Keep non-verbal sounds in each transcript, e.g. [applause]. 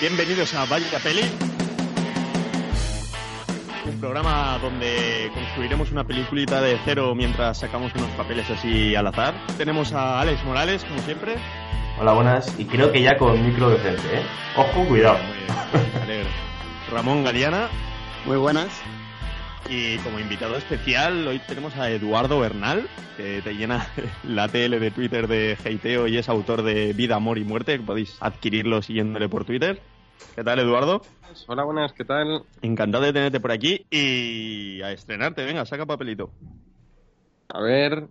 Bienvenidos a Vaya Peli, un programa donde construiremos una peliculita de cero mientras sacamos unos papeles así al azar. Tenemos a Alex Morales, como siempre. Hola, buenas. Y creo que ya con micro decente, ¿eh? Ojo, cuidado. Muy bien, me alegro. Ramón Galeana. Muy buenas. Y como invitado especial, hoy tenemos a Eduardo Bernal, que te llena [laughs] la TL de Twitter de Heiteo y es autor de Vida, Amor y Muerte, que podéis adquirirlo siguiéndole por Twitter. ¿Qué tal, Eduardo? Hola, buenas, ¿qué tal? Encantado de tenerte por aquí y a estrenarte. Venga, saca papelito. A ver,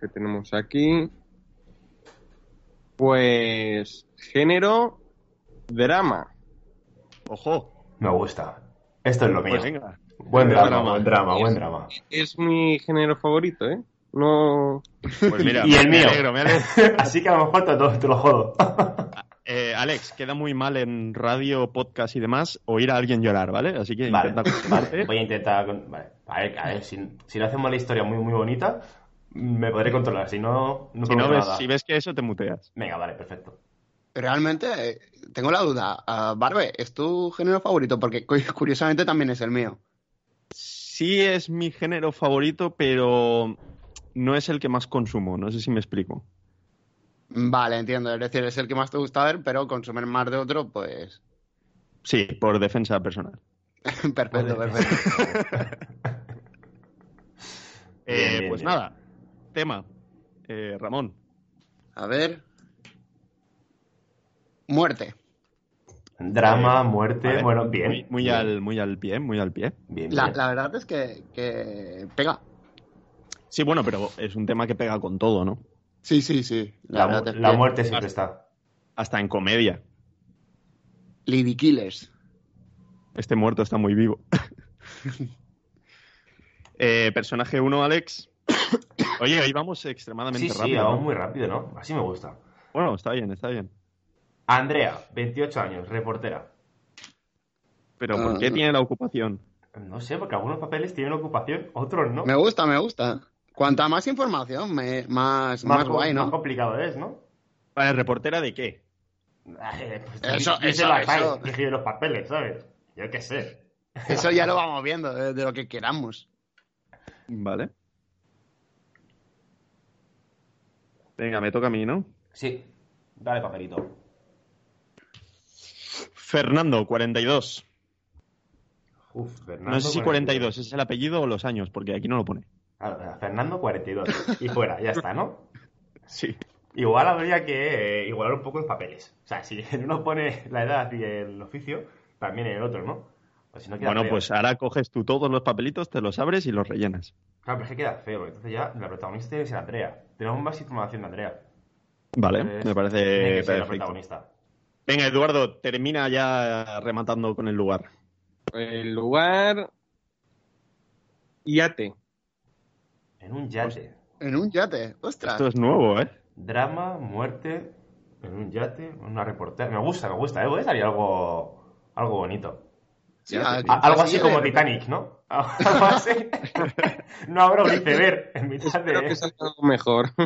¿qué tenemos aquí? Pues género drama. Ojo. Me gusta. Esto es lo mío. Pues venga. Buen drama, drama. buen drama, buen Es- drama. Es mi género favorito, ¿eh? No. Pues mira, Y el me mío. alegro, me alegro. [laughs] Así que a lo mejor te, lo- te lo jodo. Eh, Alex, queda muy mal en radio, podcast y demás oír a alguien llorar, ¿vale? Así que Vale. Voy a intentar. con- Vale, a ver, a ver, si, si no hacemos la historia muy, muy bonita, me podré controlar. Si no, no Si, no ves, nada. si ves que eso, te muteas. Venga, vale, perfecto. Realmente, eh, tengo la duda. Ah, Barbe, ¿es tu género favorito? Porque cu- curiosamente también es el mío. Sí es mi género favorito, pero no es el que más consumo. No sé si me explico. Vale, entiendo. Es decir, es el que más te gusta ver, pero consumir más de otro, pues. Sí, por defensa personal. [laughs] perfecto, perfecto. [laughs] Eh, Bien, bien, pues bien. nada, tema. Eh, Ramón. A ver. Muerte. Drama, Eh, muerte, Vale. bueno, bien. Muy, muy bien, al, muy al pie, muy al pie. Bien, La, bien. la verdad es que, que pega. Sí, bueno, pero es un tema que pega con todo, ¿no? Sí, sí, sí. La, verdad mu- es la muerte siempre está. Hasta en comedia. Lady Killers. Este muerto está muy vivo. [laughs] Eh, personaje 1, Alex. Oye, hoy vamos extremadamente Sí, sí, rápido. vamos ¿no? muy rápido, ¿no? Así me gusta. Bueno, está bien, está bien. Andrea, 28 años, reportera. Pero ¿por Ah, qué tiene la ocupación? No sé, porque algunos papeles tienen ocupación, otros no. Me gusta, me gusta. Cuanta más información, me- más, más, guay, más ¿no? complicado es, ¿no? Vale, ¿reportera de qué? Pues, Eso, dice eso, la eso. Escribe los papeles, ¿sabes? Yo qué sé. Eso ya lo vamos viendo, de, de lo que queramos. Vale. Venga, me toca a mí, ¿no? Sí, dale papelito. Fernando, 42. Uf, Fernando. No sé si 42 es el apellido o los años, porque aquí no lo pone. Ah, Fernando, 42. Y fuera, ya está, ¿no? [laughs] Sí. Igual habría que eh, igualar un poco los papeles. O sea, si en [laughs] uno pone la edad y el oficio, también en el otro, ¿no? O si no queda Bueno, feo. pues ahora coges tú todos los papelitos, te los abres y los rellenas. Claro, pero es que queda feo. Entonces ya la protagonista que ser Andrea. Tenemos más información de Andrea. Vale, Entonces, me parece tiene que ser la perfecto. protagonista. Venga, Eduardo, termina ya rematando con el lugar. El lugar. Yate. En un yate. En un yate, ostras. Esto es nuevo, ¿eh? Drama, muerte, en un yate, una reportera. Me gusta, me gusta, ¿eh? Puede salir algo, algo bonito. Sí, a-. A- algo así sí, como de- Titanic, ¿no? [laughs] Algo así. no habrá un iceberg en mitad Espero que de... salga algo mejor. [laughs]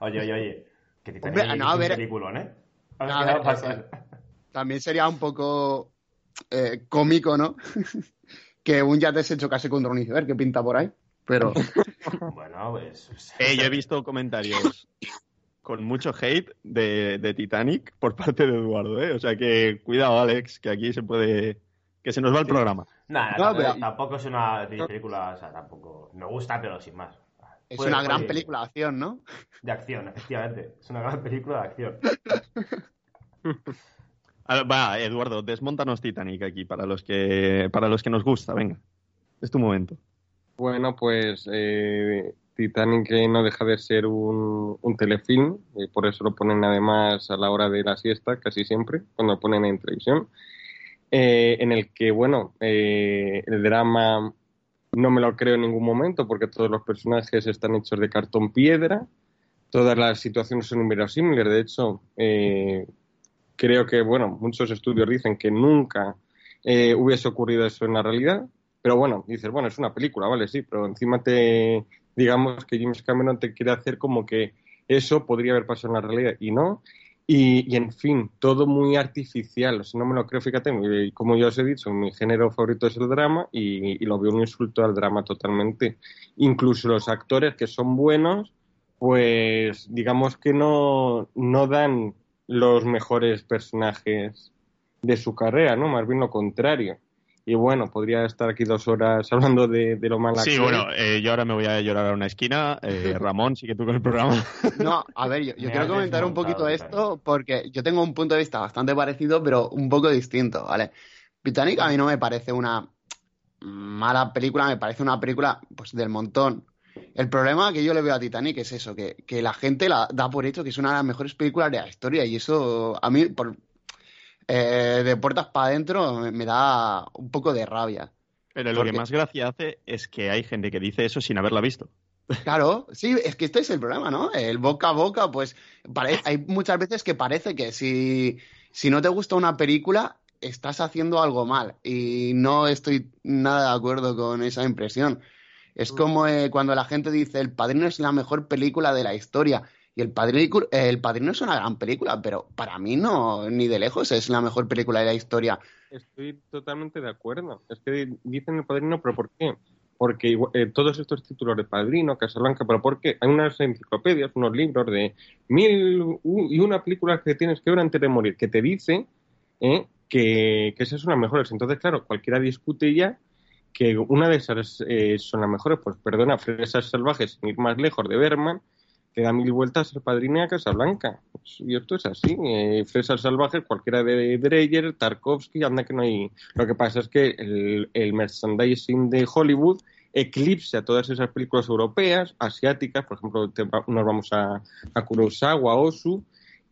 Oye, oye, oye. Que Titanic Hombre, es no, a un ver- peliculón, ¿eh? No, Has a quedado ver, fatal. También sería un poco eh, cómico, ¿no? [laughs] que un yate se chocase contra un iceberg que pinta por ahí. Pero [laughs] Bueno, pues... Eh, yo he [laughs] visto comentarios con mucho hate de, de Titanic por parte de Eduardo, ¿eh? O sea que cuidado, Alex, que aquí se puede... que se nos va el programa. Nada, No, tampoco, pero- tampoco es una película, o sea, tampoco... Me gusta, pero sin más. Es una gran película de acción, ¿no? De acción, efectivamente. Es una gran película de acción. [laughs] Va, Eduardo, desmontanos Titanic aquí para los que para los que nos gusta, venga. Es tu momento. Bueno, pues eh, Titanic eh, no deja de ser un, un telefilm, eh, por eso lo ponen además a la hora de la siesta, casi siempre, cuando lo ponen en televisión, eh, en el que, bueno, eh, el drama no me lo creo en ningún momento porque todos los personajes están hechos de cartón piedra, todas las situaciones son inverosímiles, de hecho, eh, creo que, bueno, muchos estudios dicen que nunca eh, hubiese ocurrido eso en la realidad, pero bueno, dices, bueno, es una película, vale, sí, pero encima te, digamos que James Cameron te quiere hacer como que eso podría haber pasado en la realidad y no. Y, y, en fin, todo muy artificial. O sea, no me lo creo, fíjate, como ya os he dicho, mi género favorito es el drama y, y, lo veo un insulto al drama totalmente. Incluso los actores que son buenos, pues digamos que no, no dan los mejores personajes de su carrera, ¿no? Más bien lo contrario. Y bueno, podría estar aquí dos horas [laughs] hablando de, de lo mal Sí, bueno, eh, yo ahora me voy a llorar a una esquina. Eh, [laughs] Ramón, sigue tú con el programa. [laughs] No, a ver, yo, yo quiero comentar un poquito esto porque yo tengo un punto de vista bastante parecido, pero un poco distinto, ¿vale? Titanic a mí no me parece una mala película, me parece una película pues del montón. El problema que yo le veo a Titanic es eso, que, que la gente la da por hecho que es una de las mejores películas de la historia y eso a mí, por, eh, de puertas para adentro, me, da un poco de rabia. Pero lo Porque... que más gracia hace es que hay gente que dice eso sin haberla visto. [laughs] Claro, sí, es que este es el problema, ¿no? El boca a boca, pues hay muchas veces que parece que si, si no te gusta una película, estás haciendo algo mal. Y no estoy nada de acuerdo con esa impresión. Es como eh, cuando la gente dice El Padrino es la mejor película de la historia. Y el Padrino, el Padrino es una gran película, pero para mí no, ni de lejos es la mejor película de la historia. Estoy totalmente de acuerdo. Es que dicen el Padrino, pero ¿por qué? Porque eh, todos estos títulos de Padrino, Casablanca, pero ¿por qué? Hay unas enciclopedias, unos libros de mil y una película que tienes que ver antes de morir, que te dice eh, que, que esas son las mejores. Entonces, claro, cualquiera discute ya que una de esas eh, son las mejores, pues perdona, Fresas Salvajes, sin ir más lejos de Berman, que da mil vueltas el padrino a Casablanca. Pues, y esto es así. Eh, Fresas Salvajes, cualquiera de Dreyer, Tarkovsky, anda que no hay. Lo que pasa es que el, el merchandising de Hollywood eclipsa todas esas películas europeas, asiáticas, por ejemplo, te, nos vamos a, a Kurosawa, Osu,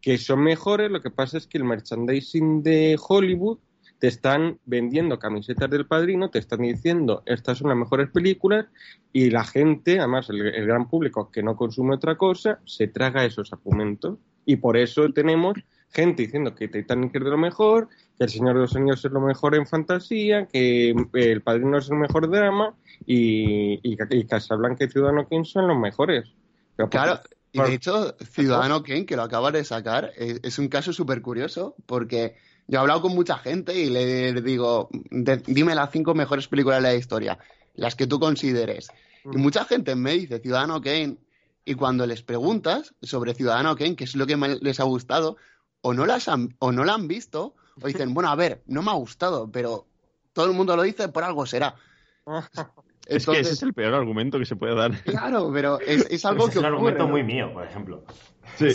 que son mejores. Lo que pasa es que el merchandising de Hollywood te están vendiendo camisetas del padrino, te están diciendo estas son las mejores películas y la gente, además el, el gran público que no consume otra cosa, se traga esos argumentos. Y por eso tenemos gente diciendo que Titanic es de lo mejor, que El Señor de los Anillos es lo mejor en fantasía, que El Padrino es el mejor drama y, y, y Casablanca y Ciudadano Kane son los mejores. Pero claro, y de hecho, Ciudadano Kane, que lo acaba de sacar, es, es un caso súper curioso porque yo he hablado con mucha gente y le digo, de, dime las cinco mejores películas de la historia, las que tú consideres. Mm. Y mucha gente me dice Ciudadano Kane, y cuando les preguntas sobre Ciudadano Kane, que es lo que les ha gustado, o no, las han, o no la han visto, o [laughs] dicen, bueno, a ver, no me ha gustado, pero todo el mundo lo dice, por algo será. Entonces, [laughs] es que ese es el peor argumento que se puede dar. Claro, pero es, es algo es que un ocurre, argumento ¿no? muy mío, por ejemplo. Sí. [laughs]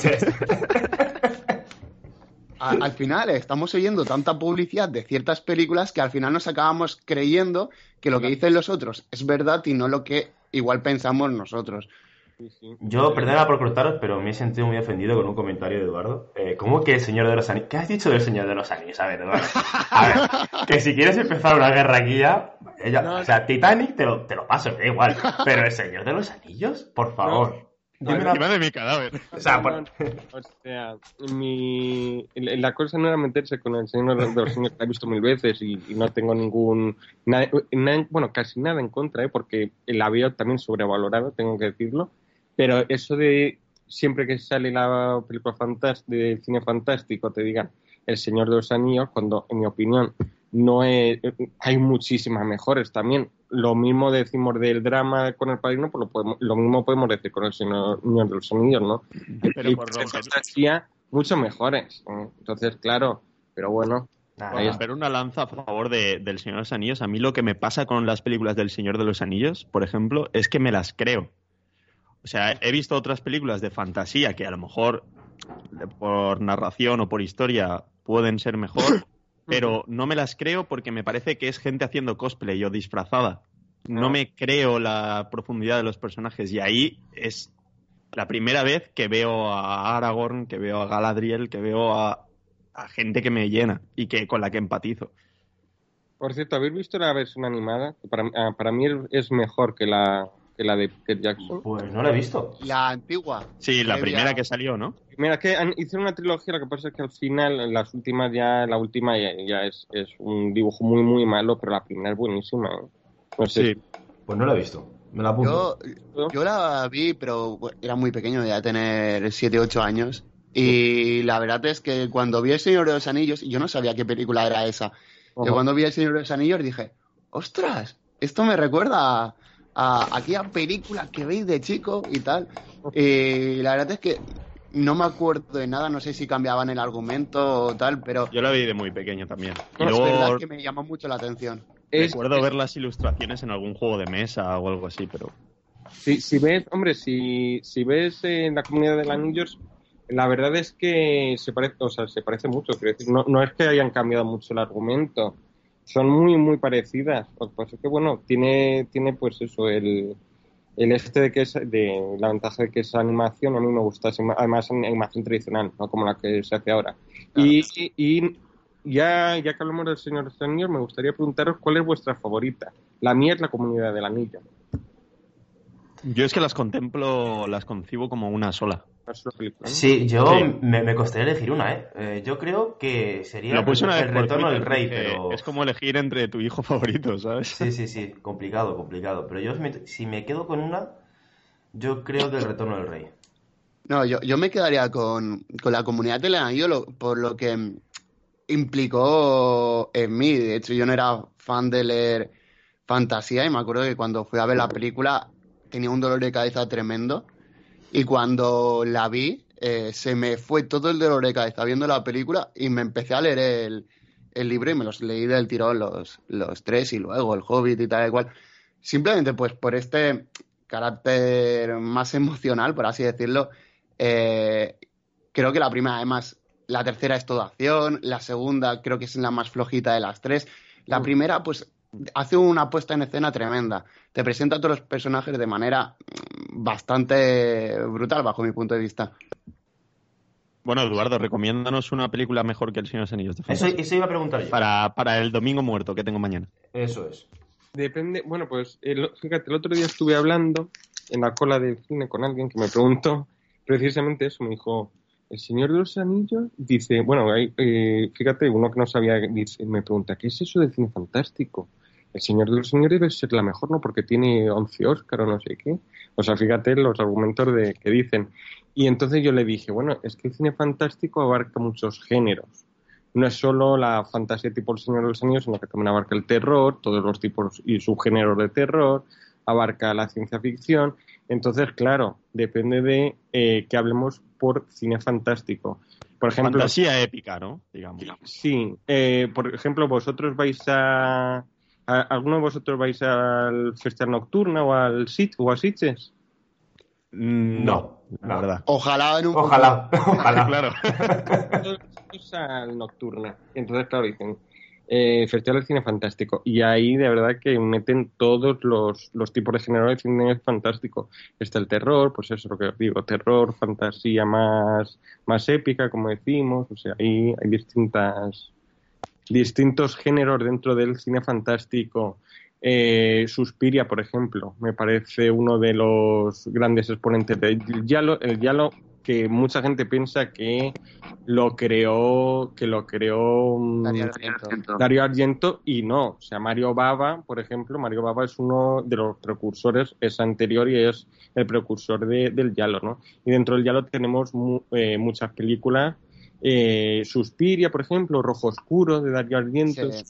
A, al final estamos oyendo tanta publicidad de ciertas películas que al final nos acabamos creyendo que lo que dicen los otros es verdad y no lo que igual pensamos nosotros. Yo, perdona por cortaros, pero me he sentido muy ofendido con un comentario de Eduardo. Eh, ¿Cómo que el Señor de los Anillos? ¿Qué has dicho del Señor de los Anillos? A ver, Eduardo. A ver, que si quieres empezar una guerra aquí ya... Ella, no, o sea, Titanic te lo, te lo paso, da igual. Pero el Señor de los Anillos, por favor. No. Dime una... de mi cadáver. O sea, por... [laughs] o sea mi... la cosa no era meterse con el Señor de los Anillos que he visto mil veces y, y no tengo ningún... Nada, nada, bueno, casi nada en contra, ¿eh? porque la veo también sobrevalorado, tengo que decirlo. Pero eso de siempre que sale la película fantástica, del cine fantástico, te digan El Señor de los Anillos, cuando, en mi opinión, no es, hay muchísimas mejores también. Lo mismo decimos del drama con el padrino, pues lo, podemos, lo mismo podemos decir con el Señor de los Anillos, ¿no? Pero y por fantasía, mucho mejores. Entonces, claro, pero bueno. Es ver una lanza a favor de, del Señor de los Anillos. A mí lo que me pasa con las películas del Señor de los Anillos, por ejemplo, es que me las creo. O sea, he visto otras películas de fantasía que a lo mejor por narración o por historia pueden ser mejor, pero no me las creo porque me parece que es gente haciendo cosplay o disfrazada. No me creo la profundidad de los personajes y ahí es la primera vez que veo a Aragorn, que veo a Galadriel, que veo a, a gente que me llena y que con la que empatizo. Por cierto, ¿habéis visto la versión animada? Para, para mí es mejor que la, que la de Peter Jackson. Pues no la he visto. La antigua. Sí, la primera que salió, ¿no? Mira, que han, hicieron una trilogía, lo que pasa es que al final, las últimas ya, la última ya, ya es, es, un dibujo muy, muy malo, pero la primera es buenísima. ¿eh? No sé. Sí. Pues no la he visto. Me la apunto. Yo, yo la vi, pero era muy pequeño, ya tener 7, 8 años. Y la verdad es que cuando vi El Señor de los Anillos, yo no sabía qué película era esa. Y Ojo. cuando vi El Señor de los Anillos dije, ostras, esto me recuerda a, a aquella película que veis de chico y tal. Y la verdad es que no me acuerdo de nada, no sé si cambiaban el argumento o tal, pero Yo la vi de muy pequeño también. Y es verdad que me llamó mucho la atención. Es- recuerdo es- ver las ilustraciones en algún juego de mesa o algo así, pero Si, si ves, hombre, si, si ves en la comunidad del Anillos, la verdad es que se parece, o sea, se parece mucho. Quiero decir, no, no es que hayan cambiado mucho el argumento, son muy, muy parecidas. Lo que pasa es que, bueno, tiene, tiene pues eso, el, el este de que es, de la ventaja de que es animación, a mí me gusta, además animación tradicional, no como la que se hace ahora. Y, y, y ya, ya que hablamos del Señor de los Anillos, me gustaría preguntaros cuál es vuestra favorita. La mía es la comunidad del anillo. Yo es que las contemplo, las concibo como una sola. Sí, yo Sí. Me, me costaría elegir una, ¿eh? Eh, Yo creo que sería Lo puse una vez el por retorno del rey, pero... Es como elegir entre tu hijo favorito, ¿sabes? Sí, sí, sí, complicado, complicado. Pero yo si me quedo con una, yo creo que el retorno del rey. No, yo, yo me quedaría con, con la comunidad del anillo lo- por lo que implicó en mí. De hecho, yo no era fan de leer fantasía y me acuerdo que cuando fui a ver la película tenía un dolor de cabeza tremendo y cuando la vi eh, se me fue todo el dolor de cabeza viendo la película y me empecé a leer el, el libro y me los leí del tirón los, los tres y luego el Hobbit y tal y cual. Simplemente pues por este carácter más emocional, por así decirlo, eh, creo que la primera, además, la tercera es toda acción, la segunda creo que es la más flojita de las tres. La Mm. primera, pues, hace una puesta en escena tremenda. Te presenta a todos los personajes de manera mm, bastante brutal, bajo mi punto de vista. Bueno, Eduardo, recomiéndanos una película mejor que El Señor de los Anillos. de Eso, iba a preguntar yo. Para, para el domingo muerto que tengo mañana. Eso es. Depende, bueno, pues el- fíjate, el otro día estuve hablando en la cola del cine con alguien que me preguntó precisamente eso, me dijo, el Señor de los Anillos dice, bueno, hay, eh, fíjate, uno que no sabía, dice, me pregunta, ¿qué es eso del cine fantástico? El Señor de los Anillos debe ser la mejor, ¿no? Porque tiene 11 Oscar o no sé qué. O sea, fíjate los argumentos de, que dicen. Y entonces yo le dije, bueno, es que el cine fantástico abarca muchos géneros. No es solo la fantasía tipo El Señor de los Anillos, sino que también abarca el terror, todos los tipos y subgéneros de terror, abarca la ciencia ficción. Entonces, claro, depende de eh, que hablemos por cine fantástico. Por ejemplo, Fantasía épica, ¿no? Digamos. Sí, eh, por ejemplo, vosotros vais a- ¿Alguno de vosotros vais al Festival Nocturna o al Sit o a Sitges? Mm, No, la no. verdad. Ojalá en un Ojalá, [laughs] ojalá. claro. [laughs] Al Nocturna. Entonces, claro, dicen eh, Festival de Cine Fantástico. Y ahí, de verdad, que meten todos los, los tipos de género de cine fantástico. Está el terror, pues eso es lo que os digo, terror, fantasía más, más épica, como decimos. O sea, ahí hay distintas distintos géneros dentro del cine fantástico. Eh, Suspiria, por ejemplo, me parece uno de los grandes exponentes del Yalo, el Yalo que mucha gente piensa que lo creó, que lo creó mm, Darío Argento y no. O sea, Mario Bava, por ejemplo, Mario Bava es uno de los precursores, es anterior y es el precursor de- del Yalo, ¿no? Y dentro del Yalo tenemos mu- eh, muchas películas. Eh, Suspiria, por ejemplo, Rojo Oscuro de Dario Argento. Sí.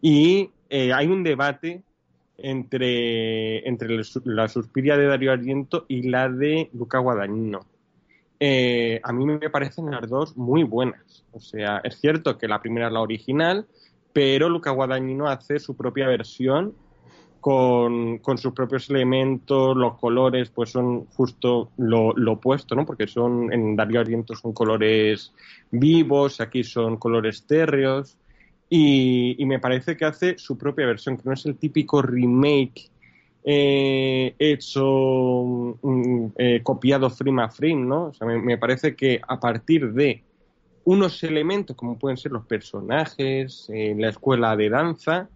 Y eh, hay un debate entre, entre la Suspiria de Dario Argento y la de Luca Guadagnino. Eh, a mí me parecen las dos muy buenas. O sea, es cierto que la primera es la original, pero Luca Guadagnino hace su propia versión con, con sus propios elementos, los colores, pues son justo lo, lo opuesto, ¿no? Porque son, en Dario Argento son colores vivos, aquí son colores térreos, y, y me parece que hace su propia versión, que no es el típico remake eh, hecho, mm, eh, copiado frame a frame, ¿no? O sea, me, me parece que a partir de unos elementos, como pueden ser los personajes, eh, la escuela de danza,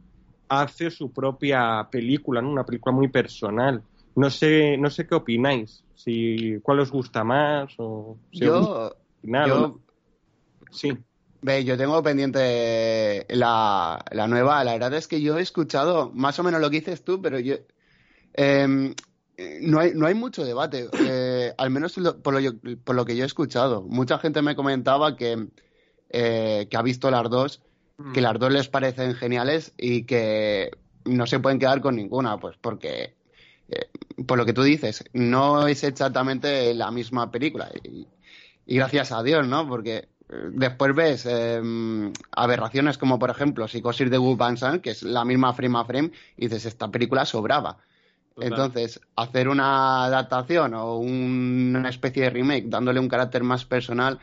hace su propia película, ¿no? Una película muy personal. No sé, no sé qué opináis, si cuál os gusta más o si os gusta Yo, yo- sí. Ve, yo tengo pendiente la, la nueva. La verdad es que yo he escuchado más o menos lo que dices tú, pero yo. em, eh, no hay, no hay mucho debate, eh, al menos por, lo, por, lo, que yo he escuchado. Mucha gente me comentaba que, eh, que ha visto las dos, que las dos les parecen geniales y que no se pueden quedar con ninguna, pues porque, por lo que tú dices, no es exactamente la misma película. Y, gracias a Dios, ¿no? Porque después ves em, aberraciones como, por ejemplo, Psicosis de Wu Van que es la misma frame a frame, y dices, esta película sobraba. Entonces, hacer una adaptación o una especie de remake dándole un carácter más personal,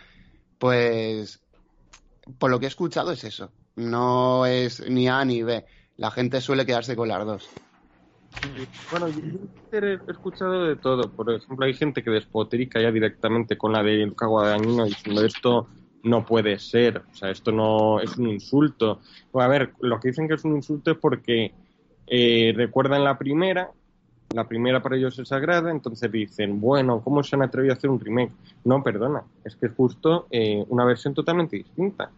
pues por lo que he escuchado es eso. No es ni A ni B. La gente suele quedarse con las dos. Bueno, yo he escuchado de todo. Por ejemplo, hay gente que despotrica ya directamente con la de Luca Guadagnino diciendo esto no puede ser, o sea, esto no es un insulto. a ver, lo que dicen que es un insulto es porque eh, recuerdan la primera la primera para ellos es sagrada, entonces dicen, bueno, ¿cómo se han atrevido a hacer un remake? No, perdona, es que es justo eh, una versión totalmente distinta.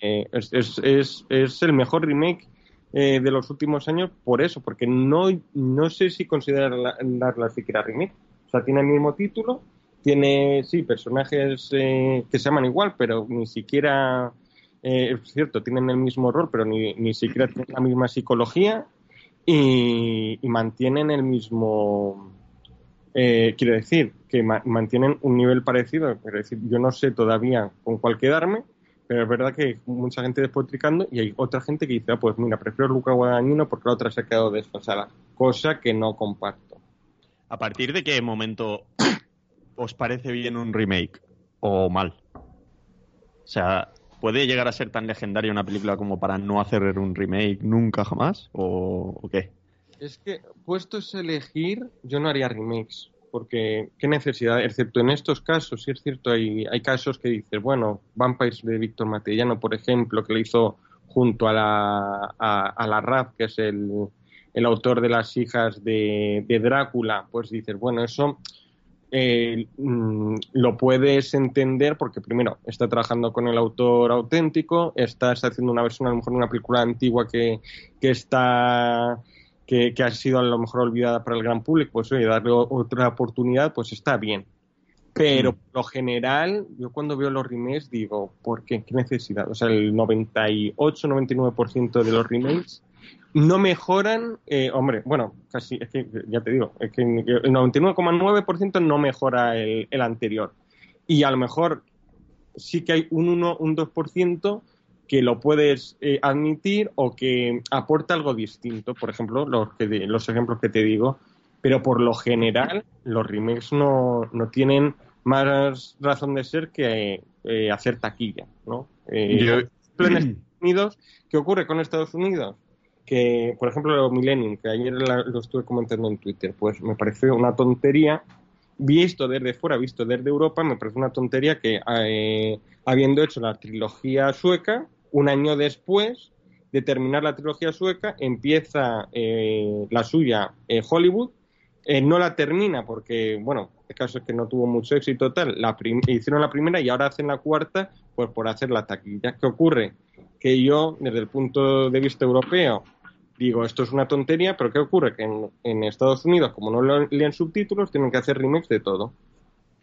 Eh, es, el mejor remake eh, de los últimos años por eso, porque no, no sé si considerarla siquiera remake. O sea, tiene el mismo título, tiene, sí, personajes que se llaman igual, pero ni siquiera, es cierto, tienen el mismo rol, pero ni, ni siquiera tienen la misma psicología y, mantienen el mismo. Eh, quiero decir, que mantienen un nivel parecido. Quiero decir, yo no sé todavía con cuál quedarme, pero es verdad que hay mucha gente despotricando y hay otra gente que dice, ah, pues mira, prefiero Luca Guadagnino porque la otra se ha quedado desfasada. Cosa que no comparto. ¿A partir de qué momento os parece bien un remake o mal? O sea, ¿Puede llegar a ser tan legendaria una película como para no hacer un remake nunca jamás? ¿O, qué? Es que, puestos a elegir, yo no haría remakes. Porque, ¿qué necesidad? Excepto en estos casos, sí es cierto, hay, hay casos que dices, bueno, Vampires de Víctor Matellano, por ejemplo, que le hizo junto a la, a, la RAF, que es el, el autor de las hijas de, de Drácula, pues dices, bueno, eso eh, mm, lo puedes entender porque primero está trabajando con el autor auténtico, estás haciendo una versión a lo mejor de una película antigua que, que está que, ha sido a lo mejor olvidada para el gran público, pues oye, darle otra oportunidad, pues está bien. Pero por lo general, yo cuando veo los remakes digo, ¿por qué? ¿Qué necesidad? O sea, el 98-99% de los remakes no mejoran, eh, hombre, bueno, casi, es que ya te digo, es que el 99,9% no mejora el, el, anterior. Y a lo mejor sí que hay un 1, un 2% que lo puedes eh, admitir o que aporta algo distinto, por ejemplo, los, que, los ejemplos que te digo, pero por lo general los remakes no, no tienen más razón de ser que eh, hacer taquilla, ¿no? en [clears throat] Estados Unidos, ¿qué ocurre con Estados Unidos? que, por ejemplo, Millennium, que ayer lo estuve comentando en Twitter, pues me pareció una tontería, visto desde fuera, visto desde Europa, me parece una tontería que, eh, habiendo hecho la trilogía sueca, un año después de terminar la trilogía sueca, empieza eh, la suya eh, Hollywood, no la termina porque, bueno, el caso es que no tuvo mucho éxito tal, la hicieron la primera y ahora hacen la cuarta, pues por hacer la taquilla. ¿Qué ocurre? Que yo, desde el punto de vista europeo, digo, esto es una tontería, pero ¿qué ocurre? Que en, Estados Unidos, como no leen subtítulos, tienen que hacer remakes de todo.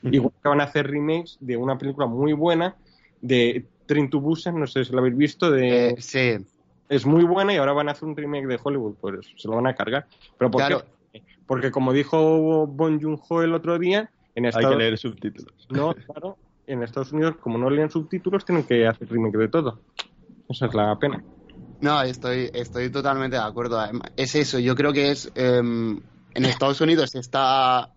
Igual que van a hacer remakes de una película muy buena de Train to Busan, no sé si lo habéis visto, de... Eh, sí. Es muy buena y ahora van a hacer un remake de Hollywood, pues se lo van a cargar. Pero ¿por qué? Porque como dijo Bon Joon-ho el otro día, en Estados... Hay que leer subtítulos. No, claro, en Estados Unidos, como no leen subtítulos, tienen que hacer remake de todo. Esa es la pena. No, estoy, estoy totalmente de acuerdo. Es eso, yo creo que es em, en Estados Unidos esta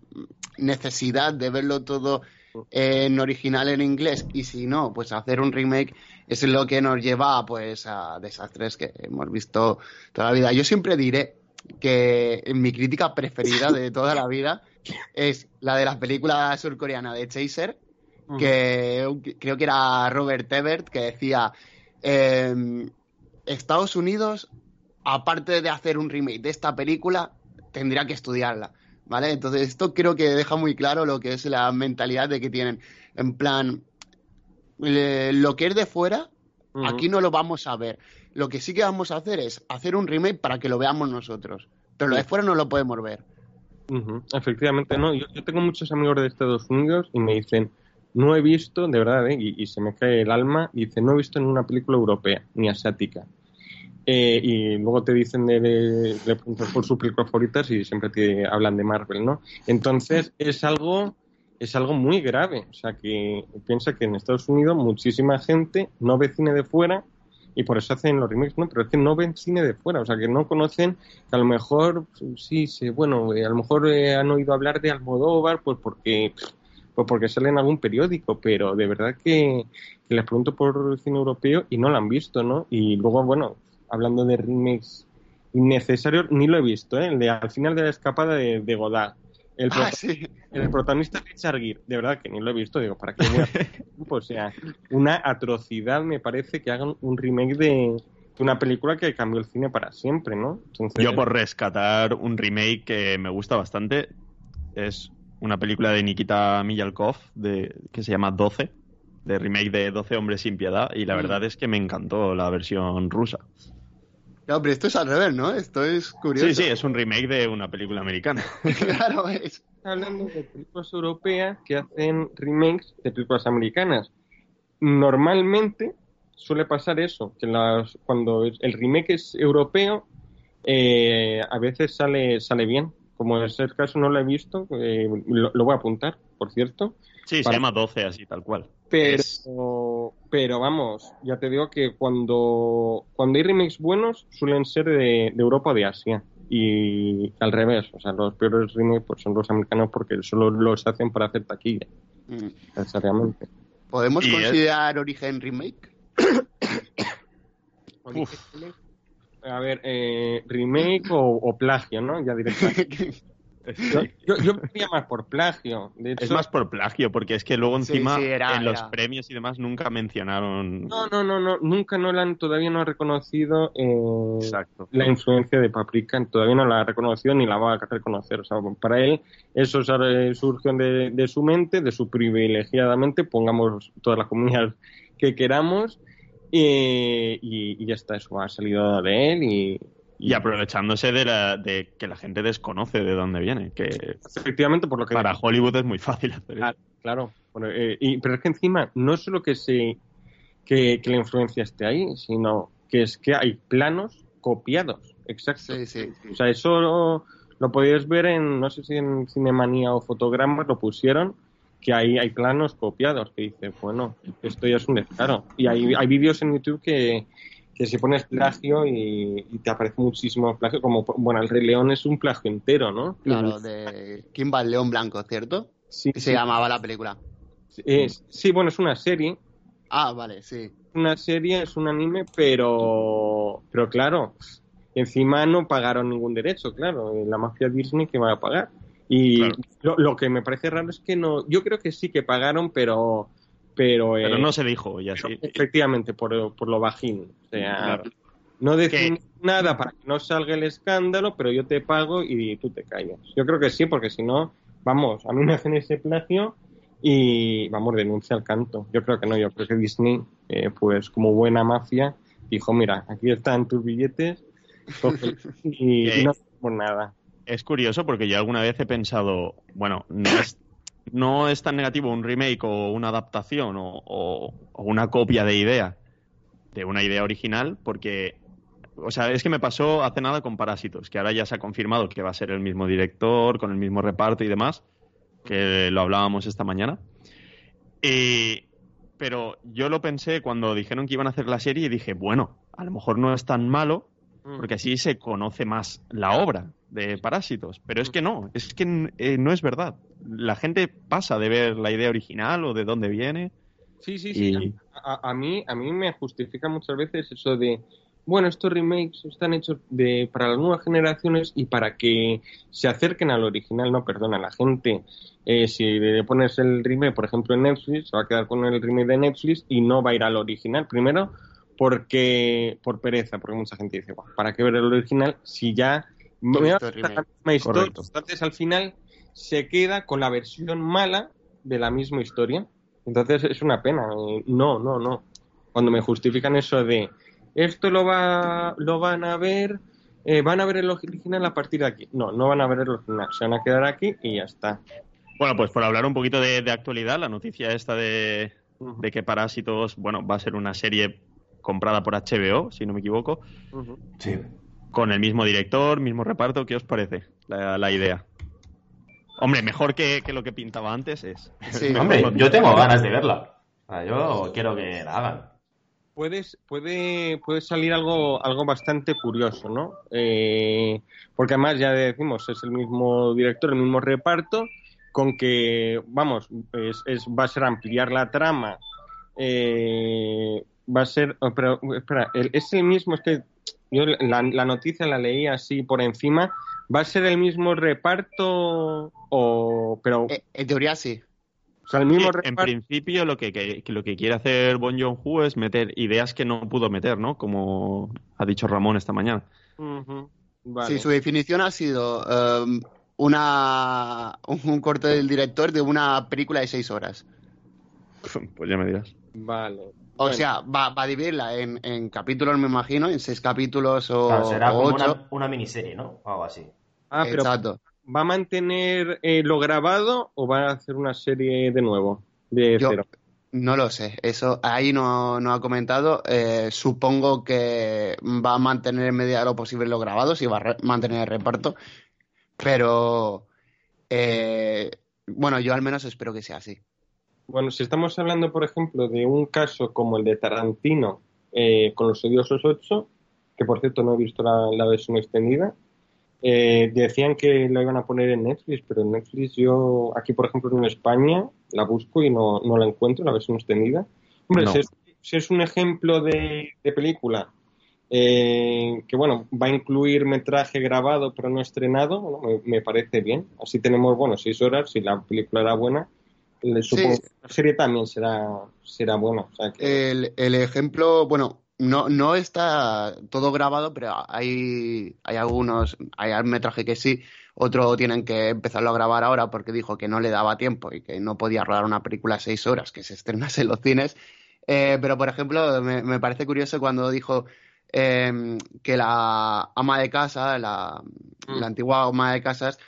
necesidad de verlo todo en original en inglés y si no, pues hacer un remake es lo que nos lleva pues a desastres que hemos visto toda la vida. Yo siempre diré que mi crítica preferida de toda la vida es la de la película surcoreana de Chaser, que creo que era Robert Ebert, que decía eh, Estados Unidos, aparte de hacer un remake de esta película, tendría que estudiarla. ¿Vale? Entonces, esto creo que deja muy claro lo que es la mentalidad de que tienen. En plan, lo que es de fuera, aquí no lo vamos a ver. Lo que sí que vamos a hacer es hacer un remake para que lo veamos nosotros. Pero lo de fuera no lo podemos ver. Efectivamente, no. Yo, yo tengo muchos amigos de Estados Unidos y me dicen, no he visto, de verdad, ¿eh? y, y se me cae el alma, y dice, no he visto en una película europea ni asiática. Eh, y luego te dicen de, de, por sus películas y siempre te hablan de Marvel, ¿no? Entonces es algo es algo muy grave. O sea, que piensa que en Estados Unidos muchísima gente no ve cine de fuera y por eso hacen los remakes, ¿no? Pero es que no ven cine de fuera, o sea, que no conocen, que a lo mejor, sí, sí bueno, eh, a lo mejor eh, han oído hablar de Almodóvar, pues porque, pues porque sale en algún periódico, pero de verdad que, que les pregunto por cine europeo y no lo han visto, ¿no? Y luego, bueno, hablando de remakes innecesarios, ni lo he visto, ¿eh? El de al final de la escapada de, de Godard. El, Ah, sí. el protagonista es Richard Gere, de verdad que ni lo he visto, digo, ¿para qué voy a O sea, una atrocidad me parece que hagan un remake de, una película que cambió el cine para siempre, ¿no? Entonces, Yo por rescatar un remake que me gusta bastante es una película de Nikita Miyalkov de, que se llama 12, de remake de 12 hombres sin piedad y la Mm. verdad es que me encantó la versión rusa. Claro, pero esto es al revés, ¿no? Esto es curioso. Sí, sí, es un remake de una película americana. [laughs] claro, es. hablando de películas europeas que hacen remakes de películas americanas. Normalmente suele pasar eso, que las, cuando el remake es europeo, eh, a veces sale, sale bien. Como es el caso, no lo he visto, eh, lo, lo voy a apuntar, por cierto. Sí, se llama 12 así, tal cual. Pero, Es- pero vamos, ya te digo que cuando, cuando hay remakes buenos suelen ser de, de Europa o de Asia. Y al revés, o sea, los peores remakes pues, son los americanos porque solo los hacen para hacer taquilla, Mm. necesariamente. ¿Podemos es- considerar Origen Remake? [coughs] Uf. A ver, eh, remake o, o plagio, ¿no? Ya directamente. [laughs] Yo, yo, yo diría más por plagio. De hecho, Es más por plagio, porque es que luego encima sí, era- en los era. premios y demás nunca mencionaron. No, no, no, no, nunca no la han, todavía no ha reconocido eh, Exacto. la influencia de Paprika, todavía no la ha reconocido ni la va a reconocer. O sea, para él eso sale- surgió de, de su mente, de su privilegiadamente, pongamos todas las comunidades que queramos, eh, y, y ya está, eso ha salido de él y, Y aprovechándose de, la, de que la gente desconoce de dónde viene, que efectivamente por lo que para Hollywood es muy fácil hacer eso. Claro, claro. Bueno, eh, y, pero es que encima no es solo que se que, que la influencia esté ahí, sino que es que hay planos copiados. Exacto. Sí, sí. O sea, eso lo, lo podéis ver en, no sé si en Cinemanía o Fotogramas lo pusieron, que hay, hay planos copiados, que dice, bueno, esto ya es un descaro. Y hay, hay vídeos en YouTube que, que si pones plagio y, y te aparece muchísimo plagio, como, bueno, el Rey León es un plagio entero, ¿no? Claro, de Kimball León Blanco, ¿cierto? Sí, Que se sí. llamaba la película. Es- sí, bueno, es una serie, Ah, vale, sí. una serie, es un anime, pero, pero claro, encima no pagaron ningún derecho, claro, la mafia Disney que va a pagar. Y Claro. lo, lo que me parece raro es que no, yo creo que sí que pagaron, pero, pero, Pero eh, no se dijo, y así. efectivamente por, por lo bajín, o sea, Claro. no decir Que- nada para que no salga el escándalo, pero yo te pago y tú te callas. Yo creo que sí, porque si no, vamos, a mí me hacen ese plagio y vamos, denuncia al canto. Yo creo que no, yo creo que Disney, eh, pues como buena mafia, dijo, mira, aquí están tus billetes, [laughs] y, y no hacemos nada. Es curioso porque yo alguna vez he pensado, bueno, no es, no es tan negativo un remake o una adaptación o, una copia de idea de una idea original, porque, o sea, es que me pasó hace nada con Parásitos, que ahora ya se ha confirmado que va a ser el mismo director, con el mismo reparto y demás, que lo hablábamos esta mañana. Pero yo lo pensé cuando dijeron que iban a hacer la serie y dije, bueno, a lo mejor no es tan malo, porque así se conoce más la obra de Parásitos. Pero es que no, es que eh, no es verdad. La gente pasa de ver la idea original o de dónde viene. Sí, sí, sí. Y- A, a mí, a mí me justifica muchas veces eso de, bueno, estos remakes están hechos de, para las nuevas generaciones y para que se acerquen al original. No, perdona, la gente, eh, si le pones el remake, por ejemplo, en Netflix, se va a quedar con el remake de Netflix y no va a ir al original. Primero, porque por pereza, porque mucha gente dice, "Buah, ¿para qué ver el original si ya me va a la remake". misma historia? Correcto. Entonces, al final, se queda con la versión mala de la misma historia. Entonces es una pena. No, no, no. Cuando me justifican eso de esto lo va, lo van a ver eh, van a ver el original a partir de aquí. No, no van a ver el original, se van a quedar aquí y ya está. Bueno, pues por hablar un poquito de, de actualidad, la noticia esta de, de que Parásitos, bueno, va a ser una serie comprada por HBO, si no me equivoco. Sí. con el mismo director, mismo reparto. ¿Qué os parece la, la idea? Hombre, mejor que, que lo que pintaba antes es. Sí, [laughs] Hombre, yo tengo ganas de verla. Yo quiero que la hagan. Puedes, puede, puede salir algo, algo bastante curioso, ¿no? Eh, porque además ya decimos, es el mismo director, el mismo reparto, con que, vamos, es, es- va a ser ampliar la trama, eh, va a ser, oh, pero espera, el- es el mismo, es que yo la, la noticia la leí así por encima, ¿va a ser el mismo reparto o, pero, Eh, en teoría sí. o sea, el mismo en principio lo que, que- que lo que quiere hacer Bon Joon-ho es meter ideas que no pudo meter, ¿no? Como ha dicho Ramón esta mañana. Vale. Sí, su definición ha sido um, una, un corte del director de una película de seis horas. [laughs] Pues ya me dirás. Vale. O Bueno. sea, va, va a dividirla en, en capítulos, me imagino, en seis capítulos o, O sea, será o como ocho. una, una miniserie, ¿no? O algo así. Ah, pero Exacto. ¿va a mantener eh, lo grabado o va a hacer una serie de nuevo? De Yo- cero. No lo sé, eso ahí no, no ha comentado. Eh, supongo que va a mantener en medida de lo posible los grabados y va a re- mantener el reparto, pero eh, bueno, yo al menos espero que sea así. Bueno, si estamos hablando, por ejemplo, de un caso como el de Tarantino eh, con los odiosos 8, que por cierto no he visto la, la versión extendida, eh, decían que lo iban a poner en Netflix, pero en Netflix yo, aquí por ejemplo en España, la busco y no, no la encuentro, la versión extendida. Hombre, No. si, es, si es un ejemplo de, de película eh, que, bueno, va a incluir metraje grabado pero no estrenado, ¿no? me, me parece bien. Así tenemos, bueno, seis horas, si la película era buena, le supongo Sí. que la serie también será, será buena. O sea que, El, el ejemplo, bueno, no, no está todo grabado, pero hay, hay algunos, hay un metraje que sí, otro tienen que empezarlo a grabar ahora porque dijo que no le daba tiempo y que no podía rodar una película seis horas que se estrenase en los cines. Eh, pero, por ejemplo, me, me parece curioso cuando dijo eh, que la ama de casa, la, Mm. la antigua ama de casas,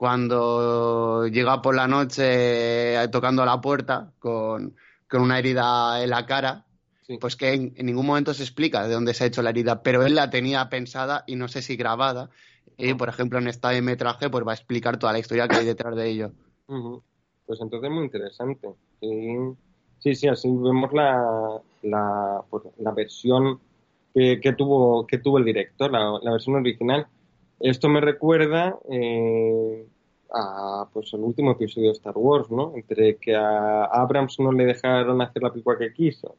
cuando llega por la noche eh, tocando la puerta con, con una herida en la cara, sí. pues que en, en ningún momento se explica de dónde se ha hecho la herida, pero él la tenía pensada y no sé si grabada. Y, por ejemplo, en este metraje, pues va a explicar toda la historia que hay detrás de ello. Pues entonces muy interesante. Sí, sí, sí, así vemos la, la, pues, la versión que, que tuvo, que tuvo el director, la, la versión original. Esto me recuerda eh, a pues el último episodio de Star Wars, ¿no? Entre que a Abrams no le dejaron hacer la película que quiso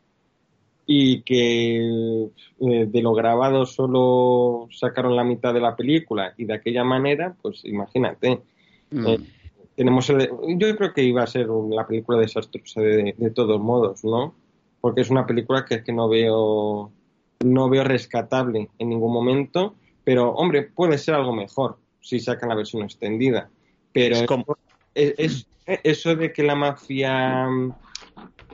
y que eh, de lo grabado solo sacaron la mitad de la película y de aquella manera, pues imagínate. Mm. Eh, tenemos el- yo creo que iba a ser la película desastrosa de, de todos modos, ¿no? Porque es una película que es que no veo no veo rescatable en ningún momento, pero hombre, puede ser algo mejor si sacan la versión extendida. Pero Es como- es- es- eso de que la mafia mm,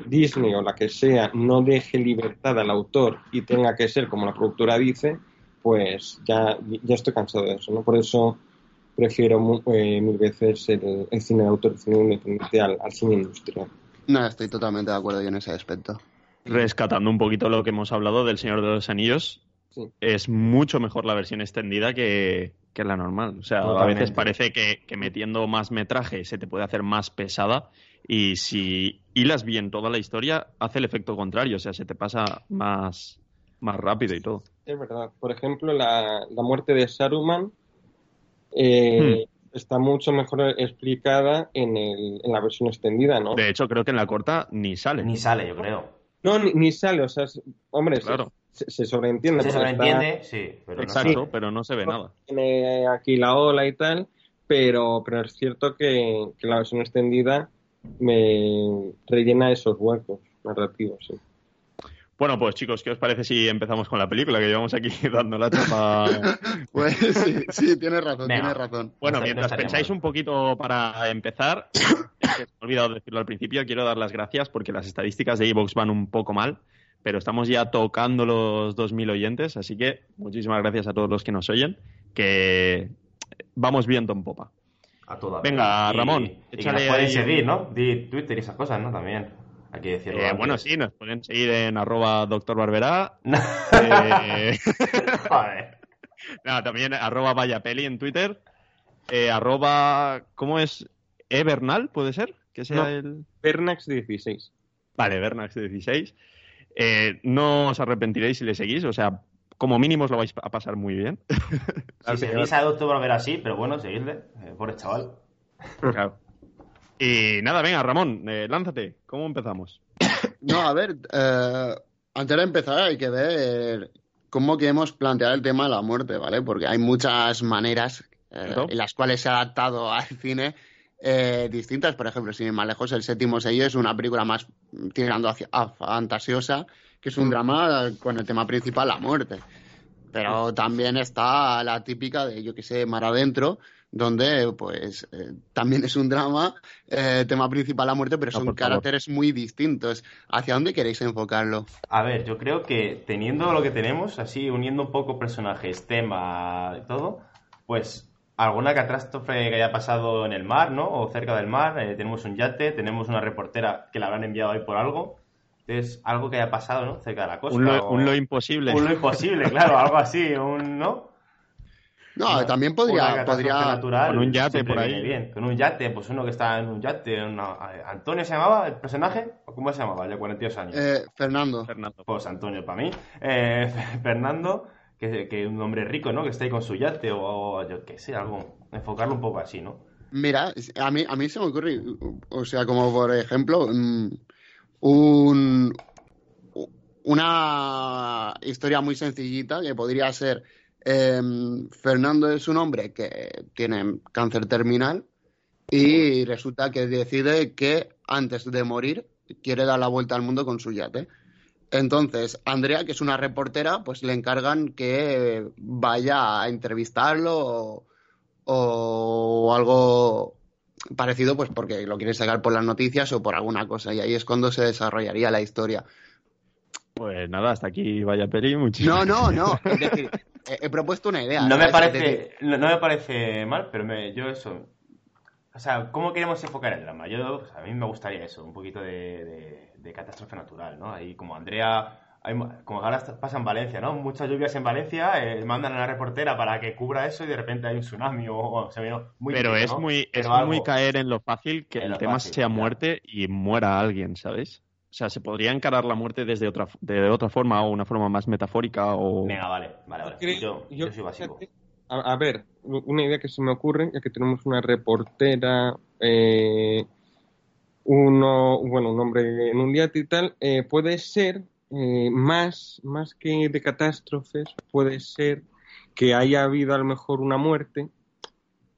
Disney o la que sea no deje libertad al autor y tenga que ser como la productora dice, pues ya, ya estoy cansado de eso, ¿no? Por eso prefiero mu- eh, mil veces el, el cine de autor, el cine independiente al, al cine industrial. No, estoy totalmente de acuerdo yo en ese aspecto. Rescatando un poquito lo que hemos hablado del Señor de los Anillos, Sí. es mucho mejor la versión extendida que, que la normal. O sea, a veces parece que, que metiendo más metraje se te puede hacer más pesada y si hilas bien toda la historia, hace el efecto contrario. O sea, se te pasa más, más rápido y todo. Es verdad. Por ejemplo, la, la muerte de Saruman eh, está mucho mejor explicada en, el, en la versión extendida, ¿no? De hecho, creo que en la corta ni sale. Ni sale, yo creo. No, ni, ni sale, o sea, es- hombre, Claro. Se, se sobreentiende. Se está- sobreentiende, sí, pero no Exacto, pero no se ve nada. tiene aquí la ola y tal, pero, pero es cierto que, que la versión extendida me rellena esos huecos narrativos. Sí. Bueno, pues chicos, ¿qué os parece si empezamos con la película? Que llevamos aquí [laughs] dando la chapa. [laughs] Pues sí, sí, tienes razón, Venga. tienes razón. Bueno, No mientras no pensáis un poquito para empezar, [coughs] es que se me ha olvidado decirlo al principio, quiero dar las gracias porque las estadísticas de Evox van un poco mal, pero estamos ya tocando los 2.000 oyentes, así que muchísimas gracias a todos los que nos oyen, que vamos viento en popa. A toda Venga, Y- Ramón, Y, échale nos pueden ahí seguir, ¿no? Di Twitter y esas cosas, ¿no? También. Hay que decirlo. Eh, bueno, sí, nos pueden seguir en arroba doctor Barberá. [laughs] eh, [laughs] Joder. no, también arroba vayapeli en Twitter. eh, arroba, ¿cómo es? ¿Ebernal puede ser? Que sea No. el... Pernax 16. Vale, Bernax16. Eh, no os arrepentiréis si le seguís, o sea, como mínimo os lo vais a pasar muy bien. [laughs] Si seguís a Doctor Volver así, pero bueno, seguidle. Eh, pobre chaval. Claro. Y nada, venga, Ramón, eh, lánzate. ¿Cómo empezamos? [coughs] No, a ver, eh, antes de empezar hay que ver cómo queremos plantear el tema de la muerte, ¿vale? Porque hay muchas maneras eh, en las cuales se ha adaptado al cine eh, distintas. Por ejemplo, sin ir más lejos, El séptimo sello es una película más tirando hacia a fantasiosa, que es un drama con el tema principal, la muerte. Pero también está la típica de, yo que sé, Mar Adentro, donde pues eh, también es un drama, eh, tema principal la muerte, pero No, son favor. caracteres muy distintos. ¿Hacia dónde queréis enfocarlo? A ver, yo creo que teniendo lo que tenemos, así uniendo un poco personajes, tema y todo, pues alguna catástrofe que haya pasado en el mar, ¿no? O cerca del mar, eh, tenemos un yate, tenemos una reportera que la habrán enviado ahí por algo. Entonces, algo que haya pasado, ¿no? Cerca de la costa. Un lo, o- un lo imposible. un lo imposible, [laughs] claro, algo así, un, ¿no? No, Una- también podría, podría, natural Con un yate por ahí. bien. Con un yate, pues uno que está en un yate. una- ¿Antonio se llamaba el personaje? ¿O cómo se llamaba? Ya 42 años. eh, Fernando. Fernando. Pues Antonio para mí. Eh, [laughs] Fernando, que, un hombre rico, ¿no? Que está ahí con su yate o, o yo qué sé, algo. Enfocarlo un poco así, ¿no? Mira, a mí, a mí se me ocurre, o sea, como por ejemplo, mm, un, una historia muy sencillita que podría ser, em, Fernando es un hombre que tiene cáncer terminal y resulta que decide que antes de morir quiere dar la vuelta al mundo con su yate. Entonces, Andrea, que es una reportera, pues le encargan que vaya a entrevistarlo o, o algo parecido, pues porque lo quiere sacar por las noticias o por alguna cosa. Y ahí es cuando se desarrollaría la historia. Pues nada, hasta aquí vaya peli. Muchísimas No, no, no. Es decir, he, he propuesto una idea. No me parece, no, no me parece mal, pero me, yo eso. O sea, ¿cómo queremos enfocar el drama? Yo, pues, a mí me gustaría eso, un poquito de, de- de catástrofe natural, ¿no? Ahí como Andrea, como ahora pasa en Valencia, ¿no? Muchas lluvias en Valencia, eh, mandan a la reportera para que cubra eso y de repente hay un tsunami o, o se ve muy Pero es ¿no? muy, es algo- muy caer en lo fácil que En el tema fácil, sea claro. muerte y muera alguien, ¿sabes? O sea, se podría encarar la muerte desde otra, de otra forma o una forma más metafórica o... Venga, vale, vale, vale. Yo, yo soy básico. A, a ver, una idea que se me ocurre, ya que tenemos una reportera, eh, uno, bueno, un hombre en un yate y tal, eh, puede ser eh, más, más que de catástrofes, puede ser que haya habido a lo mejor una muerte,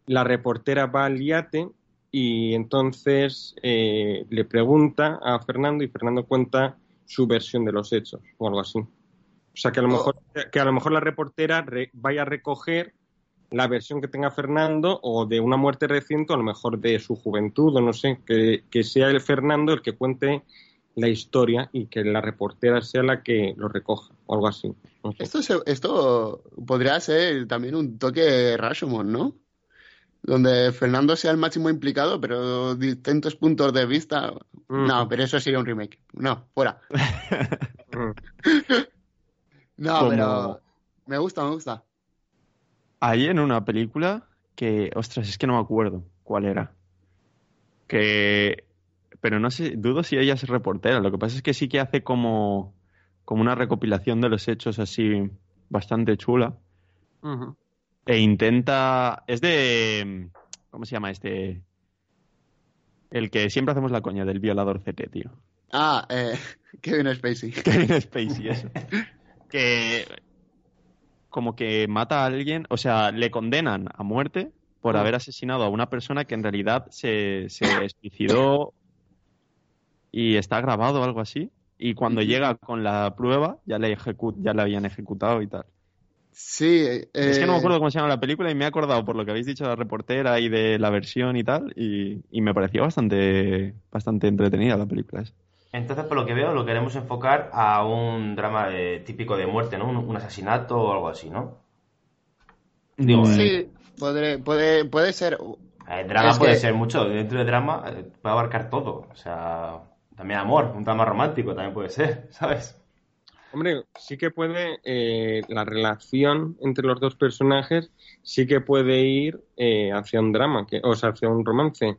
la reportera va al yate y entonces eh, le pregunta a Fernando y Fernando cuenta su versión de los hechos o algo así. O sea, que a lo Oh. mejor, que a lo mejor la reportera re- vaya a recoger la versión que tenga Fernando o de una muerte reciente o a lo mejor de su juventud o no sé, que, que sea el Fernando el que cuente la historia y que la reportera sea la que lo recoja o algo así. No sé. Esto, se- esto podría ser también un toque Rashomon, ¿no? Donde Fernando sea el máximo implicado, pero distintos puntos de vista. Mm. No, pero eso sería un remake. No, fuera. [laughs] Mm. [laughs] No, Como- pero me gusta, me gusta. Hay en una película que, ostras, es que no me acuerdo cuál era. Que, pero no sé, dudo si ella es reportera. Lo que pasa es que sí que hace como, como una recopilación de los hechos así bastante chula. E intenta, es de, ¿cómo se llama este? El que siempre hacemos la coña del violador CT, tío. Ah, eh, [laughs] Kevin Spacey. Kevin Spacey, eso. [laughs] Que como que mata a alguien, o sea, le condenan a muerte por Ah. haber asesinado a una persona que en realidad se, se [laughs] suicidó y está grabado o algo así. Y cuando llega con la prueba, ya le, ejecu- ya la habían ejecutado y tal. Sí, eh, Es que no me acuerdo cómo se llama la película y me he acordado por lo que habéis dicho de la reportera y de la versión y tal. Y, y me pareció bastante, bastante entretenida la película. esa. Entonces, por lo que veo, lo queremos enfocar a un drama de- típico de muerte, ¿no? Un, un asesinato o algo así, ¿no? Digo, eh, Sí, podré- puede, puede ser. El drama Es puede que- ser mucho, dentro de drama eh, puede abarcar todo. O sea, también amor, un drama romántico también puede ser, [laughs] ¿sabes? Hombre, sí que puede, eh, la relación entre los dos personajes sí que puede ir eh, hacia un drama, que, o sea, hacia un romance.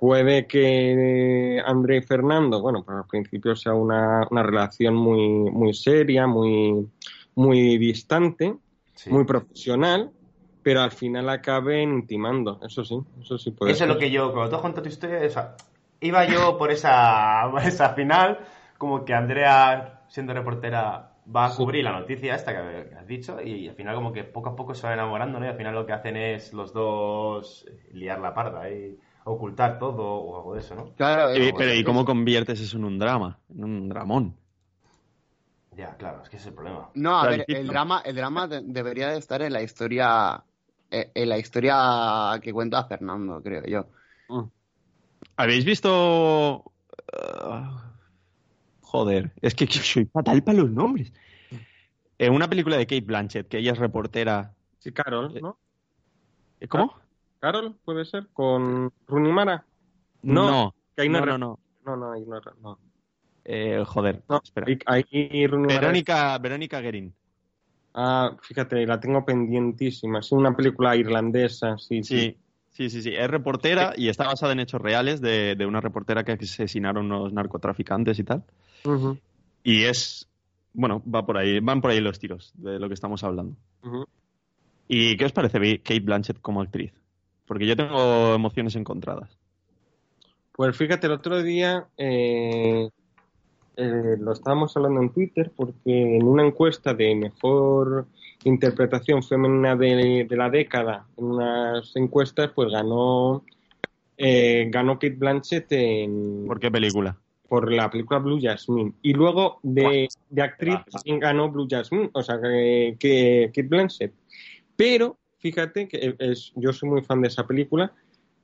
Puede que André y Fernando, bueno, pues al principio sea una, una relación muy, muy seria, muy, muy distante, Sí. muy profesional, pero al final acaben intimando. Eso sí, eso sí puede Eso es lo que yo, cuando tú cuentas tu historia, o sea, iba yo por esa, [laughs] por esa final, como que Andrea, siendo reportera, va a Sí. cubrir la noticia esta que has dicho, y al final como que poco a poco se van enamorando, ¿no? Y al final lo que hacen es los dos eh, liar la parda y ocultar todo o algo de eso, ¿no? Claro, Eh, pero ¿y cómo conviertes eso en un drama? En un dramón. Ya, claro, es que ese es el problema. No, a ver, el drama, el drama de- debería de estar en la historia, eh, en la historia que cuenta Fernando, creo yo. Mm. ¿Habéis visto... ah, joder, es que soy fatal para los nombres. Eh, una película de Kate Blanchett, que ella es reportera... Sí, Carol, ¿no? ¿Eh, ¿Cómo? Carol, puede ser, con Rooney Mara. No, no, que no, no, no, no. no, no, no. Eh, joder, No, espera. Verónica, Verónica Guerin. Ah, fíjate, la tengo pendientísima. Es una película irlandesa, sí, sí. Sí, sí, sí, sí. Es reportera y está basada en hechos reales de, de una reportera que asesinaron unos narcotraficantes y tal. Y es, bueno, va por ahí, van por ahí los tiros de lo que estamos hablando. ¿Y qué os parece Kate Blanchett como actriz? Porque yo tengo emociones encontradas. Pues fíjate, el otro día eh, eh, lo estábamos hablando en Twitter porque en una encuesta de mejor interpretación femenina de, de la década, en unas encuestas, pues ganó eh, ganó Kate Blanchett en, ¿Por qué película? por la película Blue Jasmine. Y luego de, de actriz también ganó Blue Jasmine, o sea, que, que Kate Blanchett. Pero, fíjate que es, yo soy muy fan de esa película,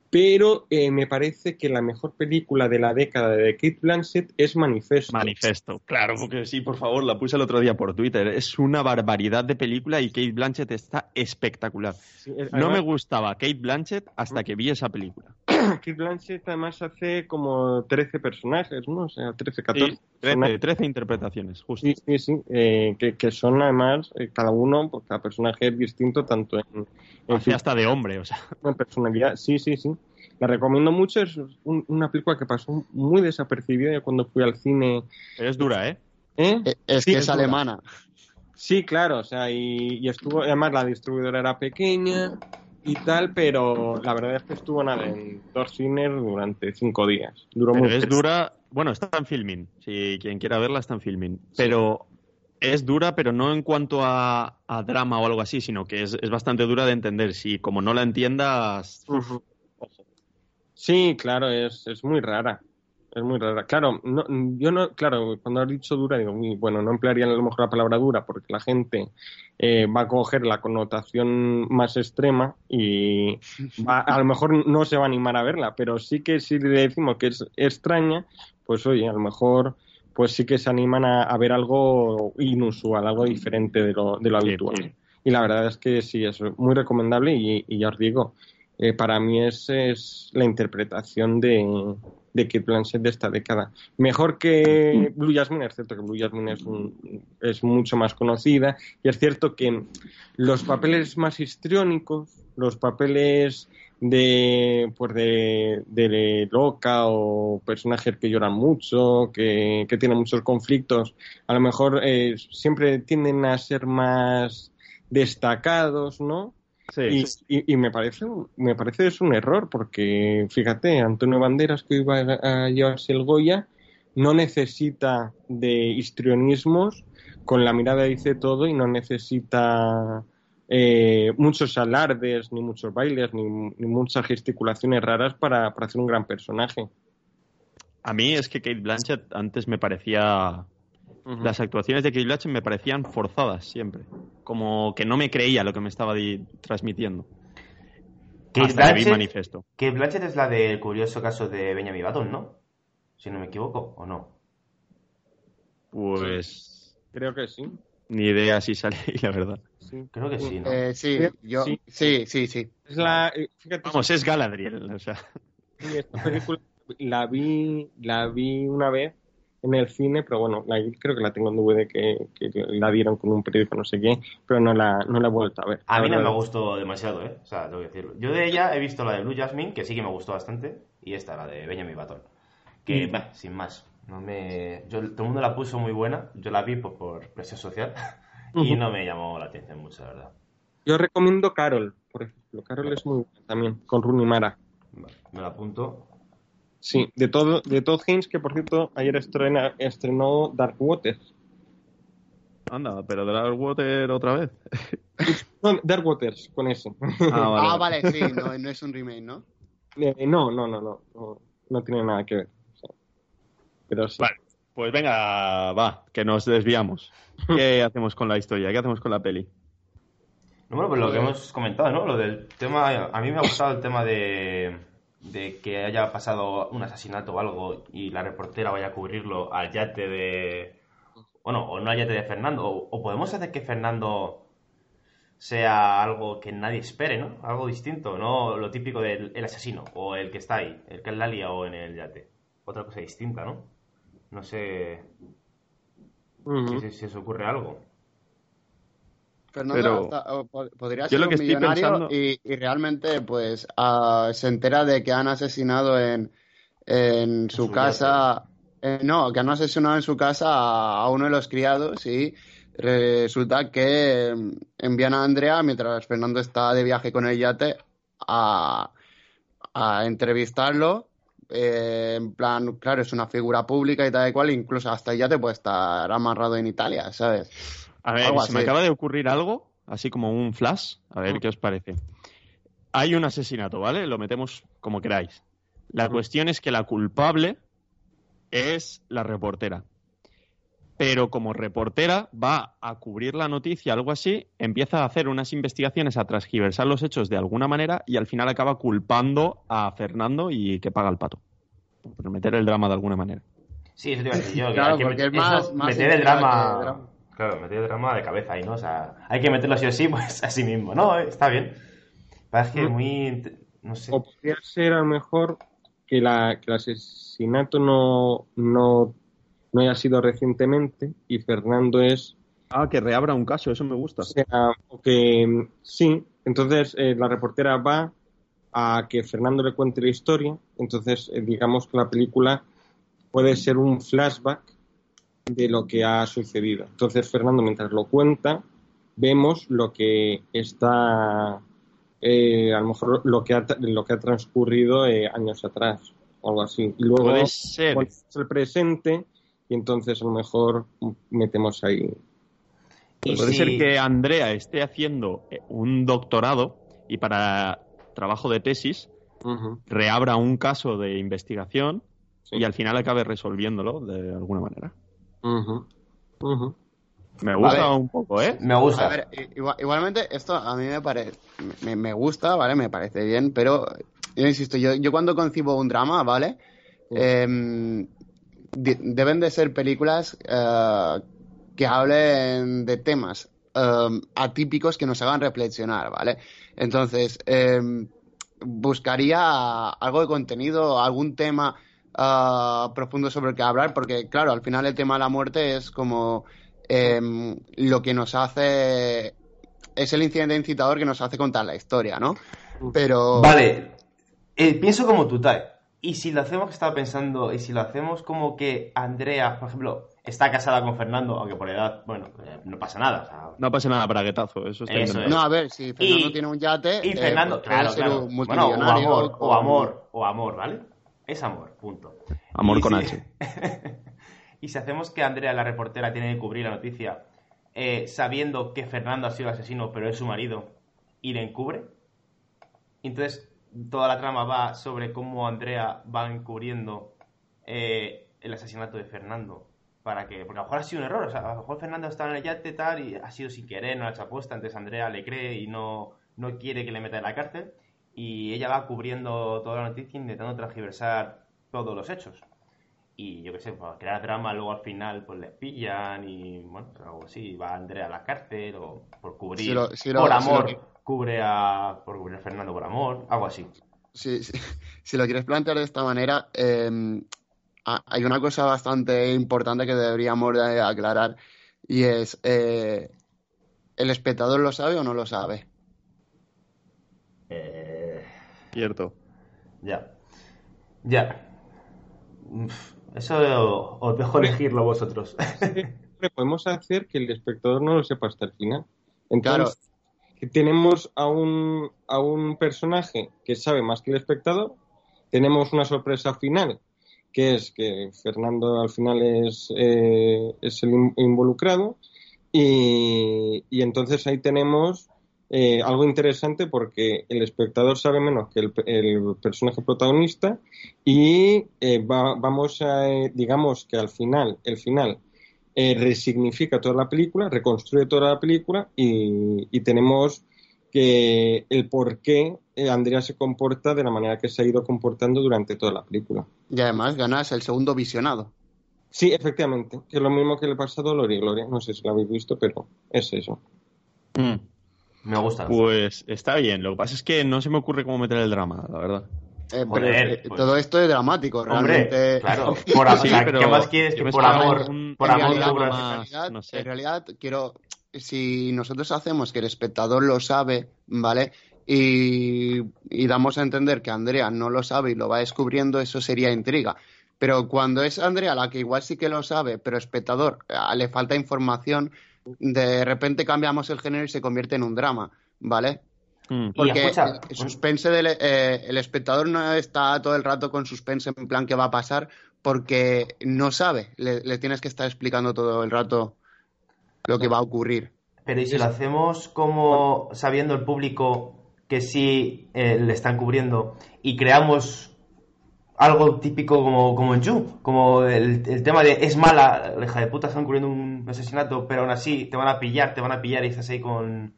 pero eh, me parece que la mejor película de la década de Kate Blanchett es Manifesto. Manifesto. Claro, porque sí, por favor, la puse el otro día por Twitter. Es una barbaridad de película y Kate Blanchett está espectacular. Sí, eh, No me gustaba Kate Blanchett hasta que vi esa película. [clears throat] Kate Blanchett además hace como 13 personajes, ¿no? O sea, 13, 14 Sí, personajes. 13, 13 interpretaciones, justo. Sí, sí, sí, eh, que, que son además, eh, cada uno, pues cada personaje es distinto, tanto en, en Hace hasta de hombre, o sea. [laughs] en personalidad. Sí, sí, sí. La recomiendo mucho, es un- una película que pasó muy desapercibida ya cuando fui al cine. Pero es dura, ¿eh? ¿Eh? Eh, Es Sí, que es es alemana. Sí, claro, o sea, y, y estuvo, además la distribuidora era pequeña y tal, pero la verdad es que estuvo nada, en dos cines durante cinco días. Duró Pero mucho. es dura. Bueno, está en filming. Si quien quiera verla, está en filming. Pero es dura, pero no en cuanto a, a drama o algo así, sino que es, es bastante dura de entender. Si como no la entiendas. Sí, claro, es, es muy rara. Es muy rara. Claro, no, yo no, claro, cuando has dicho dura, digo, uy, bueno, no emplearía a lo mejor la palabra dura porque la gente eh, va a coger la connotación más extrema y va- a lo mejor no se va a animar a verla, pero sí que si le decimos que es extraña, pues oye, a lo mejor pues sí que se animan a, a ver algo inusual, algo diferente de lo, de lo Sí, habitual. sí. Y la verdad es que sí, es muy recomendable y, y ya os digo, eh, para mí es, es la interpretación de, de Kate Blanchett de esta década. Mejor que Blue Jasmine, es cierto que Blue Jasmine es, un- es mucho más conocida y es cierto que los papeles más histriónicos, los papeles de pues de, de loca o personajes que lloran mucho, que, que tienen muchos conflictos, a lo mejor eh, siempre tienden a ser más destacados, ¿no? Y, y- y me parece me parece es un error porque fíjate Antonio Banderas que iba a, a llevarse el Goya no necesita de histrionismos con la mirada dice todo y no necesita eh, muchos alardes ni muchos bailes ni, ni muchas gesticulaciones raras para, para hacer un gran personaje A mí es que Kate Blanchett antes me parecía. Las actuaciones de Kate Blanchett me parecían forzadas siempre. Como que no me creía lo que me estaba transmitiendo. Kate Hasta que vi Blanchett- manifiesto. Kate Blanchett es la del curioso caso de Benjamin Button, ¿no? Si no me equivoco, ¿o no? Pues Creo que sí. ni idea si sale ahí, la verdad. sí. Creo que sí, ¿no? Eh, sí, yo, Sí. sí, sí, sí. Es la, eh, fíjate, Vamos, es Galadriel, o sea. sí, esta película la vi, la vi una vez en el cine, pero bueno, la, creo que la tengo en DVD que, que la dieron con un periódico, no sé qué, pero no la, no la he vuelto a ver. A mí no me gustó demasiado, ¿eh? O sea, tengo que decirlo. Yo de ella he visto la de Blue Jasmine, que sí que me gustó bastante, y esta, la de Benjamin Button. Que, Mm. bah, sin más. No me... yo, todo el mundo la puso muy buena, yo la vi por, por presión social, [laughs] y no me llamó la atención mucho, la verdad. Yo recomiendo Carol, por ejemplo. Carol es muy buena también, con Rooney Mara. Vale, me la apunto. Sí, de todo, de Todd Haynes, que por cierto ayer estrena, estrenó Dark Waters. Anda, pero Dark Water otra vez. [laughs] No, Dark Waters, con ese. Ah, vale. Ah, vale, sí, no, no es un remake, ¿no? Eh, no, no, no, no, no, no tiene nada que ver. pero sí. Vale. Pues venga, va, que nos desviamos. ¿Qué [laughs] hacemos con la historia? ¿Qué hacemos con la peli? No, bueno, pues lo que hemos comentado, ¿no? Lo del tema... A mí me ha gustado el tema de, de que haya pasado un asesinato o algo y la reportera vaya a cubrirlo al yate de... Bueno, o no al yate de Fernando. O, o podemos hacer que Fernando sea algo que nadie espere, ¿no? Algo distinto, no lo típico del el asesino o el que está ahí, el que es la lía o en el yate. Otra cosa distinta, ¿no? No sé Ujú. si, si os ocurre algo. Fernando Pero- hasta- o po- podría yo ser lo que un estoy millonario pensando- y, y realmente pues ah, se entera de que han asesinado en, en su su casa, eh, no, que han asesinado en su casa a, a uno de los criados y resulta que mm, envían a Andrea mientras Fernando está de viaje con el yate a, a entrevistarlo. eh, en plan, claro, es una figura pública y tal y cual, incluso hasta el yate puede estar amarrado en Italia, ¿sabes? A ver, se me acaba de ocurrir algo, así como un flash, a ver qué os parece. Hay un asesinato, ¿vale? Lo metemos como queráis. La cuestión es que la culpable es la reportera. Pero como reportera va a cubrir la noticia, algo así, empieza a hacer unas investigaciones, a transgiversar los hechos de alguna manera y al final acaba culpando a Fernando y que paga el pato. Por meter el drama de alguna manera. Sí, eso te iba a decir yo. Claro, porque es más- eso, más meter el intriga drama, que drama. Claro, meter el drama de cabeza ahí, ¿no? O sea, hay que meterlo así o sí, [laughs] pues así mismo. No, está bien. Parece que Mm. muy. No sé. O podría ser a lo mejor que, la, que el asesinato no, no, no haya sido recientemente y Fernando es, Ah, que reabra un caso, eso me gusta. o sea, o que mm, sí, entonces eh, la reportera va a que Fernando le cuente la historia, entonces eh, digamos que la película puede ser un flashback de lo que ha sucedido. Entonces Fernando mientras lo cuenta vemos lo que está eh, a lo mejor lo que ha, lo que ha transcurrido eh, años atrás o algo así. Y luego Puede ser. ponemos el presente y entonces a lo mejor metemos ahí. Y Puede si- ser que Andrea esté haciendo eh, un doctorado y para trabajo de tesis reabra un caso de investigación sí. y al final acabe resolviéndolo de alguna manera. Me gusta Vale. un poco, ¿eh? Me gusta. A ver, igual- igualmente esto a mí me parece, me, me gusta, ¿vale? Me parece bien, pero yo insisto, yo, yo cuando concibo un drama, ¿vale? Em, de- deben de ser películas eh, que hablen de temas em, atípicos que nos hagan reflexionar, ¿vale? Entonces, em, buscaría algo de contenido, algún tema ah, profundo sobre el que hablar, porque claro, al final el tema de la muerte es como em, lo que nos hace, es el incidente incitador que nos hace contar la historia, ¿no? Pero... Vale. Eh, pienso como tú, Tai. Y si lo hacemos, que estaba pensando, y si lo hacemos como que Andrea, por ejemplo, está casada con Fernando, aunque por edad, bueno, eh, no pasa nada. o sea, No pasa nada, braguetazo. Eso está Eso es. No, a ver, si Fernando Y- tiene un yate, Y eh, Fernando, pues puede claro, ser claro. un Bueno, o multimillonario. amor, o con- amor, o amor, ¿vale? Es amor, punto. Amor Y con si- H. [laughs] y si hacemos que Andrea, la reportera, tiene que cubrir la noticia eh, sabiendo que Fernando ha sido el asesino, pero es su marido, y le encubre, entonces toda la trama va sobre cómo Andrea va encubriendo eh, el asesinato de Fernando. Para que, porque a lo mejor ha sido un error, o sea, a lo mejor Fernando está en el yate tal y ha sido sin querer, no ha hecho apuesta, entonces Andrea le cree y no, no quiere que le meta en la cárcel y ella va cubriendo toda la noticia intentando transgiversar todos los hechos. y yo qué sé, para crear drama luego al final pues les pillan y bueno, algo así, va Andrea a la cárcel o por cubrir, Si lo- si lo- por amor, lo- cubre a, por cubrir a Fernando por amor, algo así. Si, si- [laughs] lo quieres plantear de esta manera, eh, ha- hay una cosa bastante importante que deberíamos de aclarar y es, eh, ¿el espectador lo sabe o no lo sabe? Eh, Cierto. ya, ya. Uf, Eso os dejo elegirlo vosotros. Podemos hacer que el espectador no lo sepa hasta el final. Claro. Entonces, que tenemos a un, a un personaje que sabe más que el espectador, tenemos una sorpresa final, que es que Fernando al final es, eh, es el in- involucrado, y, y entonces ahí tenemos eh, algo interesante porque el espectador sabe menos que el, el personaje protagonista y eh, va- vamos a, eh, digamos que al final, el final eh, resignifica toda la película, reconstruye toda la película y, y tenemos que el por qué Andrea se comporta de la manera que se ha ido comportando durante toda la película. Y además ganas el segundo visionado. Sí, efectivamente, que es lo mismo que le ha pasado a Lori y Gloria, no sé si lo habéis visto, pero es eso. Mm. Me gusta. Pues está bien. Lo que pasa es que no se me ocurre cómo meter el drama, la verdad. Eh, Joder, eh, pues- todo esto es dramático, Hombre, realmente. claro. [laughs] Por, o Sí, sea, pero ¿Qué más quieres que por amor, un- por en amor realidad, más- en realidad- no sé. en realidad, quiero, si nosotros hacemos que el espectador lo sabe, ¿vale? Y, y damos a entender que Andrea no lo sabe y lo va descubriendo, eso sería intriga. Pero cuando es Andrea la que igual sí que lo sabe, pero espectador ah, le falta información, de repente cambiamos el género y se convierte en un drama, ¿vale? Mm. Porque el suspense del eh, el espectador no está todo el rato con suspense en plan qué va a pasar porque no sabe. Le, le tienes que estar explicando todo el rato lo que va a ocurrir. Pero ¿y si lo hacemos como sabiendo el público que sí eh, le están cubriendo y creamos algo típico como, como en You? Como el, el tema de es mala, la hija de puta están cubriendo un asesinato, pero aún así te van a pillar, te van a pillar y estás ahí con,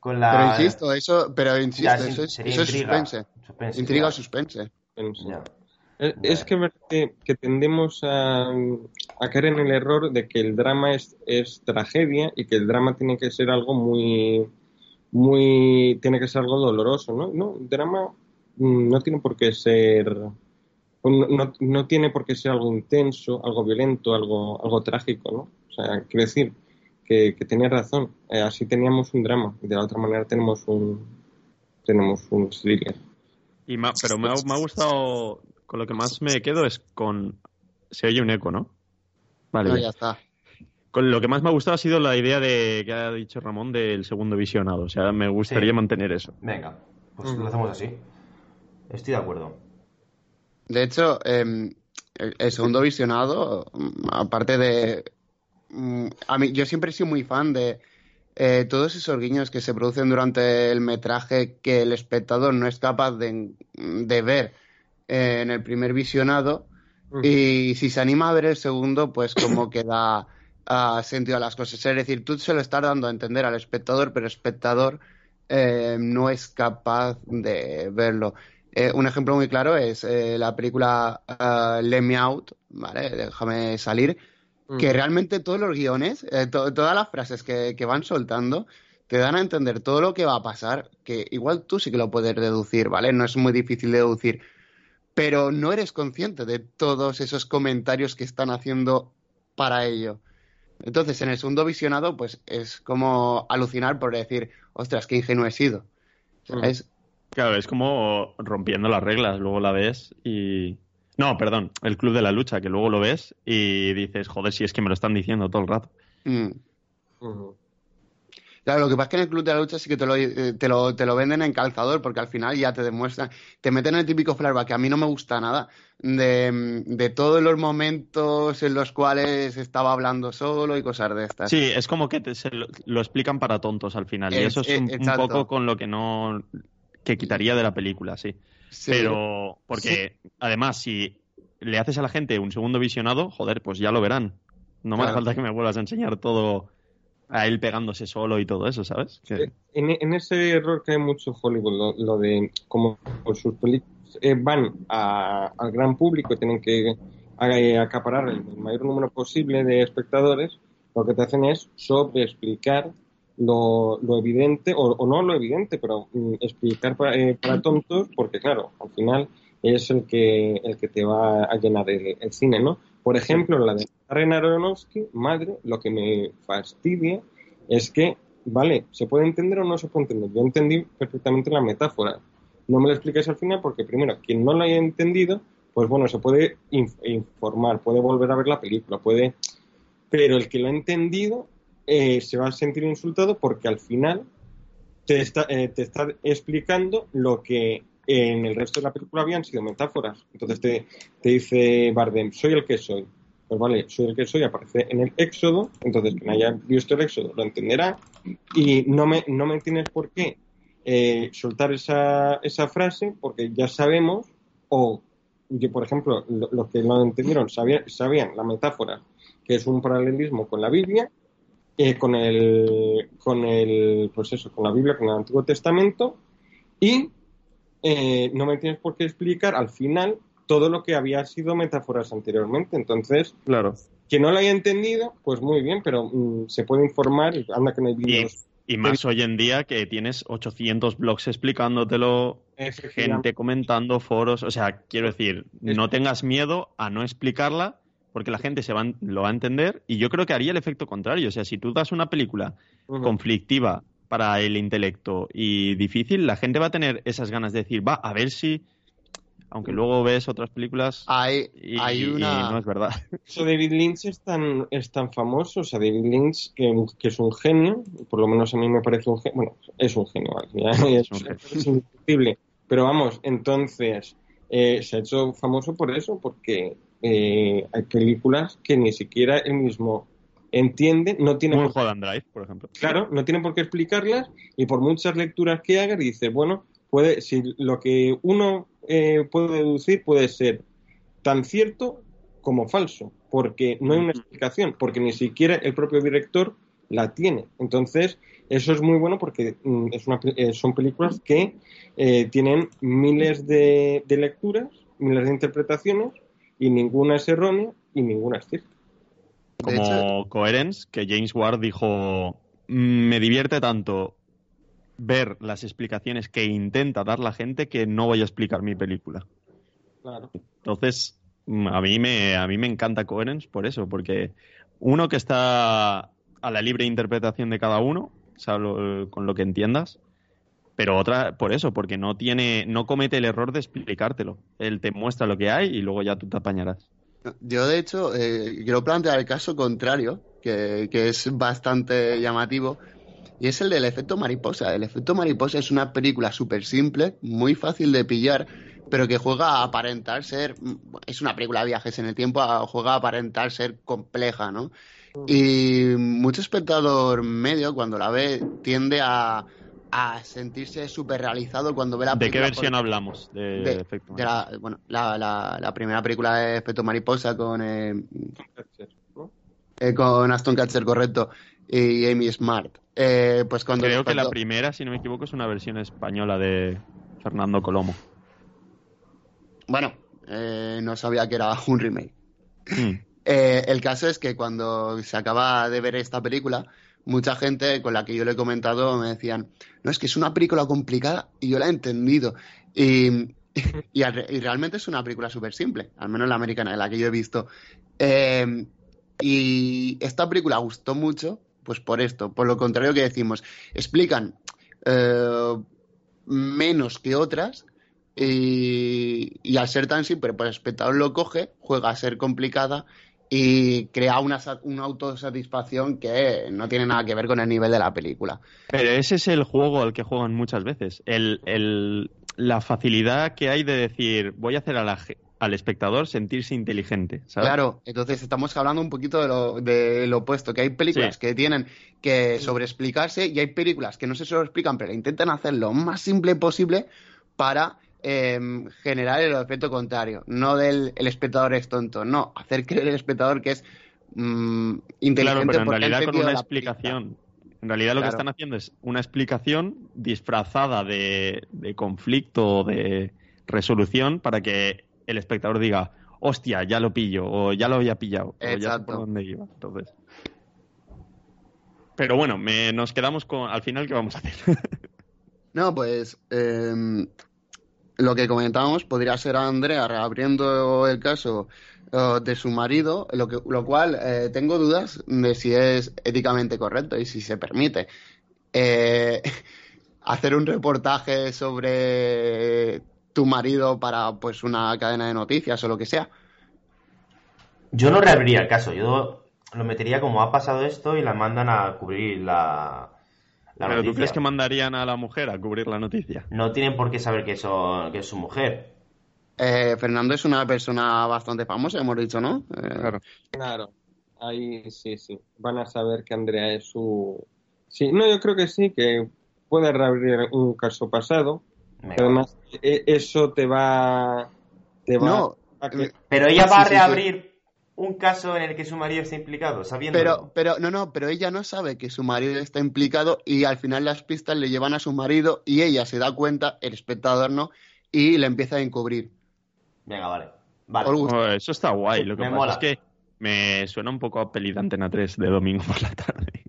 con la... Pero insisto, eso, pero insisto, Ya, eso es, sería eso es suspense. Suspense, Intriga o suspense. Ya. Es, es que, tendemos a, a caer en el error de que el drama es, es tragedia y que el drama tiene que ser algo muy, muy, tiene que ser algo doloroso, ¿no? No, el drama mm, no tiene por qué ser, no, no, tiene por qué ser algo intenso, algo violento, algo, algo trágico, ¿no? O sea, quiero decir que, que tenía razón. Eh, así teníamos un drama y de la otra manera tenemos un, tenemos un thriller. Y ma- pero me ha, me ha gustado. Con lo que más me quedo es con. Se oye un eco, ¿no? Vale. No, bien. ya está. Con lo que más me ha gustado ha sido la idea de que ha dicho Ramón del segundo visionado. O sea, me gustaría Sí. mantener eso. Venga, pues lo hacemos así. Estoy de acuerdo. De hecho, em, el, segundo visionado, aparte de... mm, A mí, yo siempre he sido muy fan de eh, todos esos guiños que se producen durante el metraje que el espectador no es capaz de, de ver eh, en el primer visionado y si se anima a ver el segundo, pues como que da ah, sentido a las cosas. Es decir, tú se lo estás dando a entender al espectador, pero el espectador eh, no es capaz de verlo. Eh, un ejemplo muy claro es eh, la película ah, Let Me Out, ¿vale? Déjame salir, que realmente todos los guiones, eh, to- todas las frases que, que van soltando, te dan a entender todo lo que va a pasar, que igual tú sí que lo puedes deducir, ¿vale? No es muy difícil de deducir, pero no eres consciente de todos esos comentarios que están haciendo para ello. Entonces, en el segundo visionado, pues es como alucinar por decir, ostras, qué ingenuo he sido. ¿Sabes? Claro, es como rompiendo las reglas. Luego la ves y. No, perdón, el Club de la Lucha, que luego lo ves y dices, joder, si es que me lo están diciendo todo el rato. Mm. Claro, lo que pasa es que en el Club de la Lucha sí que te lo, eh, te lo, te lo venden en calzador, porque al final ya te demuestran, te meten el típico flashback, que a mí no me gusta nada, de, de todos los momentos en los cuales estaba hablando solo y cosas de estas. Sí, es como que te- se lo, lo explican para tontos al final. y Es- eso es eh, un, poco con lo que no. Que quitaría de la película, sí. Sí. Pero, porque además, si le haces a la gente un segundo visionado, joder, pues ya lo verán. No me hace falta que me vuelvas a enseñar todo a él pegándose solo y todo eso, ¿sabes? Que- En, en ese error que hay mucho Hollywood, lo, lo de como sus películas eh, van a- al gran público, tienen que, eh, acaparar el mayor número posible de espectadores, lo que te hacen es sobre lo, evidente, o, no lo evidente, pero mm, explicar para, para, tontos, porque claro, al final es el que, el que te va a llenar el, el cine, ¿no? Por ejemplo, la de Aronofsky, madre, lo que me fastidia es que, vale, se puede entender o no se puede entender. Yo entendí perfectamente la metáfora. No me lo expliques al final porque, primero, quien no la haya entendido, pues bueno, se puede informar, puede volver a ver la película, puede... Pero el que lo ha entendido eh, se va a sentir insultado porque al final te está, eh, te está explicando lo que en el resto de la película habían sido metáforas. Entonces te, te dice Bardem, soy el que soy. Pues vale, soy el que soy, aparece en el Éxodo, entonces quien haya visto el Éxodo lo entenderá y no me, no me tienes por qué eh, soltar esa, esa frase porque ya sabemos, o yo, por ejemplo, los que no entendieron sabían, sabían la metáfora, que es un paralelismo con la Biblia, eh, con el, con el, pues eso, con la Biblia, con el Antiguo Testamento, y eh, no me tienes por qué explicar al final todo lo que había sido metáforas anteriormente. Entonces, claro. que no lo haya entendido, pues muy bien, pero mm, se puede informar, anda que no hay vídeos. Y, más hoy en día que tienes 800 blogs explicándotelo, gente comentando, foros, o sea, quiero decir, no tengas miedo a no explicarla porque la gente se va, lo va a entender y yo creo que haría el efecto contrario. O sea, si tú das una película conflictiva para el intelecto y difícil, la gente va a tener esas ganas de decir, va, a ver si aunque luego ves otras películas hay, y, hay una... no es verdad. [laughs] Eso David Lynch es tan, es tan famoso, o sea, David Lynch, que, es un genio, por lo menos a mí me parece un genio, bueno, es un genio, [laughs] es, es indiscutible, pero vamos, entonces, eh, se ha hecho famoso por eso, porque eh, hay películas que ni siquiera él mismo entiende, no tiene... por... Drive, por ejemplo. Claro, no tiene por qué explicarlas y por muchas lecturas que haga, dice, bueno, puede, si lo que uno eh, puede deducir puede ser tan cierto como falso, porque no hay una explicación, porque ni siquiera el propio director la tiene. Entonces, eso es muy bueno porque mm, es una, eh, son películas que eh, tienen miles de, lecturas, miles de interpretaciones, y ninguna es errónea y ninguna es cierta. Como Coherence, que James Ward dijo, mm, me divierte tanto ver las explicaciones que intenta dar la gente que no voy a explicar mi película. Claro. Entonces, mm, a mí me, a mí me encanta Coherence por eso, porque uno que está a la libre interpretación de cada uno, con lo que entiendas, pero otra por eso, porque no tiene, no comete el error de explicártelo. Él te muestra lo que hay y luego ya tú te apañarás. Yo, de hecho, eh, quiero plantear el caso contrario, que, que es bastante llamativo, y es el del efecto mariposa. El efecto mariposa es una película súper simple, muy fácil de pillar, pero que juega a aparentar ser. Es una película de viajes en el tiempo, juega a aparentar ser compleja, ¿no? Y mucho espectador medio, cuando la ve, tiende a, a sentirse súper realizado cuando ve la película. ¿De qué versión hablamos de, efecto mariposa? la, bueno, la, la, primera película de efecto mariposa con. Eh, eh, con Aston Catcher, correcto y Amy Smart. Eh, pues cuando Creo que la primera, si no me equivoco, es una versión española de Fernando Colomo. Bueno, eh, no sabía que era un remake. Hmm. Eh, el caso es que cuando se acaba de ver esta película, mucha gente con la que yo le he comentado me decían, no, es que es una película complicada y yo la he entendido. Y, [laughs] y, realmente es una película súper simple, al menos la americana, la que yo he visto. y esta película gustó mucho pues por esto, por lo contrario que decimos, explican eh, menos que otras y, al ser tan simple, pues el espectador lo coge, juega a ser complicada y crea una, una autosatisfacción que no tiene nada que ver con el nivel de la película. Pero ese es el juego al que juegan muchas veces. El, la facilidad que hay de decir, voy a hacer a la, al espectador sentirse inteligente. Claro, entonces estamos hablando un poquito de lo, de lo opuesto, que hay películas que tienen que sobreexplicarse y hay películas que no se sobreexplican, pero intentan hacer lo más simple posible para em, generar el efecto contrario. No del el espectador es tonto, no, hacer creer al espectador que es mm, inteligente. Claro, pero en realidad con una explicación. En realidad lo que están haciendo es una explicación disfrazada de, de conflicto o de resolución para que el espectador diga, hostia, ya lo pillo, o ya lo había pillado, o ya sé Exacto. por dónde iba. Entonces. Pero bueno, me, nos quedamos con. Al final, ¿qué vamos a hacer? [laughs] No, pues em, lo que comentábamos podría ser a Andrea reabriendo el caso eh, de su marido, lo, que, lo cual eh, tengo dudas de si es éticamente correcto y si se permite. Eh, [laughs] hacer un reportaje sobre tu marido para pues una cadena de noticias o lo que sea. Yo no reabriría el caso, yo lo metería como ha pasado esto y la mandan a cubrir la, la ¿Pero tú crees que mandarían a la mujer a cubrir la noticia? No tienen por qué saber que, eso, que es su mujer. Eh, Fernando es una persona bastante famosa, hemos dicho, ¿no? Eh, Claro. Claro, ahí sí, sí. Van a saber que Andrea es su... Sí, no, yo creo que sí, que puede reabrir un caso pasado. Además, e- eso te va... Te va No, a que- Pero ella Sí, va a sí, sí. reabrir un caso en el que su marido está implicado, sabiendo. Pero, pero, no, no, pero ella no sabe que su marido está implicado y al final las pistas le llevan a su marido y ella se da cuenta, el espectador no, y le empieza a encubrir. Venga, vale. Vale. Oh, eso está guay. Lo que Me pasa mola. es que me suena un poco a peli de Antena 3 de domingo por la tarde.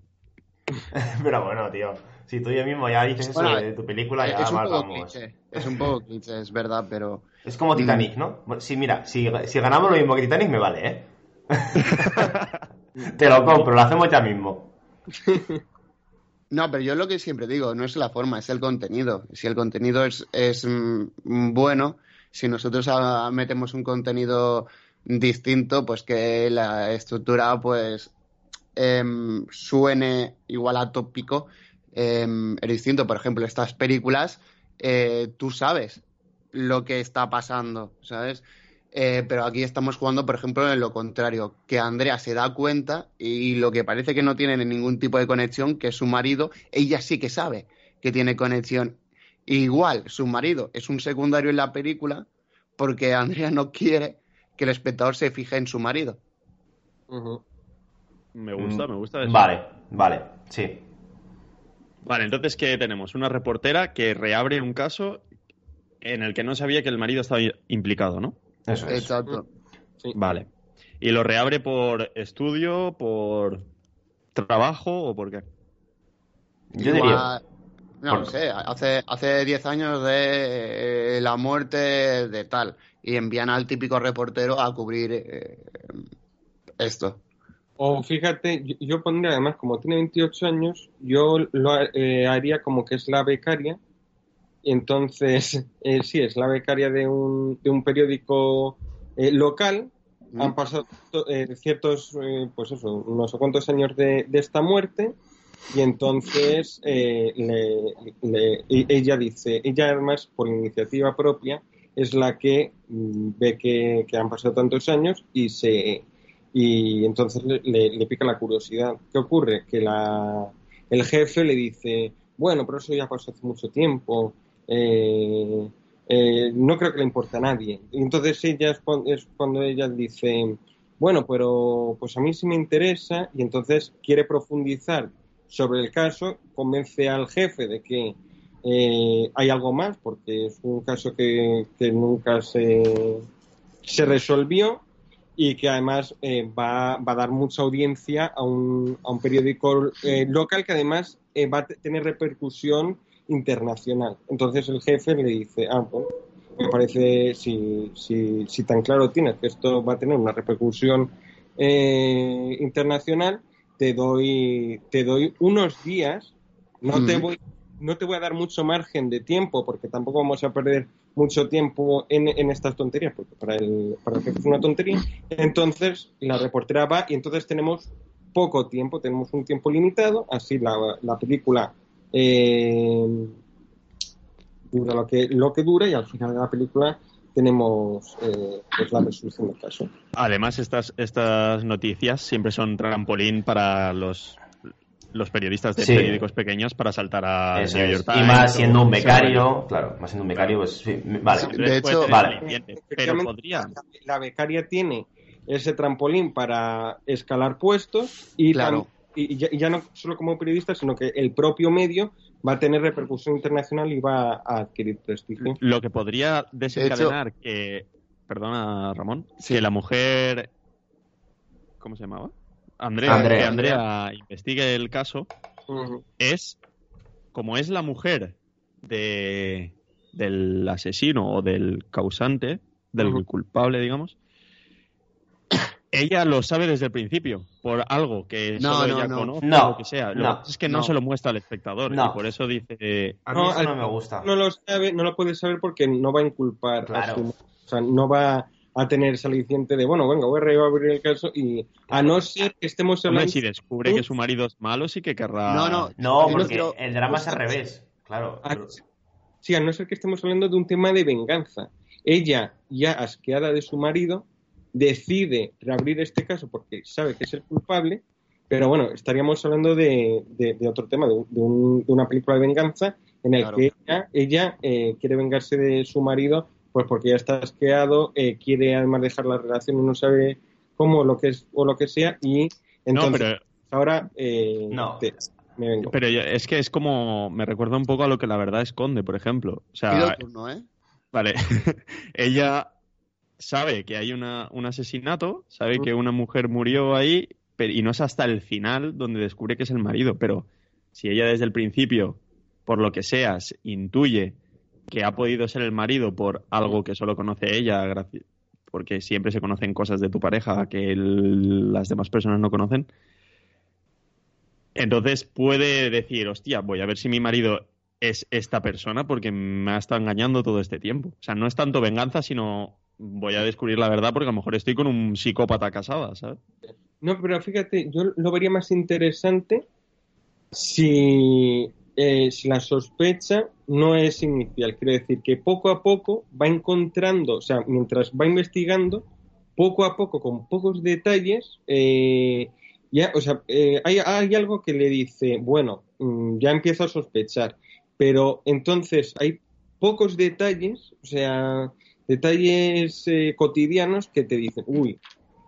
[laughs] Pero bueno, tío. Si tú yo mismo ya dices eso de tu película, ya es un mal poco vamos. cliché, es un poco cliché, es verdad, pero Es como Titanic, ¿no? Sí, mira, si, si ganamos lo mismo que Titanic, me vale, ¿eh? [laughs] Te lo compro, lo hacemos ya mismo. [laughs] no, pero yo lo que siempre digo, no es la forma, es el contenido. Si el contenido es, es mm, bueno, si nosotros ah, metemos un contenido distinto, pues que la estructura pues em, suene igual a tópico, es distinto. Por ejemplo, estas películas, eh, tú sabes lo que está pasando, ¿sabes? Eh, pero aquí estamos jugando, por ejemplo, en lo contrario, que Andrea se da cuenta y lo que parece que no tienen ningún tipo de conexión, que es su marido, ella sí que sabe que tiene conexión. Igual, su marido es un secundario en la película porque Andrea no quiere que el espectador se fije en su marido. Me gusta, me gusta eso. Vale, vale, sí. Vale, entonces, ¿qué tenemos? Una reportera que reabre un caso en el que no sabía que el marido estaba implicado, ¿no? Eso es. Exacto. Sí. Vale. ¿Y lo reabre por estudio, por trabajo o por qué? Yo diría. No Por- sé, hace, hace 10 años de eh, la muerte de tal y envían al típico reportero a cubrir eh, esto. O fíjate, yo, yo pondría además, como tiene 28 años, yo lo eh, haría como que es la becaria. Y entonces, eh, sí, es la becaria de un, de un periódico eh, local. Mm. Han pasado eh, ciertos, eh, pues eso, unos cuantos años de, de esta muerte. Y entonces eh, le- le- e- ella dice, ella además por iniciativa propia es la que mm, ve que, que han pasado tantos años y se y entonces le- le pica la curiosidad. ¿Qué ocurre? Que la, el jefe le dice, bueno, pero eso ya pasó hace mucho tiempo, eh, eh, no creo que le importe a nadie. Y entonces ella es cuando, es cuando ella dice, bueno, pero pues a mí sí me interesa y entonces quiere profundizar sobre el caso, convence al jefe de que eh, hay algo más, porque es un caso que, nunca se, se resolvió y que además va, va a dar mucha audiencia a un, a un periódico local que además va a te- tener repercusión internacional. Entonces el jefe le dice, ah, bueno, me parece, si, si, si tan claro tienes que esto va a tener una repercusión eh, internacional, te doy, te doy unos días, no te voy no te voy a dar mucho margen de tiempo porque tampoco vamos a perder mucho tiempo en, en estas tonterías porque para el, para el jefe es una tontería. Entonces la reportera va y entonces tenemos poco tiempo, tenemos un tiempo limitado, así la, la película eh, dura lo que, lo que dura y al final de la película tenemos eh, pues la resolución del caso. Además, estas, estas noticias siempre son trampolín para los, los periodistas de Sí. periódicos pequeños para saltar a Eso New. York Y Times más o- siendo un becario, claro, más siendo un becario, pues sí, vale. De hecho- Vale. Pero podría. La becaria tiene ese trampolín para escalar puestos y, Claro. Y ya, y ya no solo como periodista, sino que el propio medio va a tener repercusión internacional y va a adquirir prestigio. Lo que podría desencadenar que perdona Ramón, Sí. que la mujer, ¿cómo se llamaba? Andrea, Andrea. que Andrea investigue el caso, es como es la mujer de del asesino o del causante, del culpable, digamos. Ella lo sabe desde el principio, por algo que No, solo no, ella no. conoce No, o lo que sea. Lo no, que pasa es que no, no. se lo muestra al espectador No. y por eso dice A mí No, eso al- no me gusta. No lo sabe, no lo puede saber porque no va a inculpar Claro. a su... O sea, no va a tener ese aliciente de, bueno, venga, voy a reabrir el caso y a no ser que estemos Hombre, hablando... si descubre que su marido es malo, sí que querrá. No, no. No, porque quiero- el drama es al revés. Claro. a- sí, a no ser que estemos hablando de un tema de venganza. Ella, ya asqueada de su marido, decide reabrir este caso porque sabe que es el culpable, pero bueno, estaríamos hablando de, de- de otro tema, de, un- de un- de una película de venganza en el Claro. que ella, ella, eh, quiere vengarse de su marido pues porque ya está asqueado, eh, quiere además dejar la relación y no sabe cómo lo que es o lo que sea y No, entonces pero, ahora eh, No. te- me vengo. pero yo- es que es como. Me recuerda un poco a lo que la verdad esconde, por ejemplo. O sea, Pido turno, ¿eh? Vale, [laughs] ella sabe que hay una, un asesinato, sabe que una mujer murió ahí, pero, y no es hasta el final donde descubre que es el marido, pero si ella desde el principio, por lo que sea, se- intuye que ha podido ser el marido por algo que solo conoce ella, porque siempre se conocen cosas de tu pareja que el- las demás personas no conocen, entonces puede decir, hostia, voy a ver si mi marido es esta persona porque me ha estado engañando todo este tiempo. O sea, no es tanto venganza, sino voy a descubrir la verdad porque a lo mejor estoy con un psicópata casada, ¿sabes? No, pero fíjate, yo lo vería más interesante si, eh, si la sospecha no es inicial. Quiero decir que poco a poco va encontrando, o sea, mientras va investigando, poco a poco, con pocos detalles, eh, ya, o sea, eh, hay, hay algo que le dice, bueno, mm, ya empiezo a sospechar, pero entonces hay pocos detalles, o sea, detalles eh, cotidianos que te dicen, uy,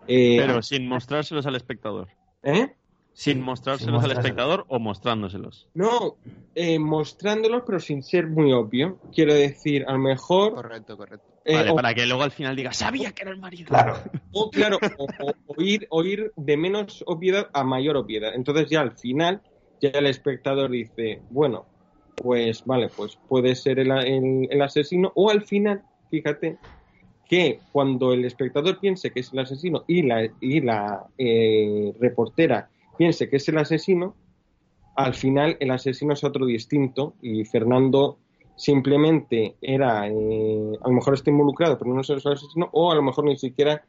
eh, Pero sin mostrárselos al espectador. ¿eh? Sin Sin mostrárselos al espectador o mostrándoselos. No, eh, mostrándolos, pero sin ser muy obvio. Quiero decir, a lo mejor. Correcto, correcto. eh, Vale, o, para que luego al final diga, sabía que era el marido. Claro. [laughs] o, claro, o, o- o ir, o ir de menos obviedad a mayor obviedad. Entonces, ya al final, ya el espectador dice, bueno, pues vale, pues puede ser el, el- el asesino. O al final, fíjate, que cuando el espectador piense que es el asesino y la, y la eh, reportera piense que es el asesino, al final el asesino es otro distinto y Fernando simplemente era, eh, a lo mejor está involucrado, pero no es el asesino, o a lo mejor ni siquiera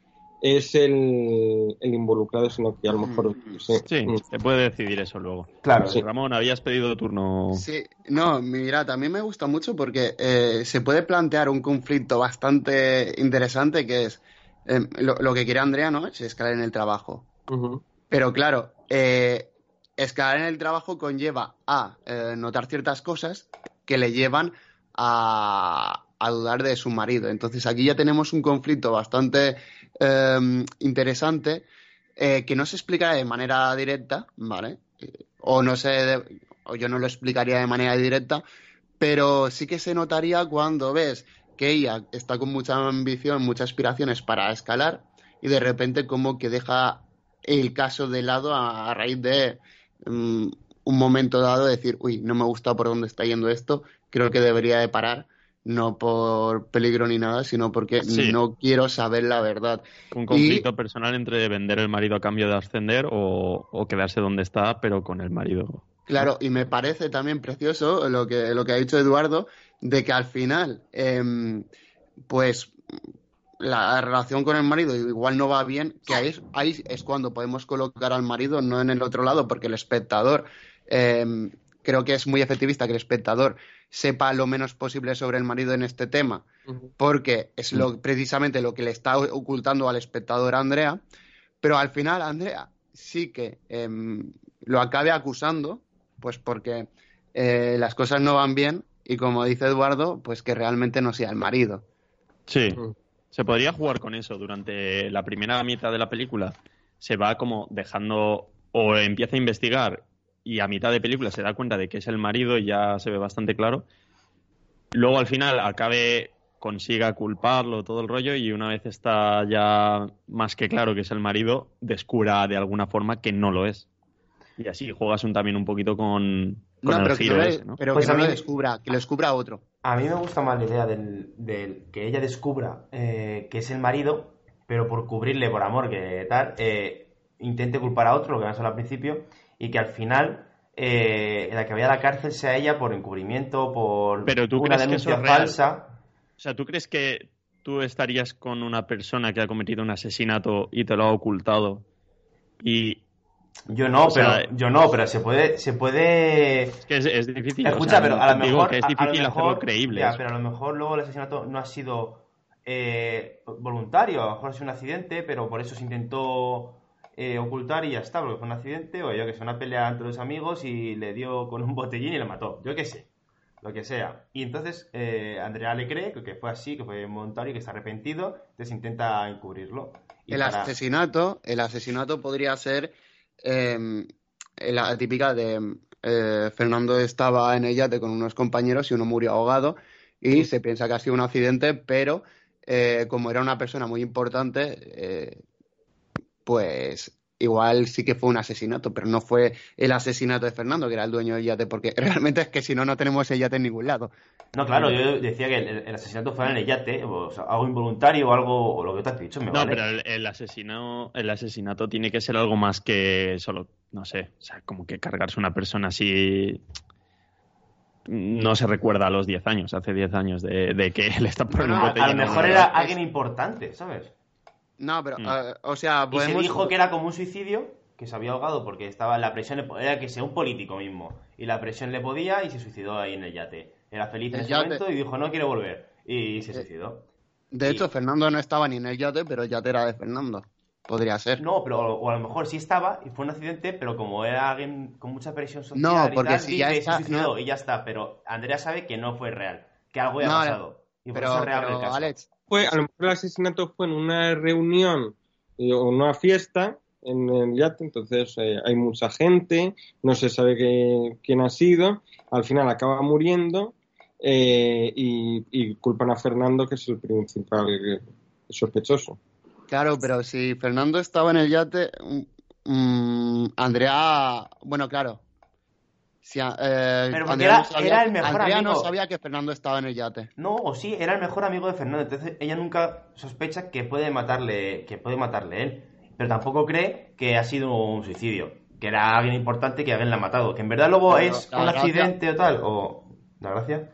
es el, el involucrado, sino que a lo mejor... Mm. sí, Sí, mm, se puede decidir eso luego. Claro. Sí. Ramón, habías pedido turno. Sí, no, mira, también me gusta mucho porque eh, se puede plantear un conflicto bastante interesante que es eh, lo, lo que quiere Andrea, ¿no? Es escalar en el trabajo. Pero claro, eh, escalar en el trabajo conlleva a eh, notar ciertas cosas que le llevan a, a dudar de su marido. Entonces aquí ya tenemos un conflicto bastante eh, interesante eh, que no se explicará de manera directa, ¿vale? Eh, O no sé, o yo no lo explicaría de manera directa, pero sí que se notaría cuando ves que ella está con mucha ambición, muchas aspiraciones para escalar y de repente como que deja el caso de lado a, raíz de mm, un momento dado decir, uy, no me gusta por dónde está yendo esto, creo que debería de parar, no por peligro ni nada, sino porque Sí. no quiero saber la verdad. Un conflicto personal entre vender el marido a cambio de ascender o, o quedarse donde está, pero con el marido. Claro, y me parece también precioso lo que, lo que ha dicho Eduardo, de que al final, em, pues la relación con el marido igual no va bien, que ahí, es- ahí es cuando podemos colocar al marido, no en el otro lado, porque el espectador, em, creo que es muy efectivista que el espectador sepa lo menos posible sobre el marido en este tema, porque es lo, precisamente lo que le está ocultando al espectador Andrea, pero al final Andrea sí que em, lo acabe acusando, pues porque eh, las cosas no van bien y como dice Eduardo, pues que realmente no sea el marido. Sí. Mm. Se podría jugar con eso durante la primera mitad de la película. Se va como dejando o empieza a investigar y a mitad de película se da cuenta de que es el marido y ya se ve bastante claro. Luego al final acabe consiga culparlo, todo el rollo, y una vez está ya más que claro que es el marido, descubra de alguna forma que no lo es. Y así juegas un, también un poquito con, con No, el pero que giro no, le- ese, ¿no? pero Pues que a no lo mí- descubra, que lo descubra otro. A mí me gusta más la idea del, del que ella descubra eh, que es el marido, pero por cubrirle por amor, que tal, eh, intente culpar a otro, lo que hablar al principio, y que al final eh, la que vaya a la cárcel sea ella por encubrimiento, por Pero ¿tú una crees que eso denuncia es falsa. O sea, ¿tú crees que tú estarías con una persona que ha cometido un asesinato y te lo ha ocultado? Y Yo no, O sea, pero yo no, pero se puede, se puede es que es, es difícil. o Escucha, sea, pero a lo digo mejor. que es a- a lo difícil mejor- hacerlo creíble. ya, pero a lo mejor luego el asesinato no ha sido eh, voluntario, a lo mejor ha sido un accidente, pero por eso se intentó eh, ocultar y ya está, porque fue un accidente, o yo que sé, una pelea entre los amigos y le dio con un botellín y le mató. Yo qué sé, lo que sea. Y entonces eh, Andrea le cree que fue así, que fue voluntario y que está arrepentido, entonces intenta encubrirlo. Y El para- asesinato, el asesinato podría ser eh, la típica de eh, Fernando estaba en el yate con unos compañeros y uno murió ahogado y se piensa que ha sido un accidente, pero como era una persona muy importante, pues igual sí que fue un asesinato, pero no fue el asesinato de Fernando, que era el dueño del yate, porque [laughs] realmente es que si no, no tenemos el yate en ningún lado. No, claro, yo decía que el, el asesinato fue en el yate, o sea, algo involuntario o algo, o lo que te has dicho, me No, vale. pero el, el asesino, el asesinato tiene que ser algo más que solo, no sé, o sea, como que cargarse una persona así no se recuerda a los 10 años, hace 10 años de, de que [laughs] él está poniendo un botellín a lo mejor era alguien importante, ¿sabes? No, pero, Mm. eh, o sea, Y se podemos... dijo que era como un suicidio, que se había ahogado porque estaba la presión, era que sea un político mismo, y la presión le podía y se suicidó ahí en el yate. Era feliz en El ese yate. momento y dijo, no quiero volver, y se Eh, suicidó. De hecho, Fernando no estaba ni en el yate, pero el yate era de Fernando. Podría ser. No, pero o a lo mejor sí estaba y fue un accidente, pero como era alguien con mucha presión social No, y porque tal, si y ya está- se suicidó no. y ya está, pero Andrea sabe que no fue real, que algo había No, pasado. Y por pero, eso reabre el pero, caso. Alex, Fue, a lo mejor el asesinato fue en una reunión eh, o una fiesta en el yate, entonces eh, hay mucha gente, no se sabe qué- quién ha sido, al final acaba muriendo eh, y, culpan a Fernando, que es el principal eh, sospechoso. claro, pero si Fernando estaba en el yate, mm, Andrea, bueno, claro. Si, eh, Pero porque Andrea era- no sabía, era el mejor Andrea no amigo. sabía que Fernando estaba en el yate. No, o sí, era el mejor amigo de Fernando, entonces ella nunca sospecha que puede matarle, que puede matarle él, pero tampoco cree que ha sido un suicidio, que era alguien importante que alguien la ha matado, que en verdad luego Pero es un gracia- accidente o tal, o la gracia.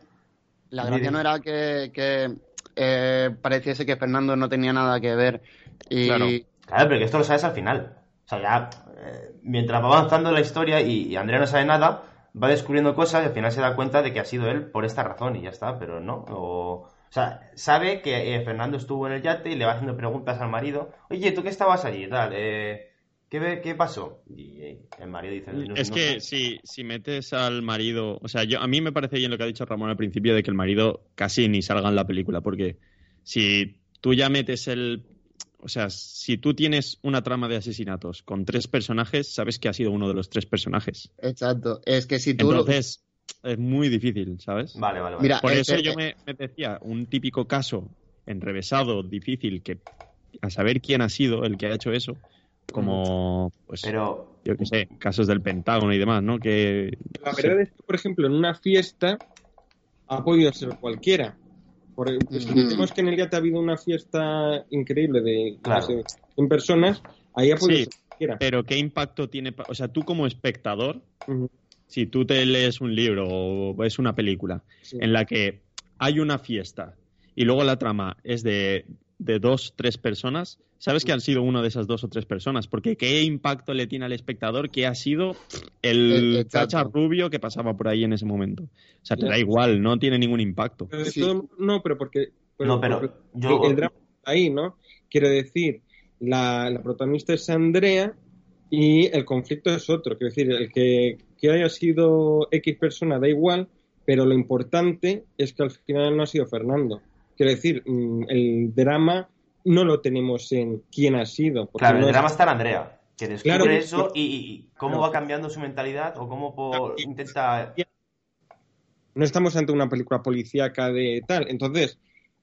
La gracia no era que, que, eh, pareciese que Fernando no tenía nada que ver. Y Claro. Claro, pero que esto lo sabes al final. O sea, ya eh, mientras va avanzando la historia y, y Andrea no sabe nada, va descubriendo cosas y al final se da cuenta de que ha sido él por esta razón y ya está, pero no. O, o sea, sabe que eh, Fernando estuvo en el yate y le va haciendo preguntas al marido. Oye, ¿tú qué estabas allí? Tal, eh, ¿qué, ve- ¿Qué pasó? Y eh, el marido dice... "No- Es no que sé". si, si metes al marido, o sea, yo a mí me parece bien lo que ha dicho Ramón al principio de que el marido casi ni salga en la película, porque si tú ya metes el, o sea, si tú tienes una trama de asesinatos con tres personajes, sabes que ha sido uno de los tres personajes. exacto. Es que si tú. Entonces es muy difícil, ¿sabes? Vale, vale, vale. Mira, Por eso yo me, me decía un típico caso enrevesado, difícil, que a saber quién ha sido el que ha hecho eso, como, pues, Pero... yo qué sé, casos del Pentágono y demás, ¿no? Que La verdad es que, por ejemplo, en una fiesta ha podido ser cualquiera. Por, decimos que en el yate ha habido una fiesta increíble de Claro. no sé, 100 personas, ahí ha podido Sí. ser. Pero ¿qué impacto tiene? O sea, tú como espectador, si tú te lees un libro o ves una película sí. en la que hay una fiesta y luego la trama es de, de dos, tres personas, sabes que han sido una de esas dos o tres personas, porque ¿qué impacto le tiene al espectador que ha sido el Eh, exacto. chacha rubio que pasaba por ahí en ese momento? O sea, te da igual, no tiene ningún impacto. Pero Sí. todo- no, pero porque. No, pero porque yo... El drama está ahí, ¿no? Quiero decir, la, la protagonista es Andrea y el conflicto es otro. Quiero decir, el que, que haya sido X persona da igual, pero lo importante es que al final no ha sido Fernando. Quiero decir, mm, el drama no lo tenemos en quién ha sido. porque Claro, no el es- drama está en Andrea, que descubre Claro, eso porque- y, cómo Claro. va cambiando su mentalidad o cómo por- intenta... no estamos ante una película policíaca de tal. Entonces,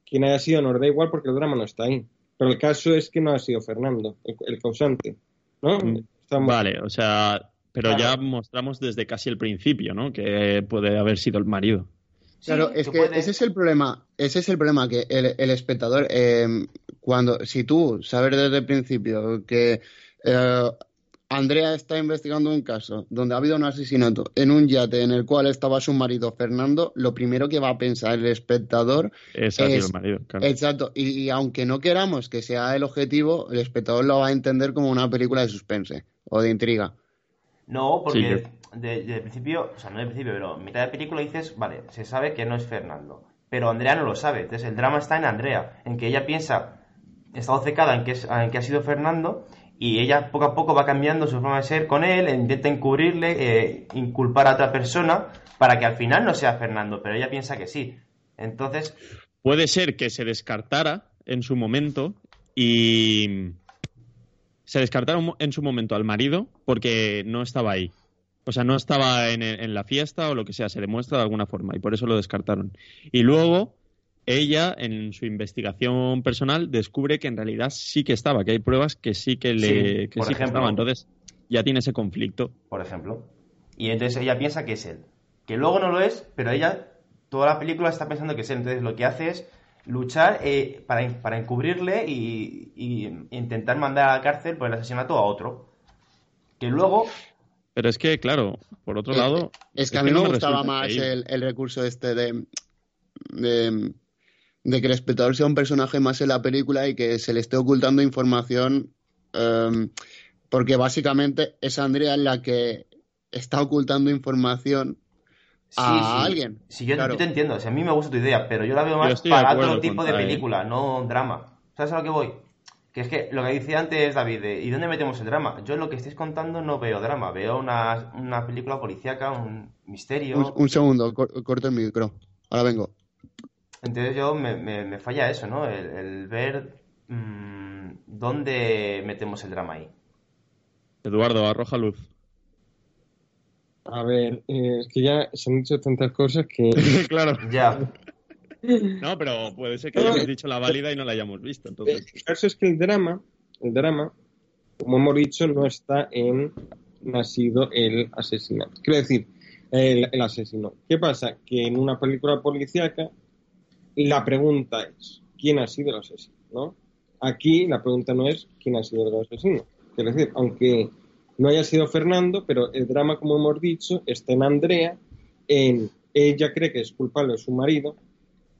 quien haya sido nos da igual porque el drama no está ahí. Pero el caso es que no ha sido Fernando, el, el causante. ¿No? Mm, Estamos- Vale, o sea, pero Claro. ya mostramos desde casi el principio, ¿no? Que puede haber sido el marido. Claro, Sí, es que puedes- ese es el problema. Ese es el problema que el, el espectador, eh, cuando, si tú sabes desde el principio que eh, Andrea está investigando un caso donde ha habido un asesinato en un yate en el cual estaba su marido Fernando, lo primero que va a pensar el espectador, Es- el marido, claro. exacto, y, y aunque no queramos que sea el objetivo, el espectador lo va a entender como una película de suspense o de intriga. No, porque Sí, de, de principio, o sea, no de principio, pero en mitad de película dices, vale, se sabe que no es Fernando. Pero Andrea no lo sabe. Entonces el drama está en Andrea, en que ella piensa, está obcecada en que, es, en que ha sido Fernando, y ella poco a poco va cambiando su forma de ser con él, e intenta encubrirle, eh, inculpar a otra persona, para que al final no sea Fernando, pero ella piensa que sí. Entonces, Puede ser que se descartara en su momento y se mo- en su momento al marido porque no estaba ahí. O sea, no estaba en, en la fiesta o lo que sea, se demuestra de alguna forma y por eso lo descartaron. Y luego ella, en su investigación personal, descubre que en realidad sí que estaba, que hay pruebas que sí que le Sí, que por sí que ejemplo. estaba. Entonces ya tiene ese conflicto. por ejemplo. Y entonces ella piensa que es él. Que luego no lo es, pero ella toda la película está pensando que es él. Entonces lo que hace es luchar eh, para, para encubrirle y, y intentar mandar a la cárcel por el asesinato a otro. Que luego, Pero es que, claro, por otro Eh, lado... Es que a mí me gustaba más el, el recurso este de, de, de que el espectador sea un personaje más en la película y que se le esté ocultando información, em, porque básicamente es Andrea la que está ocultando información sí, a sí, alguien. sí, yo, Claro. yo te entiendo, o sea, a mí me gusta tu idea, pero yo la veo más para otro tipo de película, no drama. ¿Sabes a lo que voy? Que es que lo que decía antes David, de, ¿y dónde metemos el drama? Yo en lo que estáis contando no veo drama, veo una, una película policíaca, un misterio. Un, un segundo, cor- corto el micro. Ahora vengo. Entonces yo me, me- me falla eso, ¿no? El, el ver mm, dónde metemos el drama ahí. Eduardo, arroja luz. A ver, eh, es que ya se han dicho tantas cosas que... [laughs] claro. Ya, [laughs] No, pero puede ser que hayamos dicho la válida y no la hayamos visto. Entonces, El caso es que el drama, el drama, como hemos dicho, no está en no ha sido el asesinato. Quiero decir, el, el asesino. ¿Qué pasa? Que en una película policíaca la pregunta es ¿quién ha sido el asesino? ¿no? Aquí la pregunta no es quién ha sido el asesino. Quiero decir, aunque no haya sido Fernando, pero el drama, como hemos dicho, está en Andrea, en ella cree que es culpable de su marido,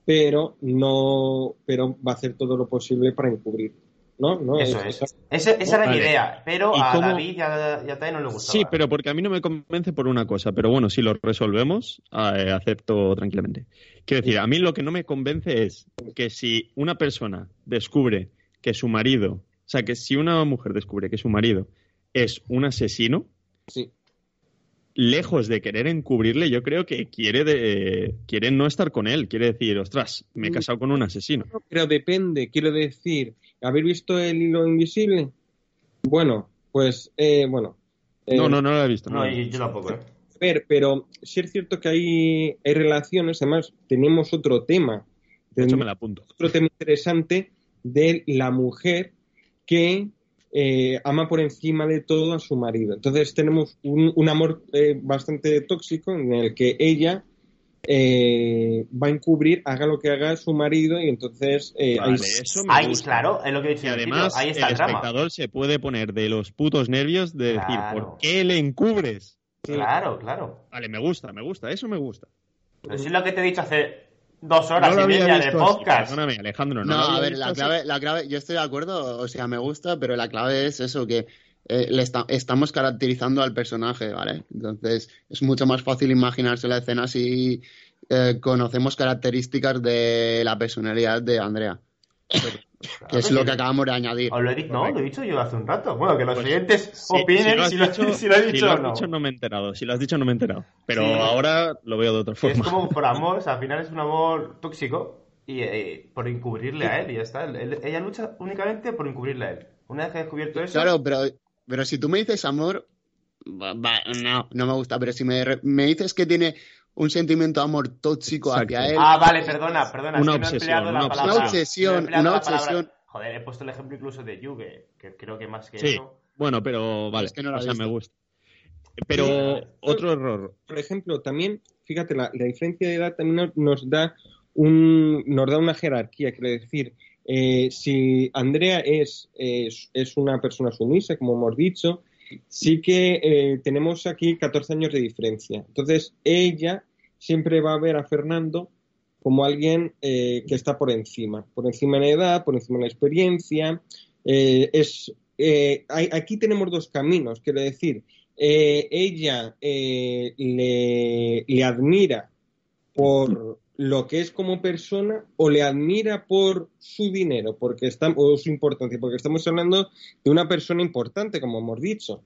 pero no, pero va a hacer todo lo posible para encubrir, ¿no? ¿No? eso Es- es. Ese- esa era mi idea, pero ¿Y a cómo- David y a, y a Tai no le gustaba. sí, pero porque a mí no me convence por una cosa. Pero bueno, si lo resolvemos, eh, acepto tranquilamente. Quiero decir, a mí lo que no me convence es que si una persona descubre que su marido, o sea, que si una mujer descubre que su marido es un asesino, Sí. lejos de querer encubrirle, yo creo que quiere, de, quiere no estar con él. Quiere decir, ostras, me he casado con un asesino. Pero depende, quiero decir, ¿habéis visto el hilo invisible? Bueno, pues, eh, bueno. eh, No, no, no lo he visto. no No, lo he yo, visto. yo tampoco, ¿eh? A ver, pero sí es cierto que hay, hay relaciones, además tenemos otro tema, De hecho, me la apunto. otro tema interesante de la mujer que eh, ama por encima de todo a su marido. Entonces tenemos un, un amor eh, bastante tóxico en el que ella eh, va a encubrir, haga lo que haga su marido y entonces eh, Vale, hay- eso me Ahí, gusta. claro, es lo que he dicho. Y además, ahí está el el, drama. espectador se puede poner de los putos nervios de decir. ¿por qué le encubres? Claro, claro. Vale, me gusta, me gusta, eso me gusta. Pero sí es lo que te he dicho hace dos horas No lo y había media de podcast. Perdóname, Alejandro. No, No, lo había a ver, visto la clave, la clave, yo estoy de acuerdo, o sea, me gusta, pero la clave es eso, que eh, le esta- estamos caracterizando al personaje, ¿vale? Entonces, es mucho más fácil imaginarse la escena si eh, conocemos características de la personalidad de Andrea, que es lo que acabamos de añadir. Lo he no, lo he dicho yo hace un rato. Bueno, que los Pues, oyentes opinen lo has si, lo, dicho- si lo he si dicho lo o has no. dicho no me he enterado. Si lo has dicho no me he enterado. Pero Sí. ahora lo veo de otra forma. es como un [laughs] por amor, o sea, al final es un amor tóxico y eh, por encubrirle a él y ya está. Él- él- ella lucha únicamente por encubrirle a él. Una vez que ha descubierto eso, Claro, pero, pero si tú me dices amor, no, no me gusta, pero si me, me dices que tiene un sentimiento de amor tóxico Exacto. hacia él. Ah, vale, perdona, perdona. Una es que no he obsesión, empleado la una palabra- obsesión, no he empleado una palabra- obsesión. Joder, he puesto el ejemplo incluso de Yuge, que creo que más que Sí. eso. Bueno, pero vale, Es que no la o sea, me gusta. Pero Sí. otro error. Por ejemplo, también, fíjate, la, la diferencia de edad también nos, nos da un, nos da una jerarquía, quiero decir, eh, si Andrea es, es, es una persona sumisa, como hemos dicho, sí que eh, tenemos aquí 14 años de diferencia. Entonces, ella siempre va a ver a Fernando como alguien eh, que está por encima, por encima en edad, por encima en la experiencia. Eh, es, eh, aquí tenemos dos caminos, quiero decir, ella le, le admira por lo que es como persona o le admira por su dinero porque está, o su importancia, porque estamos hablando de una persona importante, como hemos dicho.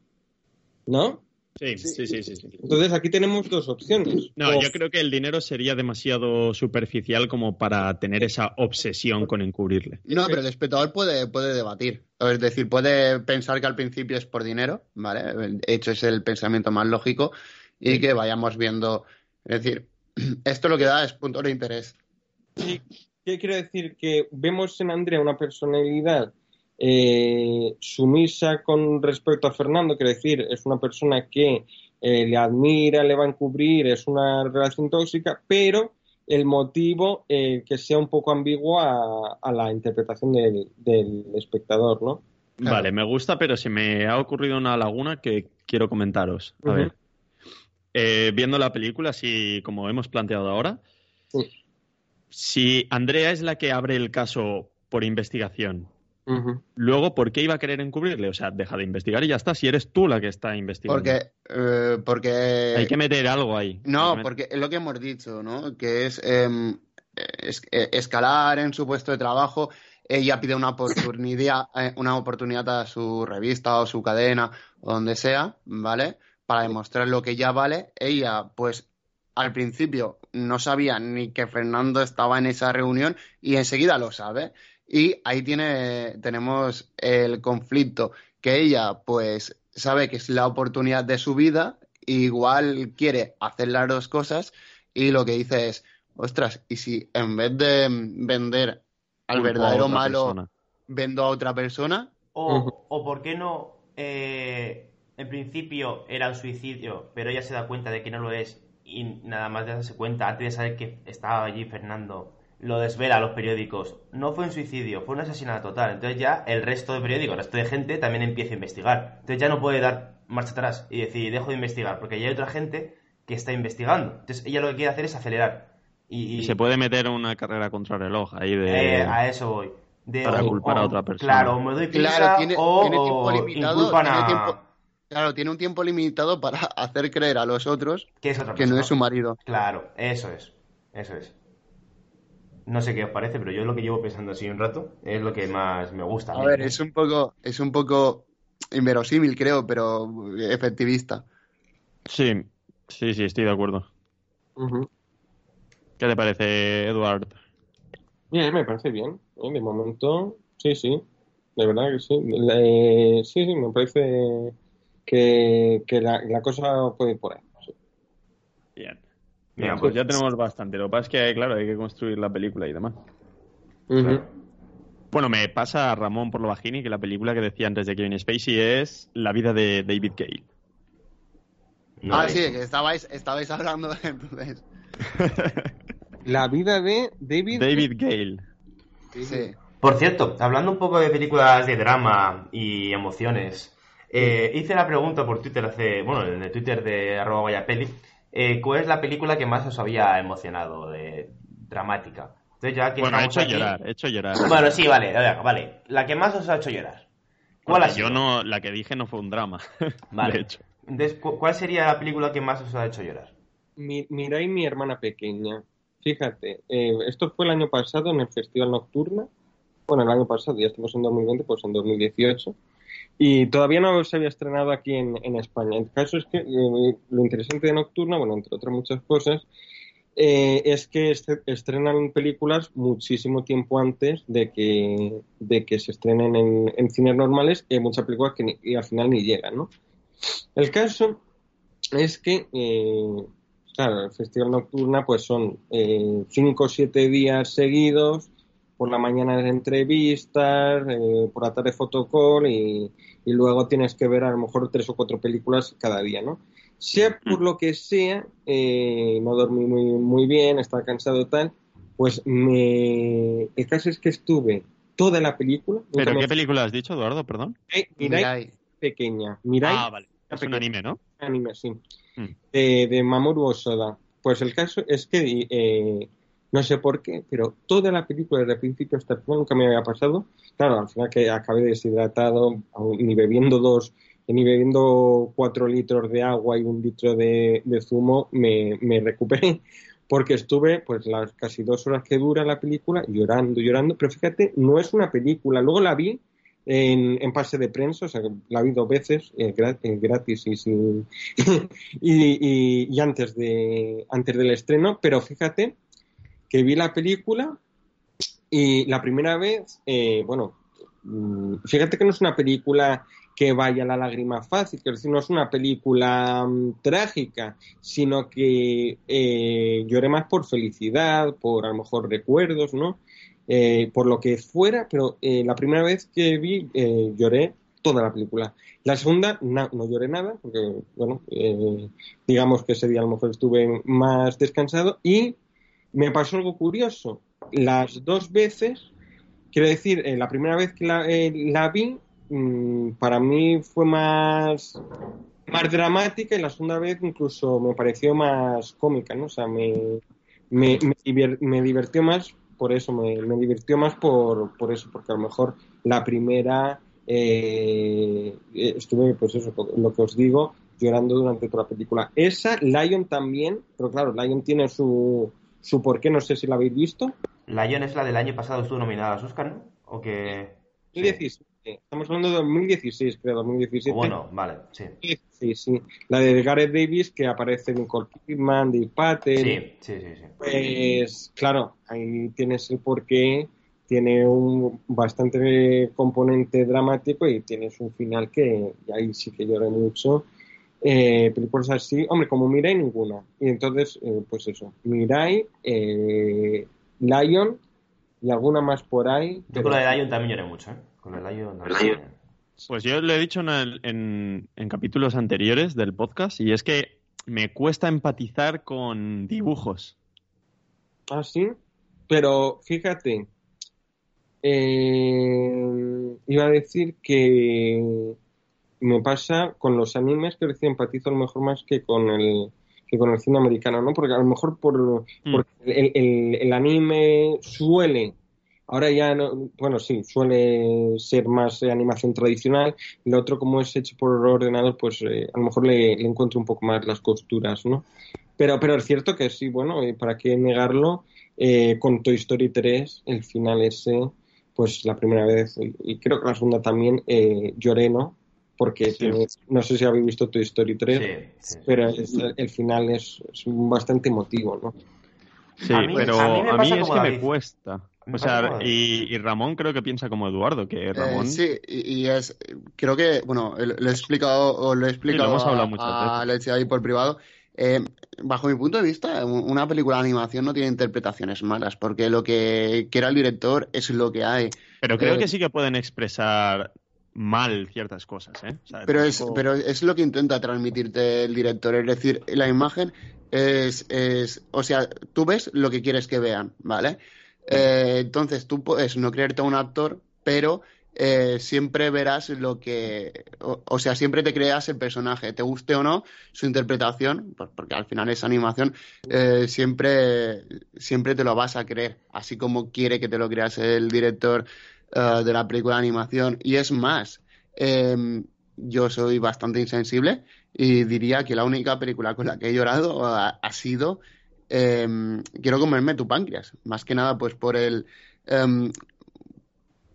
¿No? Sí, sí, sí, sí. sí. Entonces aquí tenemos dos opciones. No, O- yo creo que el dinero sería demasiado superficial como para tener esa obsesión con encubrirle. No, pero el espectador puede, puede debatir. Es decir, puede pensar que al principio es por dinero, ¿vale? De hecho, es el pensamiento más lógico y que vayamos viendo. Es decir, [clears throat] esto lo que da es punto de interés. Sí, ¿Qué quiero decir? Que vemos en Andrea una personalidad eh, sumisa con respecto a Fernando, quiero decir, es una persona que eh, le admira, le va a encubrir, es una relación tóxica, pero el motivo eh, que sea un poco ambiguo a, a la interpretación del, del espectador, ¿no? Claro. Vale, me gusta, pero se me ha ocurrido una laguna que quiero comentaros. A ver. Eh, viendo la película, así como hemos planteado ahora, Sí. si Andrea es la que abre el caso por investigación, Luego, ¿por qué iba a querer encubrirle? O sea, deja de investigar y ya está, si eres tú la que está investigando. Porque, eh, porque Hay que meter algo ahí. No, porque es lo que hemos dicho, ¿no? Que es, em, es- eh, escalar en su puesto de trabajo. Ella pide una oportunidad, [coughs] eh, una oportunidad a su revista o su cadena o donde sea, ¿vale? Para demostrar lo que ella vale. Ella, pues, al principio no sabía ni que Fernando estaba en esa reunión y enseguida lo sabe. Y ahí tiene, tenemos el conflicto que ella, pues, sabe que es la oportunidad de su vida, igual quiere hacer las dos cosas y lo que dice es, ostras, y si en vez de vender al culpo verdadero malo, persona. vendo a otra persona, O, o por qué no, eh, en principio era un suicidio, pero ella se da cuenta de que no lo es y nada más de darse cuenta, antes de saber que estaba allí Fernando, lo desvela a los periódicos. No fue un suicidio, fue un asesinato total. Entonces ya el resto de periódicos, el resto de gente también empieza a investigar. Entonces ya no puede dar marcha atrás y decir, dejo de investigar, porque ya hay otra gente que está investigando. Entonces ella lo que quiere hacer es acelerar. Y, Y se puede meter una carrera contra reloj ahí de... eh, a eso voy. De- Para o- culpar a otra persona. Claro, o me doy prisa claro, tiene, o, tiene tiempo limitado, inculpan tiene a- tiempo- claro, tiene un tiempo limitado para [laughs] hacer creer a los otros que es otra que no es su marido. Claro, eso es. Eso es. No sé qué os parece, pero yo lo que llevo pensando así un rato es lo que más me gusta. A ver, es un poco, es un poco inverosímil, creo, pero efectivista. Sí, sí, sí, estoy de acuerdo. ¿Qué te parece, Eduard? Bien, me parece bien. ¿eh? De momento, sí, sí. De verdad que sí. Sí, sí, me parece que, que la, la cosa puede ir por ahí. Bien, pues pues. ya tenemos bastante. Lo que pasa es que, claro, hay que construir la película y demás. Bueno, me pasa a Ramón por lo bajini que la película que decía antes de Kevin Spacey es La vida de David Gale. No ah, sí, que estabais, estabais hablando entonces. [laughs] La vida de David. David Gale. Sí. Por cierto, hablando un poco de películas de drama y emociones, eh, hice la pregunta por Twitter hace, bueno, en el Twitter de arroba guayapeli, eh, ¿cuál es la película que más os había emocionado, de dramática? Entonces ya que Bueno, he hecho aquí- llorar, he hecho llorar. Bueno, sí, vale, vale. La que más os ha hecho llorar. ¿Cuál ha Porque sido? yo no, la que dije no fue un drama. [laughs] Vale. De hecho. Entonces, ¿cu- ¿cuál sería la película que más os ha hecho llorar? Mi, Mirai, mi hermana pequeña. Fíjate, eh, esto fue el año pasado en el Festival Nocturna. Bueno, el año pasado, ya estamos en 2020, pues en 2018. Y todavía no se había estrenado aquí en, España. El caso es que eh, lo interesante de Nocturna, bueno, entre otras muchas cosas, eh, es que este- estrenan películas muchísimo tiempo antes de que, de que se estrenen en, cines normales y hay muchas películas que al final ni llegan, ¿no? El caso es que eh, claro, el Festival Nocturna pues son eh, cinco o siete días seguidos, por la mañana entrevistas, eh, por la tarde fotocall y, y luego tienes que ver a lo mejor tres o cuatro películas cada día, ¿no? Sea por lo que sea, eh, no dormí muy, muy bien, estaba cansado tal, pues me... el caso es que estuve toda la película. ¿Pero qué película has dicho, Eduardo? Perdón. Eh, Mirai, pequeña. Mirai. Ah, vale. Es un anime, ¿no? Anime, sí. Mm. De, de, Mamoru Osoda. Pues el caso es que eh, no sé por qué, pero toda la película desde el principio hasta el final nunca me había pasado. Claro, al final que acabé deshidratado, ni bebiendo dos ni bebiendo cuatro litros de agua y un litro de, zumo me, me, recuperé. Porque estuve pues las casi dos horas que dura la película llorando, llorando, pero fíjate, no es una película, luego la vi en, en pase de prensa, o sea, la vi dos veces, eh, gratis, [laughs] y, y, y, antes, de, antes del estreno, pero fíjate que vi la película y la primera vez, eh, bueno, mm, fíjate que no es una película que vaya la lágrima fácil, que no es una película mm, trágica, sino que eh, lloré más por felicidad, por a lo mejor recuerdos, ¿no? Eh, por lo que fuera, pero la primera vez que vi lloré toda la película. La segunda no lloré nada, porque, bueno, digamos que ese día a lo mejor estuve más descansado y me pasó algo curioso. Las dos veces, quiero decir, la primera vez que la, la vi, Mm, para mí fue más, más dramática y la segunda vez incluso me pareció más cómica, ¿no? O sea, me, me, me, divirtió más por eso, me, me divirtió más por, por eso, porque a lo mejor la primera eh, estuve, pues eso, lo que os digo, llorando durante toda la película. Esa, Lion también, pero claro, Lion tiene su, su porqué, no sé si la habéis visto. Lion es la del año pasado, estuvo nominada a Oscar, ¿no? ¿O que... Estamos hablando de 2016, creo, 2017. Bueno, vale, sí. Sí, sí. La de Gareth Davis, que aparece Nicole Kidman, de Patel. Sí, sí, sí, sí. Pues, claro, ahí tienes el porqué. Tiene un bastante componente dramático y tienes un final que ahí sí que lloré mucho. Eh, películas así, hombre, como Mirai, ninguna. Y entonces, eh, pues eso, Mirai, eh, Lion y alguna más por ahí. Yo con la de Lion también lloré mucho, ¿eh? Con el Lion también. Pues yo lo he dicho en, en, capítulos anteriores del podcast y es que me cuesta empatizar con dibujos. Ah, sí. Pero fíjate, eh, iba a decir que me pasa con los animes que recién empatizo a lo mejor más que con el que con el cine americano, ¿no? Porque a lo mejor por, mm. el, el, anime suele Ahora ya, no, bueno, sí, suele ser más animación tradicional. Lo otro, como es hecho por ordenador, pues eh, a lo mejor le, encuentro un poco más las costuras, ¿no? Pero, pero es cierto que sí, bueno, eh, ¿para qué negarlo? Eh, con Toy Story 3, el final ese, pues la primera vez, y creo que la segunda también, lloré, ¿no? Porque no sé si habéis visto Toy Story 3, pero el final es, bastante emotivo, ¿no? Sí, pero a mí, es que me cuesta. O sea, y, Ramón creo que piensa como Eduardo, que eh, Ramón... sí, y, es, creo que, bueno, lo he explicado, o lo he explicado hemos hablado a, ahí por privado. Eh, bajo mi punto de vista, una película de animación no tiene interpretaciones malas, porque lo que quiera el director es lo que hay. Pero creo eh, que sí que pueden expresar mal ciertas cosas, ¿eh? pero, es, pero es lo que intenta transmitirte el director, es decir, la imagen es, es, o sea, tú ves lo que quieres que vean, ¿vale? Eh, entonces tú puedes no creerte a un actor, pero eh, siempre verás lo que, o, sea, siempre te creas el personaje, te guste o no su interpretación, porque al final es animación, eh, siempre, siempre te lo vas a creer, así como quiere que te lo creas el director de la película de animación. Y es más, em, yo soy bastante insensible y diría que la única película con la que he llorado ha sido Em, quiero comerme tu páncreas. Más que nada, pues por el, em,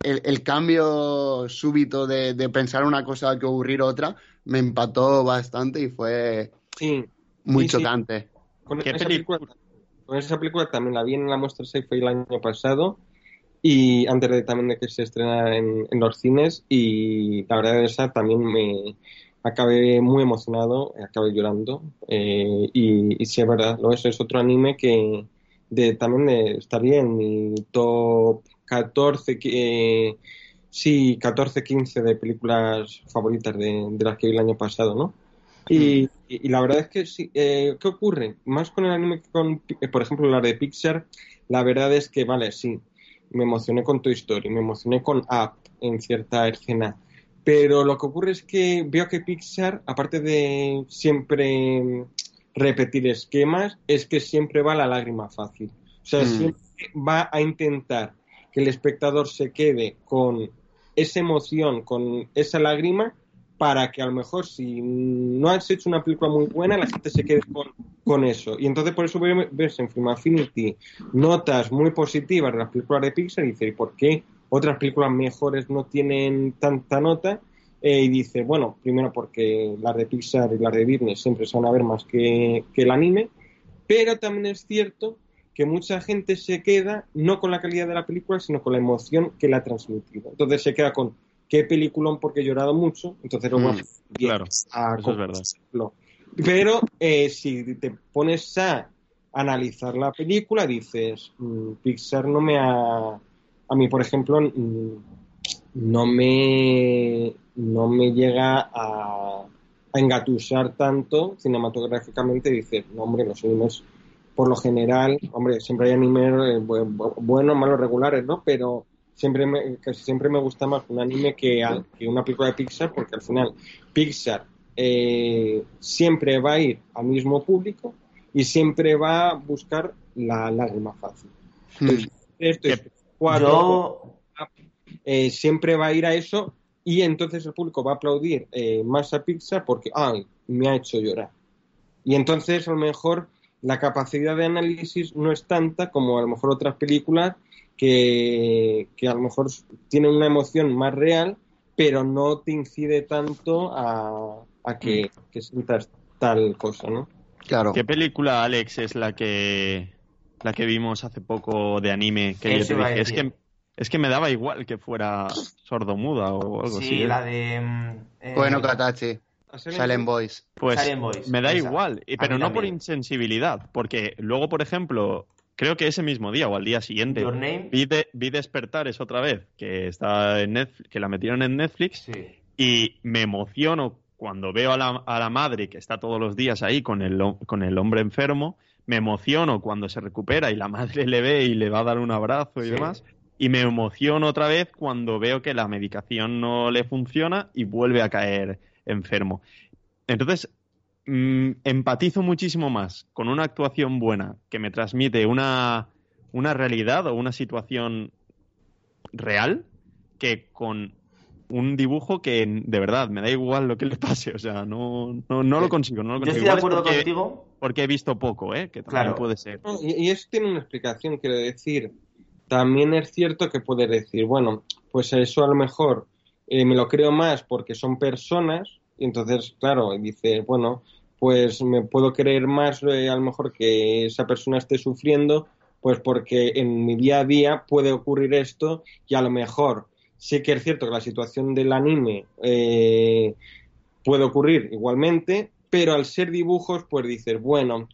el, cambio súbito de, pensar una cosa que ocurrir otra, me empató bastante y fue muy chocante. Con, esa película, con esa película también la vi en la muestra Safe el año pasado y antes de también de que se estrenara en, los cines y la verdad esa también me, acabé muy emocionado, acabé llorando. eh, y, y sí, es verdad, lo es, es otro anime que de, también de, estaría en mi top 14, que, eh, sí, 14, 15 de películas favoritas de, de las que vi el año pasado, ¿no? Y, y- y la verdad es que sí, eh, ¿qué ocurre? Más con el anime que con, eh, por ejemplo, la de Pixar, la verdad es que, vale, sí, me emocioné con Toy Story, me emocioné con Up en cierta escena, pero lo que ocurre es que veo que Pixar, aparte de siempre repetir esquemas, es que siempre va a la lágrima fácil. O sea, Mm. siempre va a intentar que el espectador se quede con esa emoción, con esa lágrima, para que a lo mejor si no has hecho una película muy buena, la gente se quede con, eso. Y entonces por eso ve- ves en Film Affinity notas muy positivas de las películas de Pixar ¿y por qué otras películas mejores no tienen tanta nota? Eh, y dice, bueno, primero porque las de Pixar y las de Disney siempre se van a ver más que, que el anime, pero también es cierto que mucha gente se queda no con la calidad de la película, sino con la emoción que la ha transmitido. Entonces se queda con qué peliculón porque he llorado mucho, entonces lo voy a Mm, claro, a eso es verdad. Pero eh, si te pones a analizar la película, dices, mm, Pixar no me ha... A mí, por ejemplo, mm, no me, no me llega a, a engatusar tanto cinematográficamente. Dices, no, hombre, los animes, por lo general, hombre, siempre hay animes eh, bu- bu- buenos, malos, regulares, ¿no? Pero siempre me, casi siempre me gusta más un anime que, a- que una película de Pixar, porque al final Pixar eh, siempre va a ir al mismo público y siempre va a buscar la lágrima fácil. Mm. Esto es cuatro, eh, siempre va a ir a eso y entonces el público va a aplaudir eh, más a Pixar porque, ay, me ha hecho llorar. Y entonces a lo mejor la capacidad de análisis no es tanta como a lo mejor otras películas que, que a lo mejor tienen una emoción más real, pero no te incide tanto a, a que, que sientas tal cosa, ¿no? Claro. ¿Qué película, Alex, es la que la que vimos hace poco de anime? Que yo Eso te iba a dije, es que, es que me daba igual que fuera sordomuda o algo sí, así. ¿eh? la de... mm, eh, Bueno, Katachi, Silent Boys. Pues Silent Boys, me da esa. igual, pero no por insensibilidad, porque luego, por ejemplo, creo que ese mismo día o al día siguiente Your Name. vi, de- vi Despertares otra vez, que está en Netflix, que la metieron en Netflix Sí. y me emociono cuando veo a la, a la madre que está todos los días ahí con el, con el hombre enfermo, me emociono cuando se recupera y la madre le ve y le va a dar un abrazo y Sí. demás, y me emociono otra vez cuando veo que la medicación no le funciona y vuelve a caer enfermo. Entonces, mm, empatizo muchísimo más con una actuación buena que me transmite una, una realidad o una situación real que con un dibujo que de verdad me da igual lo que le pase, o sea, no, no, no lo consigo, no lo Yo consigo. estoy de Igual es acuerdo porque, contigo. porque he visto poco, ¿eh? que también Claro. puede ser. Y, y eso tiene una explicación, quiero decir. También es cierto que puedes decir, bueno, pues eso a lo mejor eh, me lo creo más porque son personas, y entonces, claro, dices, bueno, pues me puedo creer más eh, a lo mejor que esa persona esté sufriendo, pues porque en mi día a día puede ocurrir esto y a lo mejor sí que es cierto que la situación del anime eh, puede ocurrir igualmente, pero al ser dibujos, pues dices, bueno,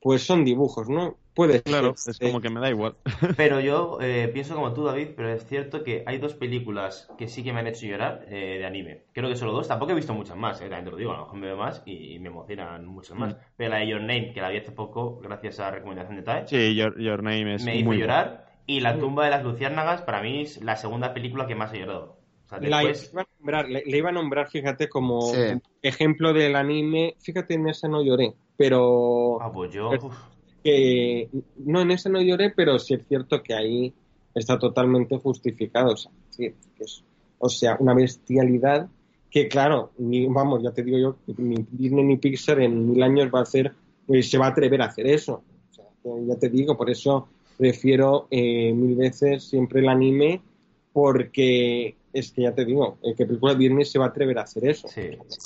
pues son dibujos, ¿no? Puede Claro, es eh, como que me da igual. [laughs] Pero yo eh, pienso como tú, David, pero es cierto que hay dos películas que sí que me han hecho llorar eh, de anime. Creo que solo dos, tampoco he visto muchas más, eh, también te lo digo, a lo mejor me veo más y, y me emocionan muchas más. Mm. Pero la de Your Name, que la vi hace poco, gracias a recomendación de Tai, Sí, Your, Your Name es me hizo muy llorar. Y La tumba de las luciérnagas, para mí, es la segunda película que más he llorado. O sea, la después... iba a nombrar, le, le iba a nombrar, fíjate, como Sí. ejemplo del anime. Fíjate, en esa no lloré, pero Ah, pues yo... Uf, que no, en esa no lloré, pero sí es cierto que ahí está totalmente justificado. O sea, sí, que es- o sea, una bestialidad que, claro, ni, vamos, ya te digo yo, ni Disney ni Pixar en mil años va a hacer, eh, se va a atrever a hacer eso. O sea, que ya te digo, por eso prefiero eh, mil veces siempre el anime, porque es que ya te digo, eh, que película Disney se va a atrever a hacer eso. Sí.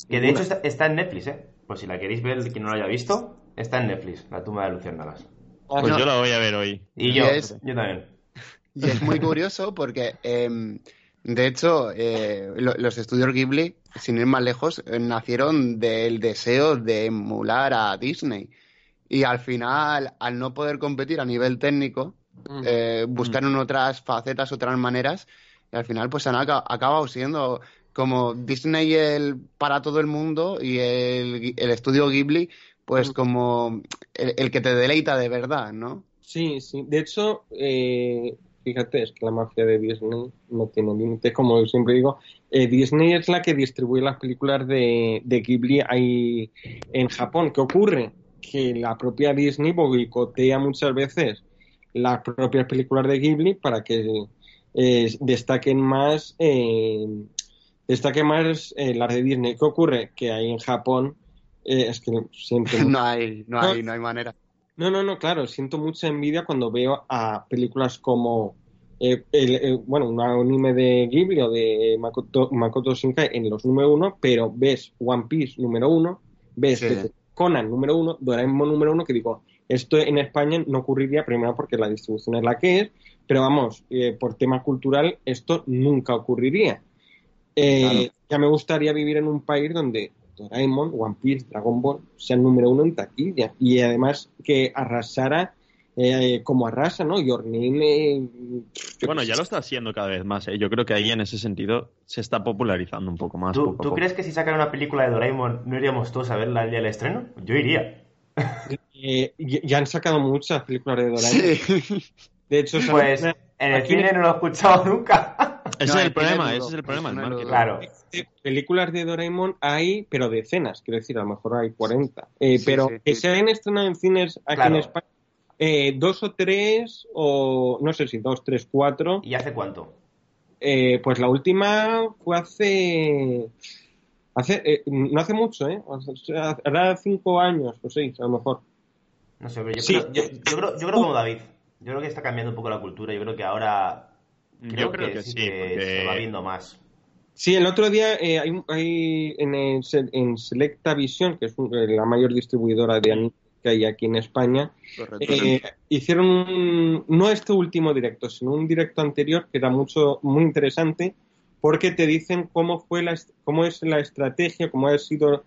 Que de hecho está, está en Netflix, ¿eh? Pues si la queréis ver, el que no lo haya visto, está en Netflix, La tumba de luciérnagas. Ah, Pues no. yo la voy a ver hoy. Y Y yo, es- yo también. Y es muy curioso porque em, De hecho, eh, lo- los estudios Ghibli, sin ir más lejos, eh, nacieron del deseo de emular a Disney. Y al final, al no poder competir a nivel técnico, eh, buscaron otras facetas, otras maneras, y al final pues han aca- acabado siendo como Disney el, para todo el mundo y el estudio Ghibli pues como el, el que te deleita de verdad, ¿no? Sí, sí. De hecho, eh, fíjate, es que la mafia de Disney no tiene límites. Como siempre digo, eh, Disney es la que distribuye las películas de, de Ghibli ahí en Japón. ¿Qué ocurre? Que la propia Disney boicotea muchas veces las propias películas de Ghibli para que eh, destaquen más, eh, destaquen más eh, las de Disney. ¿Qué ocurre? Que ahí en Japón eh, es que [laughs] No hay, no hay, no hay manera. no, no, no, claro, siento mucha envidia cuando veo a películas como, eh, el, bueno, un anime de Ghibli o de Makoto, Makoto Shinkai en los número uno, pero ves One Piece número uno, ves Sí. Conan número uno, Doraemon número uno, que digo, esto en España no ocurriría, primero porque la distribución es la que es, pero vamos, eh, por tema cultural esto nunca ocurriría. Eh, Claro. Ya me gustaría vivir en un país donde Doraemon, One Piece, Dragon Ball sean número uno en taquilla y además que arrasara eh, como arrasa, ¿no? Your Name, eh, Bueno, ya lo está haciendo cada vez más. ¿eh? Yo creo que ahí en ese sentido se está popularizando un poco más. ¿Tú, poco a tú poco. crees que si sacan una película de Doraemon no iríamos todos a verla el día del estreno? Yo iría. Eh, ya han sacado muchas películas de Doraemon. Sí. De hecho, Pues en el cine no lo he escuchado [laughs] nunca. Ese No, es el problema, ese es el problema. el el cine marketing. duro. Claro. de películas de Doraemon hay, pero decenas, quiero decir, a lo mejor hay 40. Eh, Sí, pero sí, que sí. se hayan estrenado en cines aquí Claro. en España, eh, dos o tres, o no sé si dos, tres, cuatro. ¿Y hace cuánto? Eh, pues la última fue hace. hace eh, no hace mucho, ¿eh? Hará cinco años o seis, a lo mejor. No sé, pero yo, Sí, creo, yo, yo- yo creo, yo creo como David. Yo creo que está cambiando un poco la cultura. Yo creo que ahora Yo creo que, sí, que porque se va viendo más. Sí, el otro día eh, hay, hay en, el en Selecta Visión, que es un- eh, la mayor distribuidora de anime que hay aquí en España, eh, hicieron un- no este último directo, sino un directo anterior que era mucho muy interesante porque te dicen cómo fue la cómo es la estrategia, cómo ha sido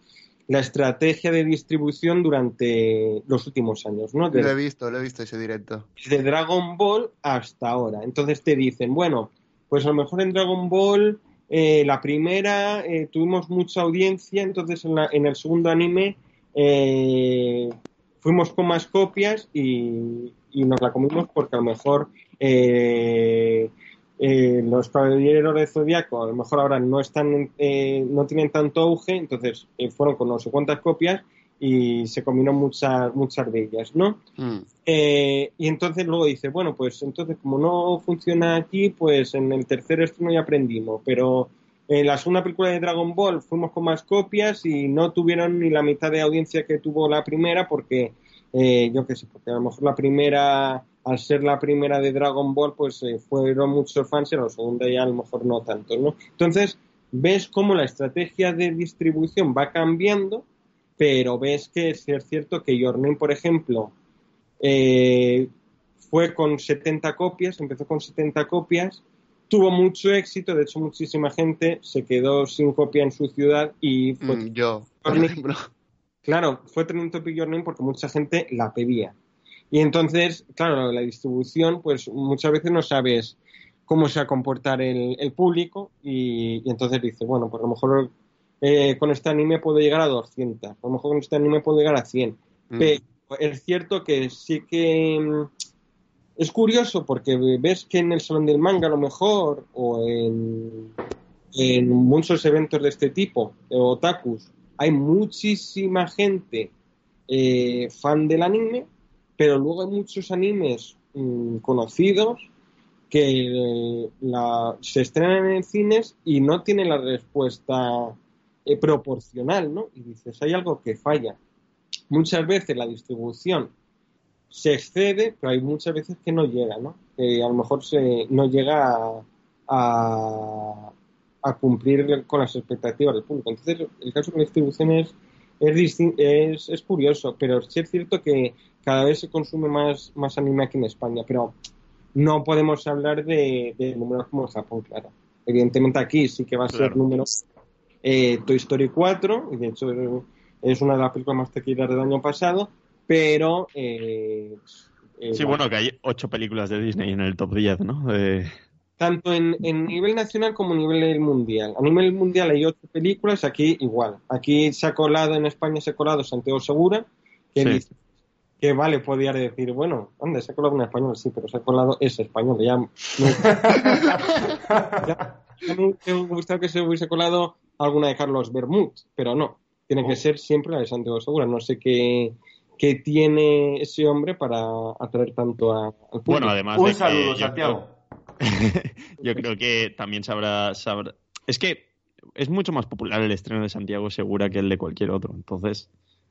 la estrategia de distribución durante los últimos años, ¿no? Lo he visto, lo he visto ese directo. de Dragon Ball hasta ahora. Entonces te dicen, bueno, pues a lo mejor en Dragon Ball eh, la primera eh, tuvimos mucha audiencia, entonces en, la- en el segundo anime eh, fuimos con más copias y, y nos la comimos porque a lo mejor eh, los caballeros de Zodíaco a lo mejor ahora no están eh, no tienen tanto auge, entonces eh, fueron con no sé cuántas copias y se comieron muchas muchas de ellas, ¿no? Mm. Y entonces luego dice, bueno, pues entonces como no funciona aquí, pues en el tercer estreno ya aprendimos, pero en la segunda película de Dragon Ball fuimos con más copias y no tuvieron ni la mitad de audiencia que tuvo la primera porque, yo qué sé, porque a lo mejor la primera, al ser la primera de Dragon Ball, pues eh, fueron muchos fans y la segunda ya a lo mejor no tanto, ¿no? Entonces, ves cómo la estrategia de distribución va cambiando, pero ves que es cierto que Your Name, por ejemplo, eh, fue con 70 copias, empezó con 70 copias, tuvo mucho éxito, de hecho muchísima gente se quedó sin copia en su ciudad y fue, Mm, yo, por ejemplo. claro, fue trending topic Your Name porque mucha gente la pedía. Y entonces, claro, la distribución, pues muchas veces no sabes cómo se va a comportar el, el público y, y entonces dice, bueno, pues a lo mejor eh, con este anime puedo llegar a 200, a lo mejor con este anime puedo llegar a 100. Mm. Pero es cierto que sí que mm, es curioso porque ves que en el Salón del Manga a lo mejor o en, en muchos eventos de este tipo, de otakus, hay muchísima gente eh, fan del anime, pero luego hay muchos animes mm, conocidos que eh, la- se estrenan en cines y no tienen la respuesta eh, proporcional, ¿no? Y dices, hay algo que falla muchas veces la distribución se excede, pero hay muchas veces que no llega, ¿no? Que a lo mejor se, no llega a, a, a cumplir con las expectativas del público. Entonces, el caso con la distribución es, es, es, es curioso, pero sí es cierto que cada vez se consume más, más anime aquí en España, pero no podemos hablar de, de números como en Japón, claro. Evidentemente aquí sí que va a ser Claro. número eh, Toy Story 4, y de hecho es una de las películas más taquilleras del año pasado, pero... eh, eh, Sí, bueno, que hay ocho películas de Disney en el top 10, ¿no? Tanto en, en nivel nacional como a nivel mundial. A nivel mundial hay ocho películas, aquí igual. Aquí se ha colado, en España se ha colado Santiago Segura, que Sí. dice que vale, podría decir, bueno, anda, se ha colado un español, sí, pero se ha colado ese español, ya, me- [laughs] ya- ya me hubiese gustado que se hubiese colado alguna de Carlos Bermud, pero no, tiene Oh. que ser siempre la de Santiago Segura. No sé qué, qué tiene ese hombre para atraer tanto a- al público. Bueno, además de Un que saludo, yo Santiago. [laughs] Yo creo que también sabrá. Es que es mucho más popular el estreno de Santiago Segura que el de cualquier otro. Entonces,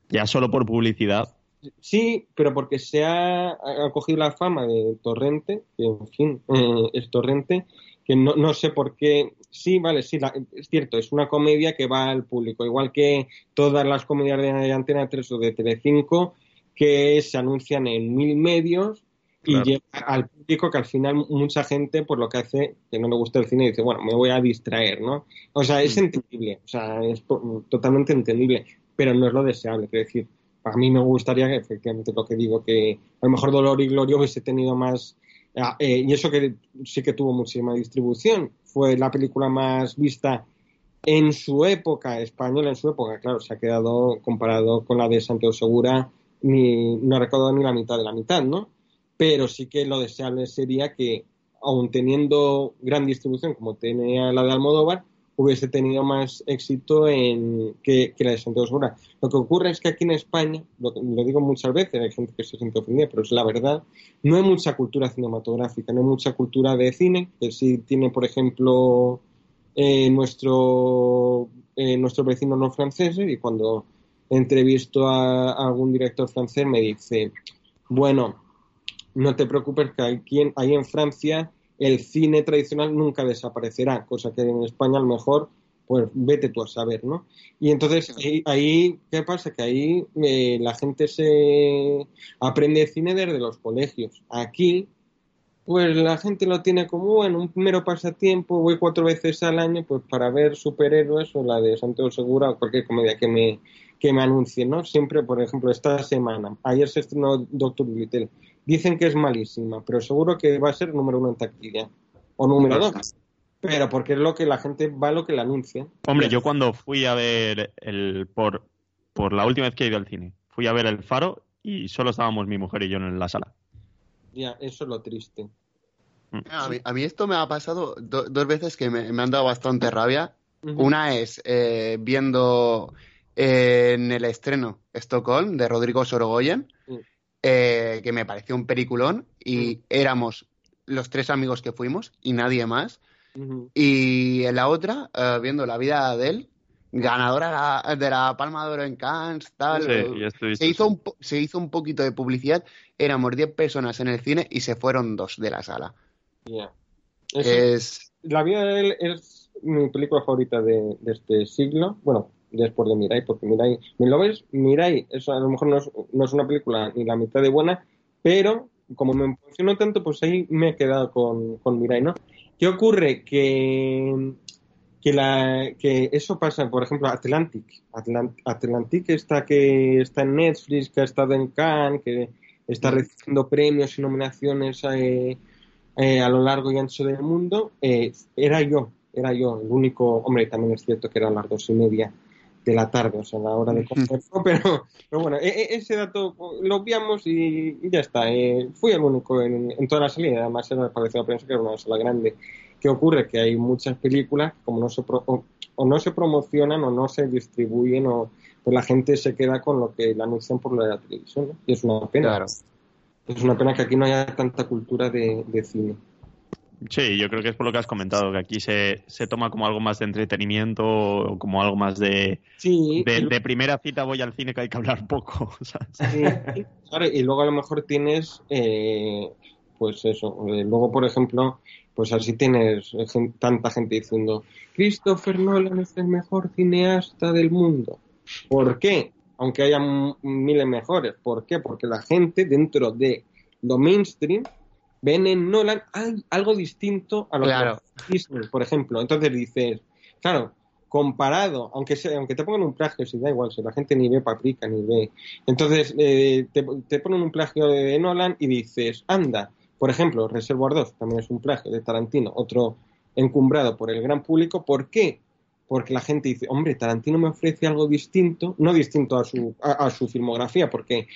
ya solo por publicidad. Sí, pero porque se ha, ha cogido la fama de Torrente, que en fin, eh, es Torrente, que no, no sé por qué. Sí, vale, sí, la- es cierto, es una comedia que va al público, igual que todas las comedias de Antena 3 o de Telecinco, que se anuncian en mil medios y llega al público que al final mucha gente, por lo que hace, que no le gusta el cine, dice, bueno, me voy a distraer, ¿no? O sea, es entendible, o sea, es totalmente entendible, pero no es lo deseable, quiero decir, a mí me gustaría que efectivamente lo que digo, que a lo mejor Dolor y Gloria hubiese tenido más, ah, eh, y eso que sí que tuvo muchísima distribución, fue la película más vista en su época, española en su época, claro, se ha quedado comparado con la de Santiago Segura, ni, no ha recaudado ni la mitad de la mitad, ¿no? Pero sí que lo deseable sería que, aun teniendo gran distribución como tenía la de Almodóvar, hubiese tenido más éxito en que, la de Santiago Segura. Lo que ocurre es que aquí en España, lo, digo muchas veces, hay gente que se siente ofendida, pero es la verdad, no hay mucha cultura cinematográfica, no hay mucha cultura de cine, que sí tiene, por ejemplo, eh, nuestro, eh, nuestro vecino no francés, y cuando entrevisto a algún director francés me dice, bueno, no te preocupes que aquí en, ahí en Francia el cine tradicional nunca desaparecerá, cosa que en España a lo mejor, pues vete tú a saber, ¿no? Y entonces ahí, ahí ¿qué pasa? Que ahí eh, la gente se aprende cine desde los colegios. Aquí, pues la gente lo tiene como, bueno, un mero pasatiempo, voy cuatro veces al año pues para ver superhéroes o la de Santiago Segura o cualquier comedia que me, que me anuncien, ¿no? Siempre, por ejemplo, esta semana, ayer se estrenó Doctor Little, dicen que es malísima, pero seguro que va a ser número uno en taquilla o número dos. Pero porque es lo que la gente va a lo que le anuncia. Hombre, yo cuando fui a ver el. Por, por la última vez que he ido al cine, fui a ver El Faro y solo estábamos mi mujer y yo en la sala. Ya, eso es lo triste. A mí, a mí esto me ha pasado do- dos veces que me, me han dado bastante rabia. Una es eh, viendo eh, en el estreno Stockholm de Rodrigo Sorogoyen, Mm. Eh, que me pareció un peliculón y éramos los tres amigos que fuimos y nadie más. Y en la otra, eh, viendo la vida de él, ganadora de la, Palma de Oro en Cannes, tal. Sí, eh, se, hizo un, se hizo un poquito de publicidad, éramos 10 personas en el cine y se fueron dos de la sala. Es, La vida de él es mi película favorita de, de este siglo. Bueno, después de Mirai, porque Mirai, ¿me lo ves? Mirai, eso a lo mejor no es, no es una película ni la mitad de buena, pero como me emocionó tanto, pues ahí me he quedado con, con Mirai, ¿no? ¿Qué ocurre? Que, que, la, que eso pasa, por ejemplo, Atlantic. Atlant- Atlantic está, que está en Netflix, que ha estado en Cannes, que está recibiendo premios y nominaciones eh, eh, a lo largo y ancho del mundo, eh, era yo, era yo, el único, hombre, también es cierto que eran las dos y media de la tarde, o sea, la hora de comer, pero, pero bueno, e- e- ese dato lo obviamos y, ya está. eh, fui el único en, en toda la salida, además era, parecía la prensa que era una sala grande. ¿Qué ocurre? Que hay muchas películas, como no se pro- o, o no se promocionan o no se distribuyen, o pues la gente se queda con lo que le anuncian por la televisión, ¿no? Y es una pena. claro. Es una pena que aquí no haya tanta cultura de, de cine. Sí, yo creo que es por lo que has comentado, que aquí se, se toma como algo más de entretenimiento o como algo más de, Sí, de, y- de primera cita voy al cine que hay que hablar [laughs] poco. ¿sabes? Sí, claro, y luego a lo mejor tienes, eh, pues eso, eh, luego por ejemplo, pues así tienes tanta gente diciendo, Christopher Nolan es el mejor cineasta del mundo. ¿Por qué? Aunque haya miles mejores. ¿Por qué? Porque la gente dentro de lo mainstream ven en Nolan al- algo distinto a lo Claro. que Disney, por ejemplo. Entonces dices, claro, comparado, aunque sea, aunque te pongan un plagio, si da igual, si la gente ni ve Paprika ni ve. Entonces eh, te, te ponen un plagio de Nolan y dices, anda, por ejemplo, Reservoir 2 también es un plagio de Tarantino, otro encumbrado por el gran público. ¿Por qué? Porque la gente dice, hombre, Tarantino me ofrece algo distinto, no distinto a su, a, a su filmografía, porque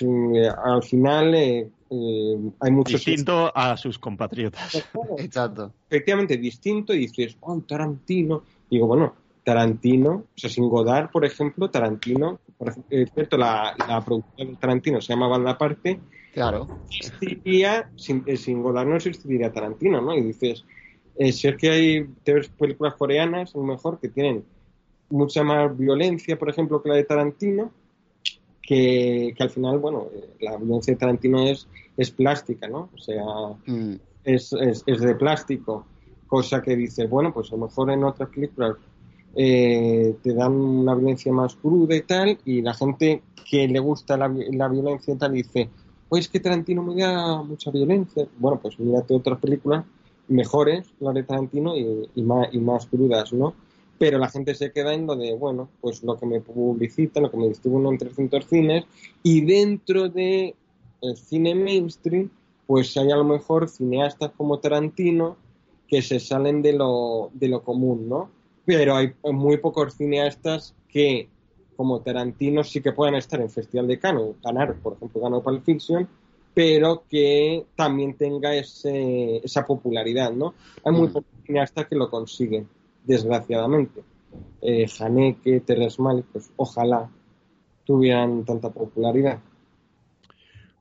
eh, al final eh, eh, hay muchos Distinto a sus compatriotas. [laughs] Exacto. efectivamente distinto y dices, oh, Tarantino. Digo, bueno, Tarantino, o sea, sin Godard, por ejemplo, Tarantino, por ejemplo, es cierto, la, la producción de Tarantino se llama Banda Aparte, Claro. existiría, sin, eh, sin Godard no existiría Tarantino, ¿no? Y dices, eh, si es que hay te ves películas coreanas, a lo mejor, que tienen mucha más violencia, por ejemplo, que la de Tarantino, que, que al final, bueno, la violencia de Tarantino es, es plástica, ¿no? O sea, Mm. es, es, es de plástico, cosa que dices, bueno, pues a lo mejor en otras películas eh, te dan una violencia más cruda y tal, y la gente que le gusta la, la violencia y tal dice, pues es que Tarantino me da mucha violencia. Bueno, pues mírate otras películas mejores, las de Tarantino, y, y más, y más crudas, ¿no? Pero la gente se queda en lo de, bueno, pues lo que me publicita, lo que me distribuyen en 300 cines, y dentro de el cine mainstream, pues hay a lo mejor cineastas como Tarantino que se salen de lo, de lo común, ¿no? Pero hay muy pocos cineastas que, como Tarantino, sí que puedan estar en Festival de Cannes, ganar, por ejemplo, ganó Pulp Fiction, pero que también tenga ese, esa popularidad, ¿no? Hay muy Mm. pocos cineastas que lo consiguen, desgraciadamente. Eh, Haneke, Terrence Malick, pues ojalá tuvieran tanta popularidad.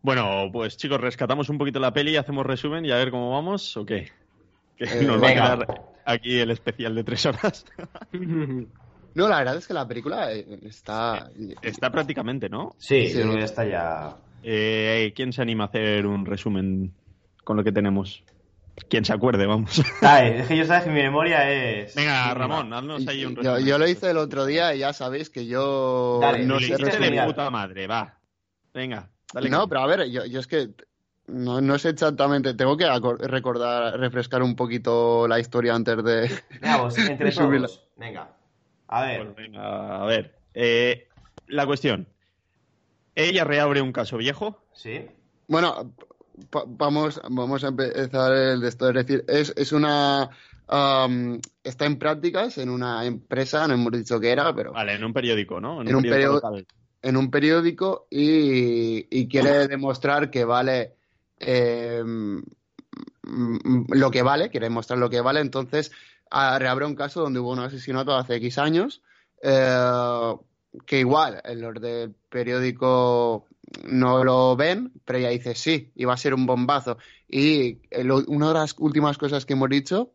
Bueno, pues chicos, rescatamos un poquito la peli y hacemos resumen y a ver cómo vamos o qué. Que Eh, nos va a quedar aquí el especial de tres horas. [laughs] No, la verdad es que la película eh, está. Está prácticamente, ¿no? Sí, Sí. está ya. Eh, ¿Quién se anima a hacer un resumen con lo que tenemos? Quien se acuerde, vamos. [laughs] Ah, es que yo sabes que mi memoria es. Venga. Ramón, haznos ahí un Yo, resumen. yo lo hice el otro día y ya sabéis que yo. Dale, No lo le sé hiciste de puta madre, va. Venga, dale. No, pero a ver, yo, yo es que no, no sé exactamente. Tengo que recordar, refrescar un poquito la historia antes de. [laughs] Venga, vos, [laughs] entre todos. Venga. A ver. Pues venga, a ver. Eh, la cuestión. Ella reabre un caso viejo. Sí. Bueno, vamos, vamos a empezar el de esto. Es decir, es, es una. está en prácticas en una empresa, no hemos dicho qué era, pero Vale, en un periódico, ¿no? En un periódico local. en un periódico y, y quiere demostrar que vale eh, mm, lo que vale, quiere demostrar lo que vale, entonces reabre un caso donde hubo un asesinato hace X años, eh, que igual en los del periódico no lo ven, pero ella dice sí, y va a ser un bombazo. Y eh, lo- una de las últimas cosas que hemos dicho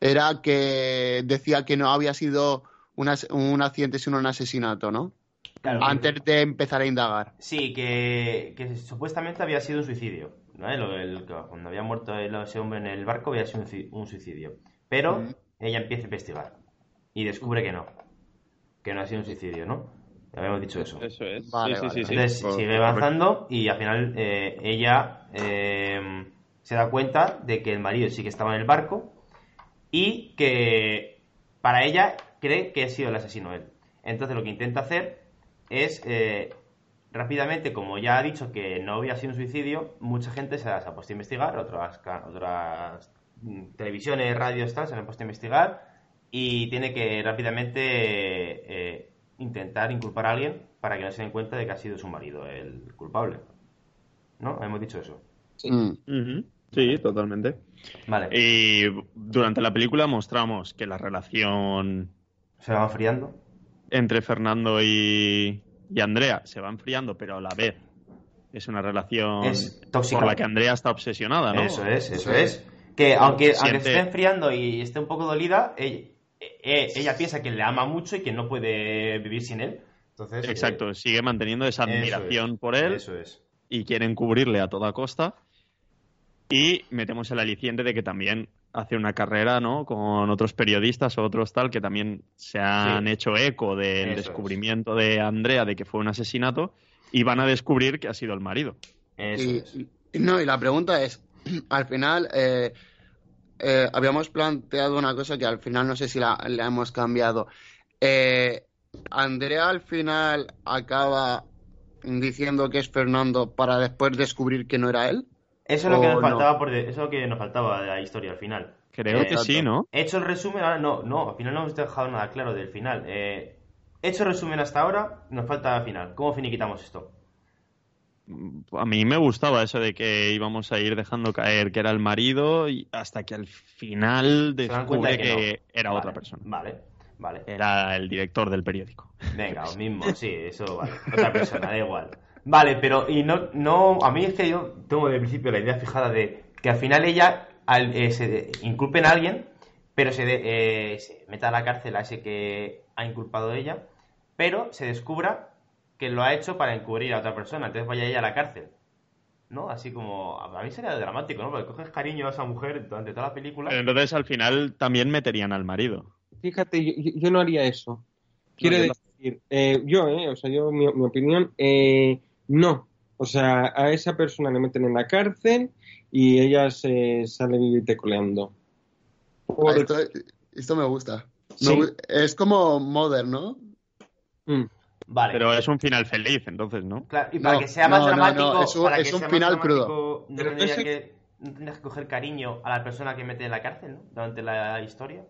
era que decía que no había sido un, accidente, sino un asesinato, ¿no? Claro. Antes de empezar a indagar. Sí, que, que supuestamente había sido un suicidio. ¿no? El- el- cuando había muerto el- ese hombre en el barco había sido un, ci- un suicidio. Pero Mm. ella empieza a investigar y descubre que no. Que no ha sido un suicidio, ¿no? Ya habíamos dicho eso. Eso es. Vale, sí, vale, sí, sí, sí. Entonces sigue avanzando y al final eh, ella eh, se da cuenta de que el marido sí que estaba en el barco y que para ella cree que ha sido el asesino él. Entonces lo que intenta hacer es eh, rápidamente, como ya ha dicho que no había sido un suicidio, mucha gente se, ha puesto a investigar, otras, otras mm, televisiones, radios, tal, se han puesto a investigar y tiene que rápidamente eh, intentar inculpar a alguien para que no se den cuenta de que ha sido su marido el culpable. ¿No? Hemos dicho eso. Mm. Sí, totalmente. Vale. Y durante la película mostramos que la relación Se va enfriando. entre Fernando y, y Andrea se va enfriando, pero a la vez es una relación Es tóxica. por la que Andrea está obsesionada, ¿no? Eso es, eso Sí. es. Que aunque, aunque Siente- se esté enfriando y esté un poco dolida, ella, eh, ella piensa que le ama mucho y que no puede vivir sin él. Entonces, eh, Exacto, sigue manteniendo esa eso admiración es, por él Eso es. y quiere encubrirle a toda costa. Y metemos el aliciente de que también hace una carrera, ¿no? Con otros periodistas o otros tal que también se han Sí. hecho eco del Eso es. descubrimiento de Andrea de que fue un asesinato y van a descubrir que ha sido el marido. Eso Y, es. y- no, y la pregunta es, [clears throat] al final eh, eh, habíamos planteado una cosa que al final no sé si la, la hemos cambiado. Eh, Andrea al final acaba diciendo que es Fernando para después descubrir que no era él. Eso es lo que ¿O nos no? faltaba por de- eso es lo que nos faltaba de la historia al final. Creo Eh, que sí, ¿no? He hecho el resumen, ahora no, no, al final no hemos dejado nada claro del final. Eh, he hecho el resumen hasta ahora, nos falta el final. ¿Cómo finiquitamos esto? A mí me gustaba eso de que íbamos a ir dejando caer que era el marido y hasta que al final descubre de que, que no. era Vale, otra persona. Vale, vale. Era el director del periódico. Venga, lo mismo, [laughs] sí, eso vale. Otra persona, da igual. Vale, pero y no, no, a mí es que yo tengo de principio la idea fijada de que al final ella al, eh, se inculpen a alguien, pero se, de- eh, se meta a la cárcel a ese que ha inculpado ella, pero se descubra que lo ha hecho para encubrir a otra persona, entonces vaya ella a la cárcel. ¿No? Así como, a mí sería dramático, ¿no? Porque coges cariño a esa mujer durante toda la película. Pero entonces al final también meterían al marido. Fíjate, yo, yo- no haría eso. Quiero yo no. decir, eh, yo, eh, o sea, yo, mi, mi opinión, eh, no. O sea, a esa persona le meten en la cárcel y ella se sale vivite coleando. Por- Esto, esto me gusta. Sí. Es como Mother, ¿no? Mm. Vale. Pero es un final feliz, entonces, ¿no? Claro, y para No, que sea más no, dramático, no, es un- para es que un sea final crudo. No Pero tendrías ese- que, no tendrías que coger cariño a la persona que mete en la cárcel, ¿no? Durante la historia.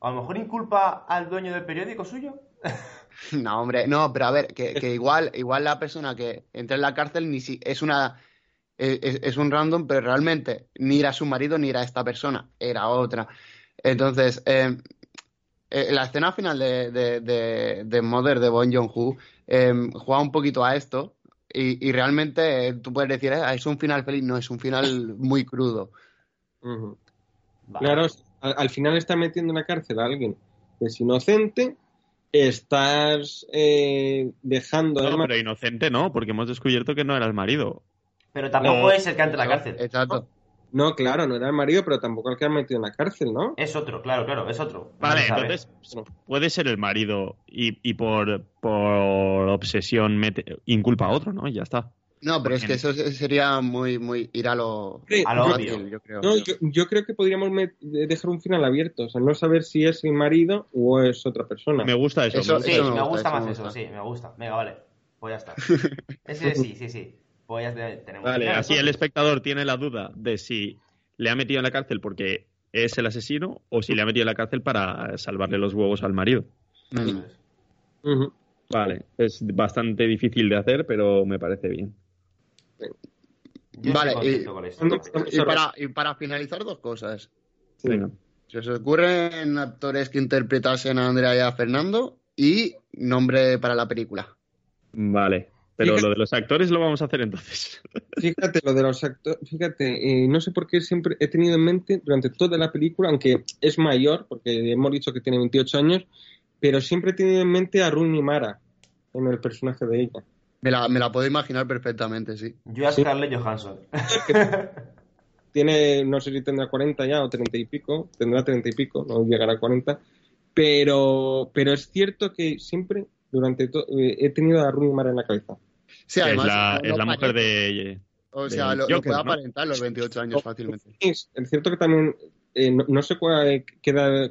A lo mejor inculpa al dueño del periódico suyo. [laughs] No, hombre, no, pero a ver, que, que [laughs] igual, igual la persona que entra en la cárcel ni si es una es, es- es un random, pero realmente ni era su marido ni era esta persona, era otra. Entonces, eh, eh, la escena final de, de, de, de Mother de Bon Joon-ho eh, juega un poquito a esto y, y realmente eh, tú puedes decir, "Ah, es un final feliz, no, es un final [laughs] muy crudo. Vale. Claro, al, al final está metiendo en la cárcel a alguien que es inocente, estás eh, dejando... No, pero inocente no, porque hemos descubierto que no era el marido. Pero tampoco No. es el que entra en la cárcel. Exacto. No, claro, no era el marido, pero tampoco el que ha metido en la cárcel, ¿no? Es otro, claro, claro, es otro. No Vale, entonces puede ser el marido y, y por, por obsesión mete, inculpa a otro, ¿no? Y ya está. No, pero es que eso se- sería muy, muy ir a lo, Sí, A lo yo- yo creo. No, yo, yo creo que podríamos dejar un final abierto, o sea, no saber si es el marido o es otra persona. Me gusta eso. Eso- me Sí, gusta me me gusta, gusta eso más eso, gusta. sí, me gusta. Venga, vale. Pues ya está. [laughs] Ese sí, sí, sí. Pues ya te- tenemos. Vale, así el espectador tiene la duda de si le ha metido en la cárcel porque es el asesino o si le ha metido en la cárcel para salvarle los huevos al marido. Mm. Vale, es bastante difícil de hacer, pero me parece bien. Yo Vale, y- para, y para finalizar, dos cosas. Sí. Venga. ¿Se os ocurren actores que interpretasen a Andrea y a Fernando? Y nombre para la película. Vale. Pero Fíjate- lo de los actores lo vamos a hacer entonces. [laughs] Fíjate, lo de los actores, fíjate, eh, no sé por qué siempre he tenido en mente durante toda la película, aunque es mayor, porque hemos dicho que tiene 28 años, pero siempre he tenido en mente a Rooney Mara en el personaje de ella. Me la, me la puedo imaginar perfectamente, sí. Yo a Sí. Scarlett Johansson. Tiene, no sé si tendrá 40 ya o 30 y pico, tendrá 30 y pico, no llegará a 40, pero, pero es cierto que siempre durante todo he tenido a Rooney Mara en la cabeza. Sí, es además. la, no es la mujer de... O sea, de lo, lo Joker, puede ¿no? aparentar los 28 años fácilmente. Es, es cierto que también, eh, no, no sé cuál queda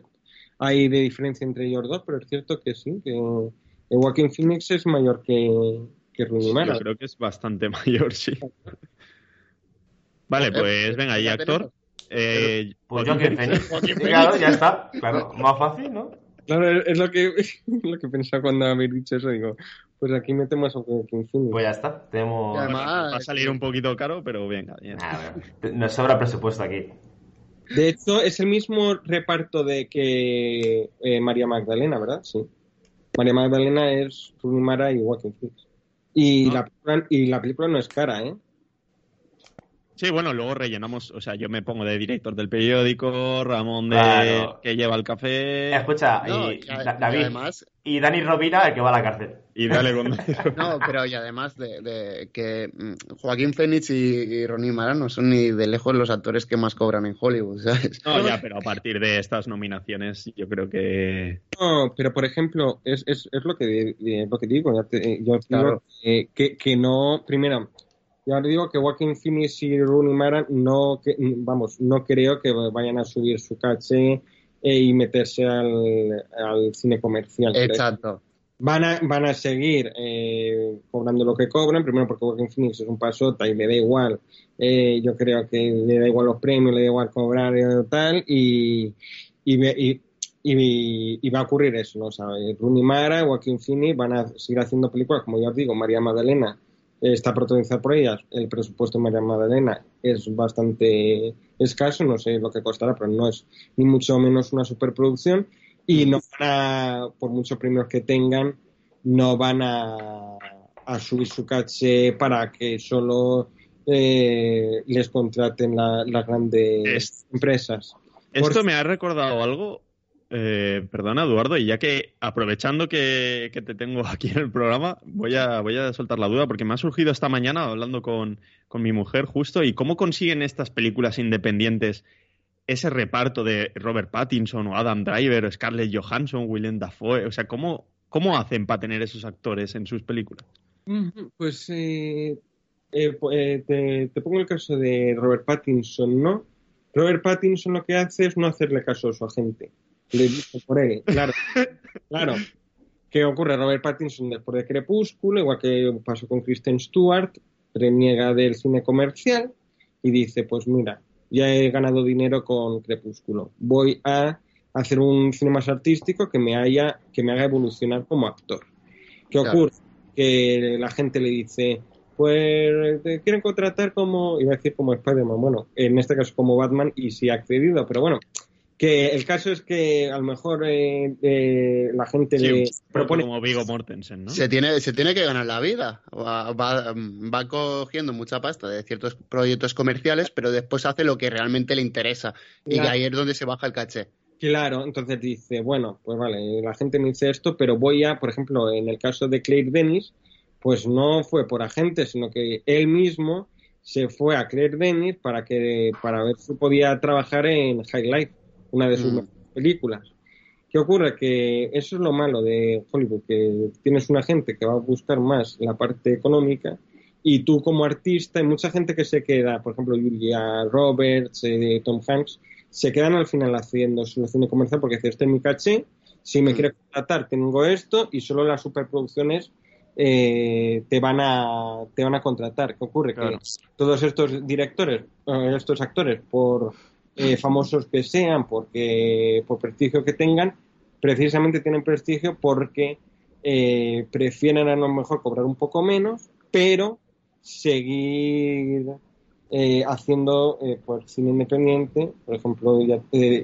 hay de diferencia entre ellos dos, pero es cierto que sí, que eh, Joaquin Phoenix es mayor que, que Rooney Mara. Yo creo que es bastante [laughs] mayor, sí. Vale, Eh, pues venga, y actor. Eh, Pues Joaquin Phoenix. Claro, ya está. Claro, más fácil, ¿no? Claro, es lo que, [laughs] lo que pensaba cuando habéis dicho eso, digo, pues aquí metemos a Phoenix. Pues ya está. Tenemos. Además- Va a salir un poquito caro, pero venga. nos sobra presupuesto aquí. De hecho, es el mismo reparto de que eh, María Magdalena, ¿verdad? Sí. María Magdalena es Mara y Joaquin Phoenix. Y, la, y la película no es cara, ¿eh? Sí, bueno, luego rellenamos, o sea, yo me pongo de director del periódico, Ramón de Claro. que lleva el café Escucha, No, y, y, y a- Da- y David. además, Y Dani Rovira, el que va a la cárcel. y dale con [laughs] no, pero y además de, de que mm, Joaquín Phoenix y, y Ronnie Mara no son ni de lejos los actores que más cobran en Hollywood, ¿sabes? No, ya, pero a partir de estas nominaciones yo creo que No, pero por ejemplo, es, es, es lo, que, lo que digo. ya te- yo digo Claro. que, que, que no, primero, Ya os digo que Joaquin Phoenix y Rooney Mara no, que, vamos, no creo que vayan a subir su caché eh, y meterse al, al cine comercial. Exacto. Van a, van a seguir eh, cobrando lo que cobran, primero porque Joaquin Phoenix es un pasota y le da igual, eh, yo creo que le da igual los premios, le da igual cobrar y tal, y, y, y, y, va a ocurrir eso, ¿no? O sea, Rooney Mara, Joaquin Phoenix van a seguir haciendo películas, como ya os digo, María Magdalena está protagonizada por ellas, el presupuesto de María Magdalena es bastante escaso, no sé lo que costará, pero no es ni mucho menos una superproducción y no van a, por muchos premios que tengan, no van a, a subir su caché para que solo eh, les contraten las grandes empresas. Esto me ha recordado algo eh, perdona, Eduardo, y ya que aprovechando que, te tengo [laughs] aquí en el programa, voy a, voy a soltar la duda porque me ha surgido esta mañana hablando con, mi mujer justo y cómo consiguen estas películas independientes ese reparto de Robert Pattinson o Adam Driver o Scarlett Johansson, Willem Dafoe, o sea, ¿cómo, cómo hacen para tener esos actores en sus películas? Pues eh, eh, te, te pongo el caso de Robert Pattinson, ¿no? Robert Pattinson lo que hace es no hacerle caso a su agente le dice por él, claro, claro. ¿Qué ocurre? Robert Pattinson después de Crepúsculo, igual que pasó con Kristen Stewart, reniega del cine comercial y dice, pues mira, ya he ganado dinero con Crepúsculo, voy a hacer un cine más artístico que me haya, que me haga evolucionar como actor. ¿Qué ocurre? Que la gente le dice, pues te quieren contratar como, iba a decir como Spider-Man, bueno, en este caso como Batman y si ha accedido, pero bueno, que el caso es que a lo mejor eh, eh, la gente le propone como Vigo Mortensen, ¿no? Se tiene, se tiene que ganar la vida. Va, va, cogiendo mucha pasta de ciertos proyectos comerciales, pero después hace lo que realmente le interesa. Y ahí es donde se baja el caché. Claro, entonces dice, bueno, pues vale, la gente me dice esto, pero voy a, por ejemplo, en el caso de Claire Dennis, pues no fue por agente, sino que él mismo se fue a Claire Dennis para que para ver si podía trabajar en High Life una de sus mm. películas. ¿Qué ocurre? Que eso es lo malo de Hollywood, que tienes una gente que va a buscar más la parte económica y tú como artista, hay mucha gente que se queda, por ejemplo, Julia Roberts, eh, Tom Hanks, se quedan al final haciendo su cine comercial porque dice, este es mi caché, si me mm. quieres contratar tengo esto y solo las superproducciones eh, te van a te van a contratar. ¿Qué ocurre? Que todos estos directores, eh, estos actores, por eh, famosos que sean, porque por prestigio que tengan, precisamente tienen prestigio porque eh, prefieren a lo mejor cobrar un poco menos, pero seguir eh, haciendo pues, cine independiente. Por ejemplo,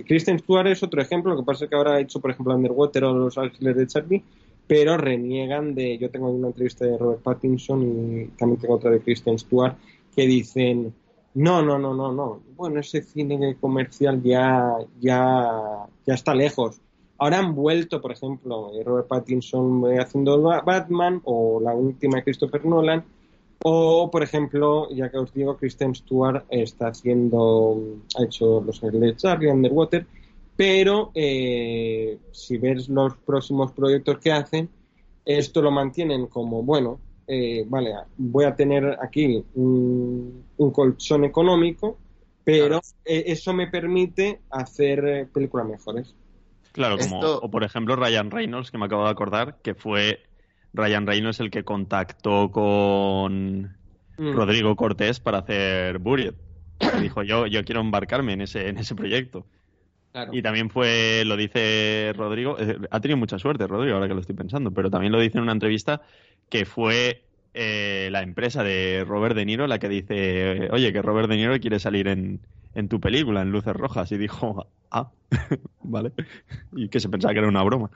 Kristen Stewart es otro ejemplo, lo que pasa es que ahora ha hecho, por ejemplo, Underwater o Los Ángeles de Charlie, pero reniegan de. Yo tengo una entrevista de Robert Pattinson y también tengo otra de Kristen Stewart que dicen no, no, no, no, no. Bueno, ese cine comercial ya, ya, ya está lejos. Ahora han vuelto, por ejemplo, eh, Robert Pattinson eh, haciendo Batman o la última Christopher Nolan. O, por ejemplo, ya que os digo, Kristen Stewart está haciendo, ha hecho Los Ángeles Charlie, Underwater, pero eh, si ves los próximos proyectos que hacen, esto lo mantienen como, bueno, eh, vale, voy a tener aquí un, colchón económico, pero e, eso me permite hacer eh, películas mejores. Claro, como, o por ejemplo Ryan Reynolds, que me acabo de acordar, que fue Ryan Reynolds el que contactó con mm. Rodrigo Cortés para hacer Buried. [coughs] Dijo, yo, yo quiero embarcarme en ese, en ese proyecto. Y también fue, lo dice Rodrigo, eh, ha tenido mucha suerte Rodrigo, ahora que lo estoy pensando, pero también lo dice en una entrevista que fue eh, la empresa de Robert De Niro la que dice, oye, que Robert De Niro quiere salir en, en tu película, en Luces Rojas, y dijo, ah, [laughs] vale, y que se pensaba que era una broma.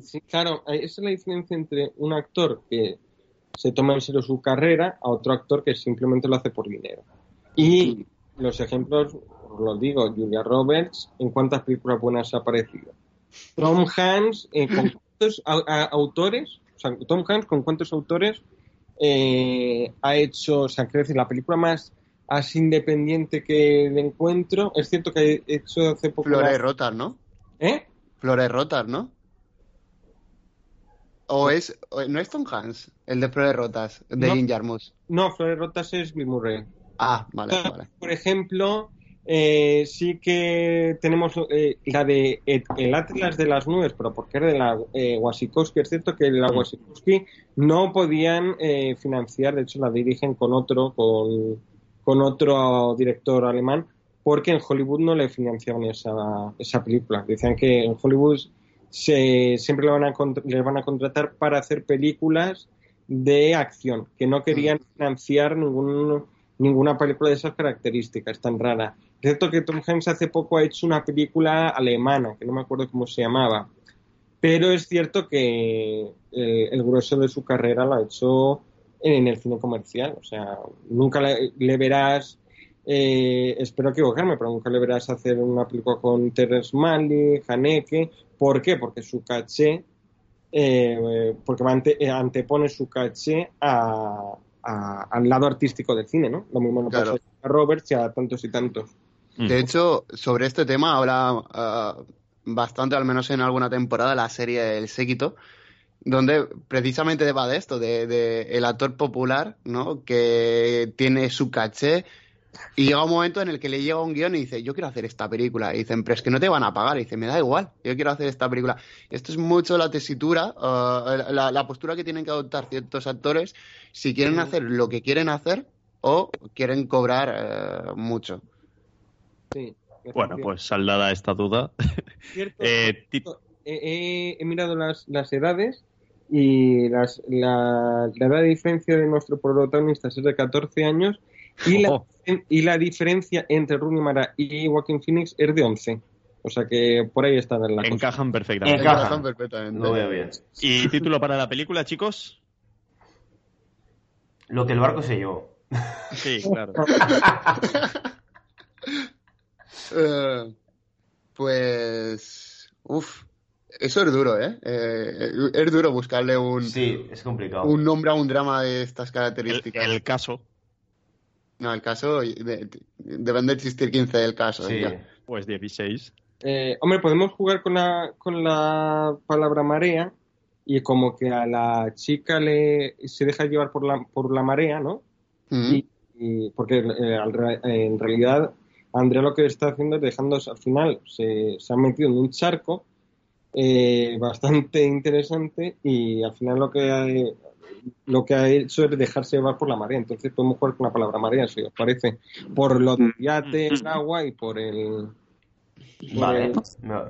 Sí, claro, esa es la diferencia entre un actor que se toma en serio su carrera a otro actor que simplemente lo hace por dinero. Y los ejemplos, os los digo, Julia Roberts, ¿en cuántas películas buenas ha aparecido? Tom Hanks, ¿con [laughs] cuántos autores? O sea, Tom Hanks, ¿con cuántos autores eh, ha hecho, o sea, decir, la película más así independiente que de encuentro? Es cierto que ha hecho hace poco... Flores Rotas, ¿no? ¿Eh? Flores Rotas, ¿no? ¿O es, o- no es Tom Hanks, el de Flores Rotas, de No. Jim Jarmusch? No, Flores Rotas es Bill Murray. Ah, vale, vale. Por ejemplo, eh, sí que tenemos eh, la de el Atlas de las Nubes, pero porque era de la eh, Wasikowski. Es cierto que la Wasikowski no podían eh, financiar, de hecho la dirigen con otro, con, con otro director alemán, porque en Hollywood no le financiaban esa, esa película. Decían que en Hollywood se, siempre le van, a, contr- le van a contratar para hacer películas de acción, que no querían financiar ningún, ninguna película de esas características tan rara. Es cierto que Tom Hanks hace poco ha hecho una película alemana, que no me acuerdo cómo se llamaba, pero es cierto que eh, el grueso de su carrera lo ha hecho en el cine comercial, o sea, nunca le, le verás, eh, espero equivocarme, pero nunca le verás hacer una película con Terrence Malick, Haneke, ¿por qué? Porque su caché, eh, porque ante- antepone su caché a, a- al lado artístico del cine, ¿no? Lo mismo no Claro. pasa a Roberts y a tantos y tantos. De hecho, sobre este tema habla ah, bastante, al menos en alguna temporada, la serie El Séquito, donde precisamente va de esto, de, de el actor popular, ¿no? Que tiene su caché y llega un momento en el que le llega un guion y dice, yo quiero hacer esta película. Y dicen, pero es que no te van a pagar. Y dice, me da igual, yo quiero hacer esta película. Esto es mucho la tesitura, ah, la, la postura que tienen que adoptar ciertos actores si quieren hacer lo que quieren hacer o quieren cobrar eh, mucho. Sí, Bueno, pues saldada esta duda. Cierto, [laughs] Eh, he, mirado las, las edades y las, la, la edad de diferencia de nuestro protagonista es de 14 años y la, y la diferencia entre Rooney Mara y Joaquin Phoenix es de 11. O sea que por ahí está la cosa. encajan perfectamente. Encaja. Encajan perfectamente. Lo veo bien. ¿Y título para la película, chicos? Lo que el barco se llevó. Sí, claro. [laughs] Eh, pues. Uf. Eso es duro, ¿eh? Eh, Es duro buscarle un, Sí, es complicado. un nombre a un drama de estas características. el caso, No, el caso. de- deben de existir 15 del caso. Sí. ya. pues 16. Eh, hombre, podemos jugar con la, con la palabra marea y como que a la chica le se deja llevar por la, por la marea, ¿no? Mm. Y, y- porque eh, eh, en realidad Andrea lo que está haciendo es dejándose al final, se, se ha metido en un charco eh, bastante interesante y al final lo que ha, lo que ha hecho es dejarse llevar por la marea. Entonces podemos jugar con la palabra marea, si os parece, por lo del yate, el agua y por el... por Vale. el- No.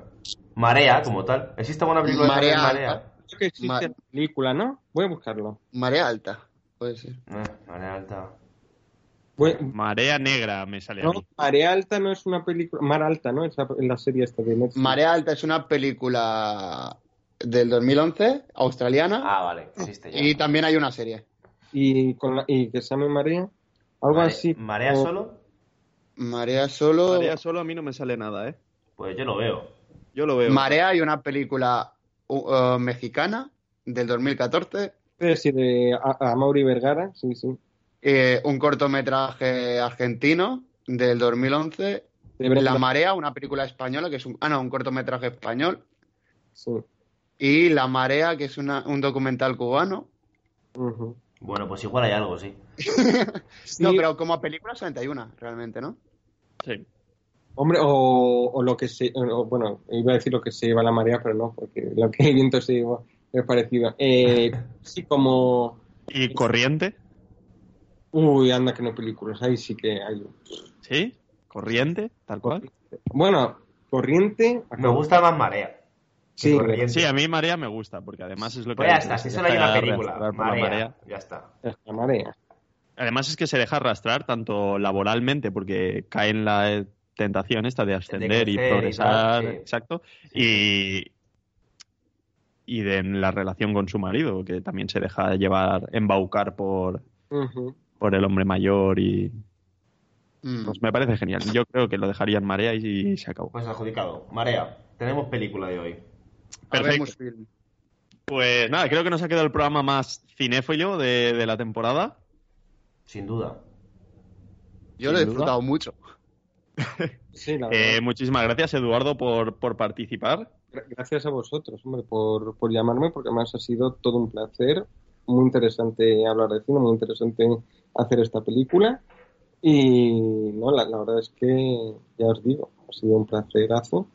Marea, como tal. ¿Existe alguna película de Marea Marea? alta. Creo que existe Ma- la película, ¿no? Voy a buscarlo. Marea alta. Puede ser. Eh, Marea alta. Marea negra me sale a no, mí. Marea Alta no es una película... Mar Alta, ¿no? Es la, la serie esta de Netflix. Marea alta es una película del 2011, australiana. Ah, vale. Existe ya. y también hay una serie. y, con la- y que se llame María. Algo Mare- así. ¿Marea solo? Marea solo. Marea solo a mí no me sale nada, ¿eh? Pues yo lo veo. Yo lo veo. Marea hay una película uh, uh, mexicana del 2014, Eh, sí, de a, a Mauri Vergara, sí, sí. Eh, un cortometraje argentino del 2011, De Brenda- La Marea, una película española que es un, ah, no, un cortometraje español, sí. y La Marea, que es una- un documental cubano. Bueno, pues igual hay algo, sí. [laughs] No, Sí, pero como película solamente hay una, realmente, ¿no? Sí. Hombre, o, o lo que se. o, bueno, iba a decir lo que se lleva la marea, pero no, porque lo que el viento se lleva es parecido. Eh, [laughs] sí, como. ¿Y corriente? Uy, anda que no películas, ahí sí que hay. ¿Sí? ¿Corriente? Tal cual. Bueno, corriente. Me gusta más Marea. Sí, Corriente. Sí, a mí Marea me gusta, porque además es lo que... Pues ya está, si solo hay una película. Marea. marea. Ya está. La marea. Además es que se deja arrastrar tanto laboralmente, porque cae en la tentación esta de ascender y crecer y progresar, tal, sí. exacto, y, y de en la relación con su marido, que también se deja llevar, embaucar por, Ujú. Por el hombre mayor y Mm. pues me parece genial. Yo creo que lo dejaría en Marea y, y se acabó. Pues adjudicado. Marea. Tenemos película de hoy. Perfecto. Pues nada, creo que nos ha quedado el programa más cinéfilo de, de la temporada. Sin duda. Yo lo he duda. disfrutado mucho. [laughs] Sí, la Eh, verdad. muchísimas gracias, Eduardo, por, por participar. gracias a vosotros, hombre, por, por llamarme, porque además ha sido todo un placer. Muy interesante hablar de cine, muy interesante hacer esta película. Y no, la, la verdad es que, ya os digo, ha sido un placerazo.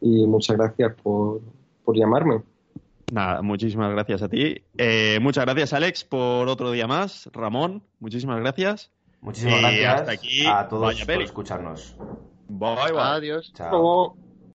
Y muchas gracias por, por llamarme. Nada, muchísimas gracias a ti. Eh, muchas gracias, Alex, por otro día más. Ramón, muchísimas gracias. Muchísimas Y gracias hasta aquí, a todos vaya por peli. escucharnos. Bye, bye. Adiós. Chao.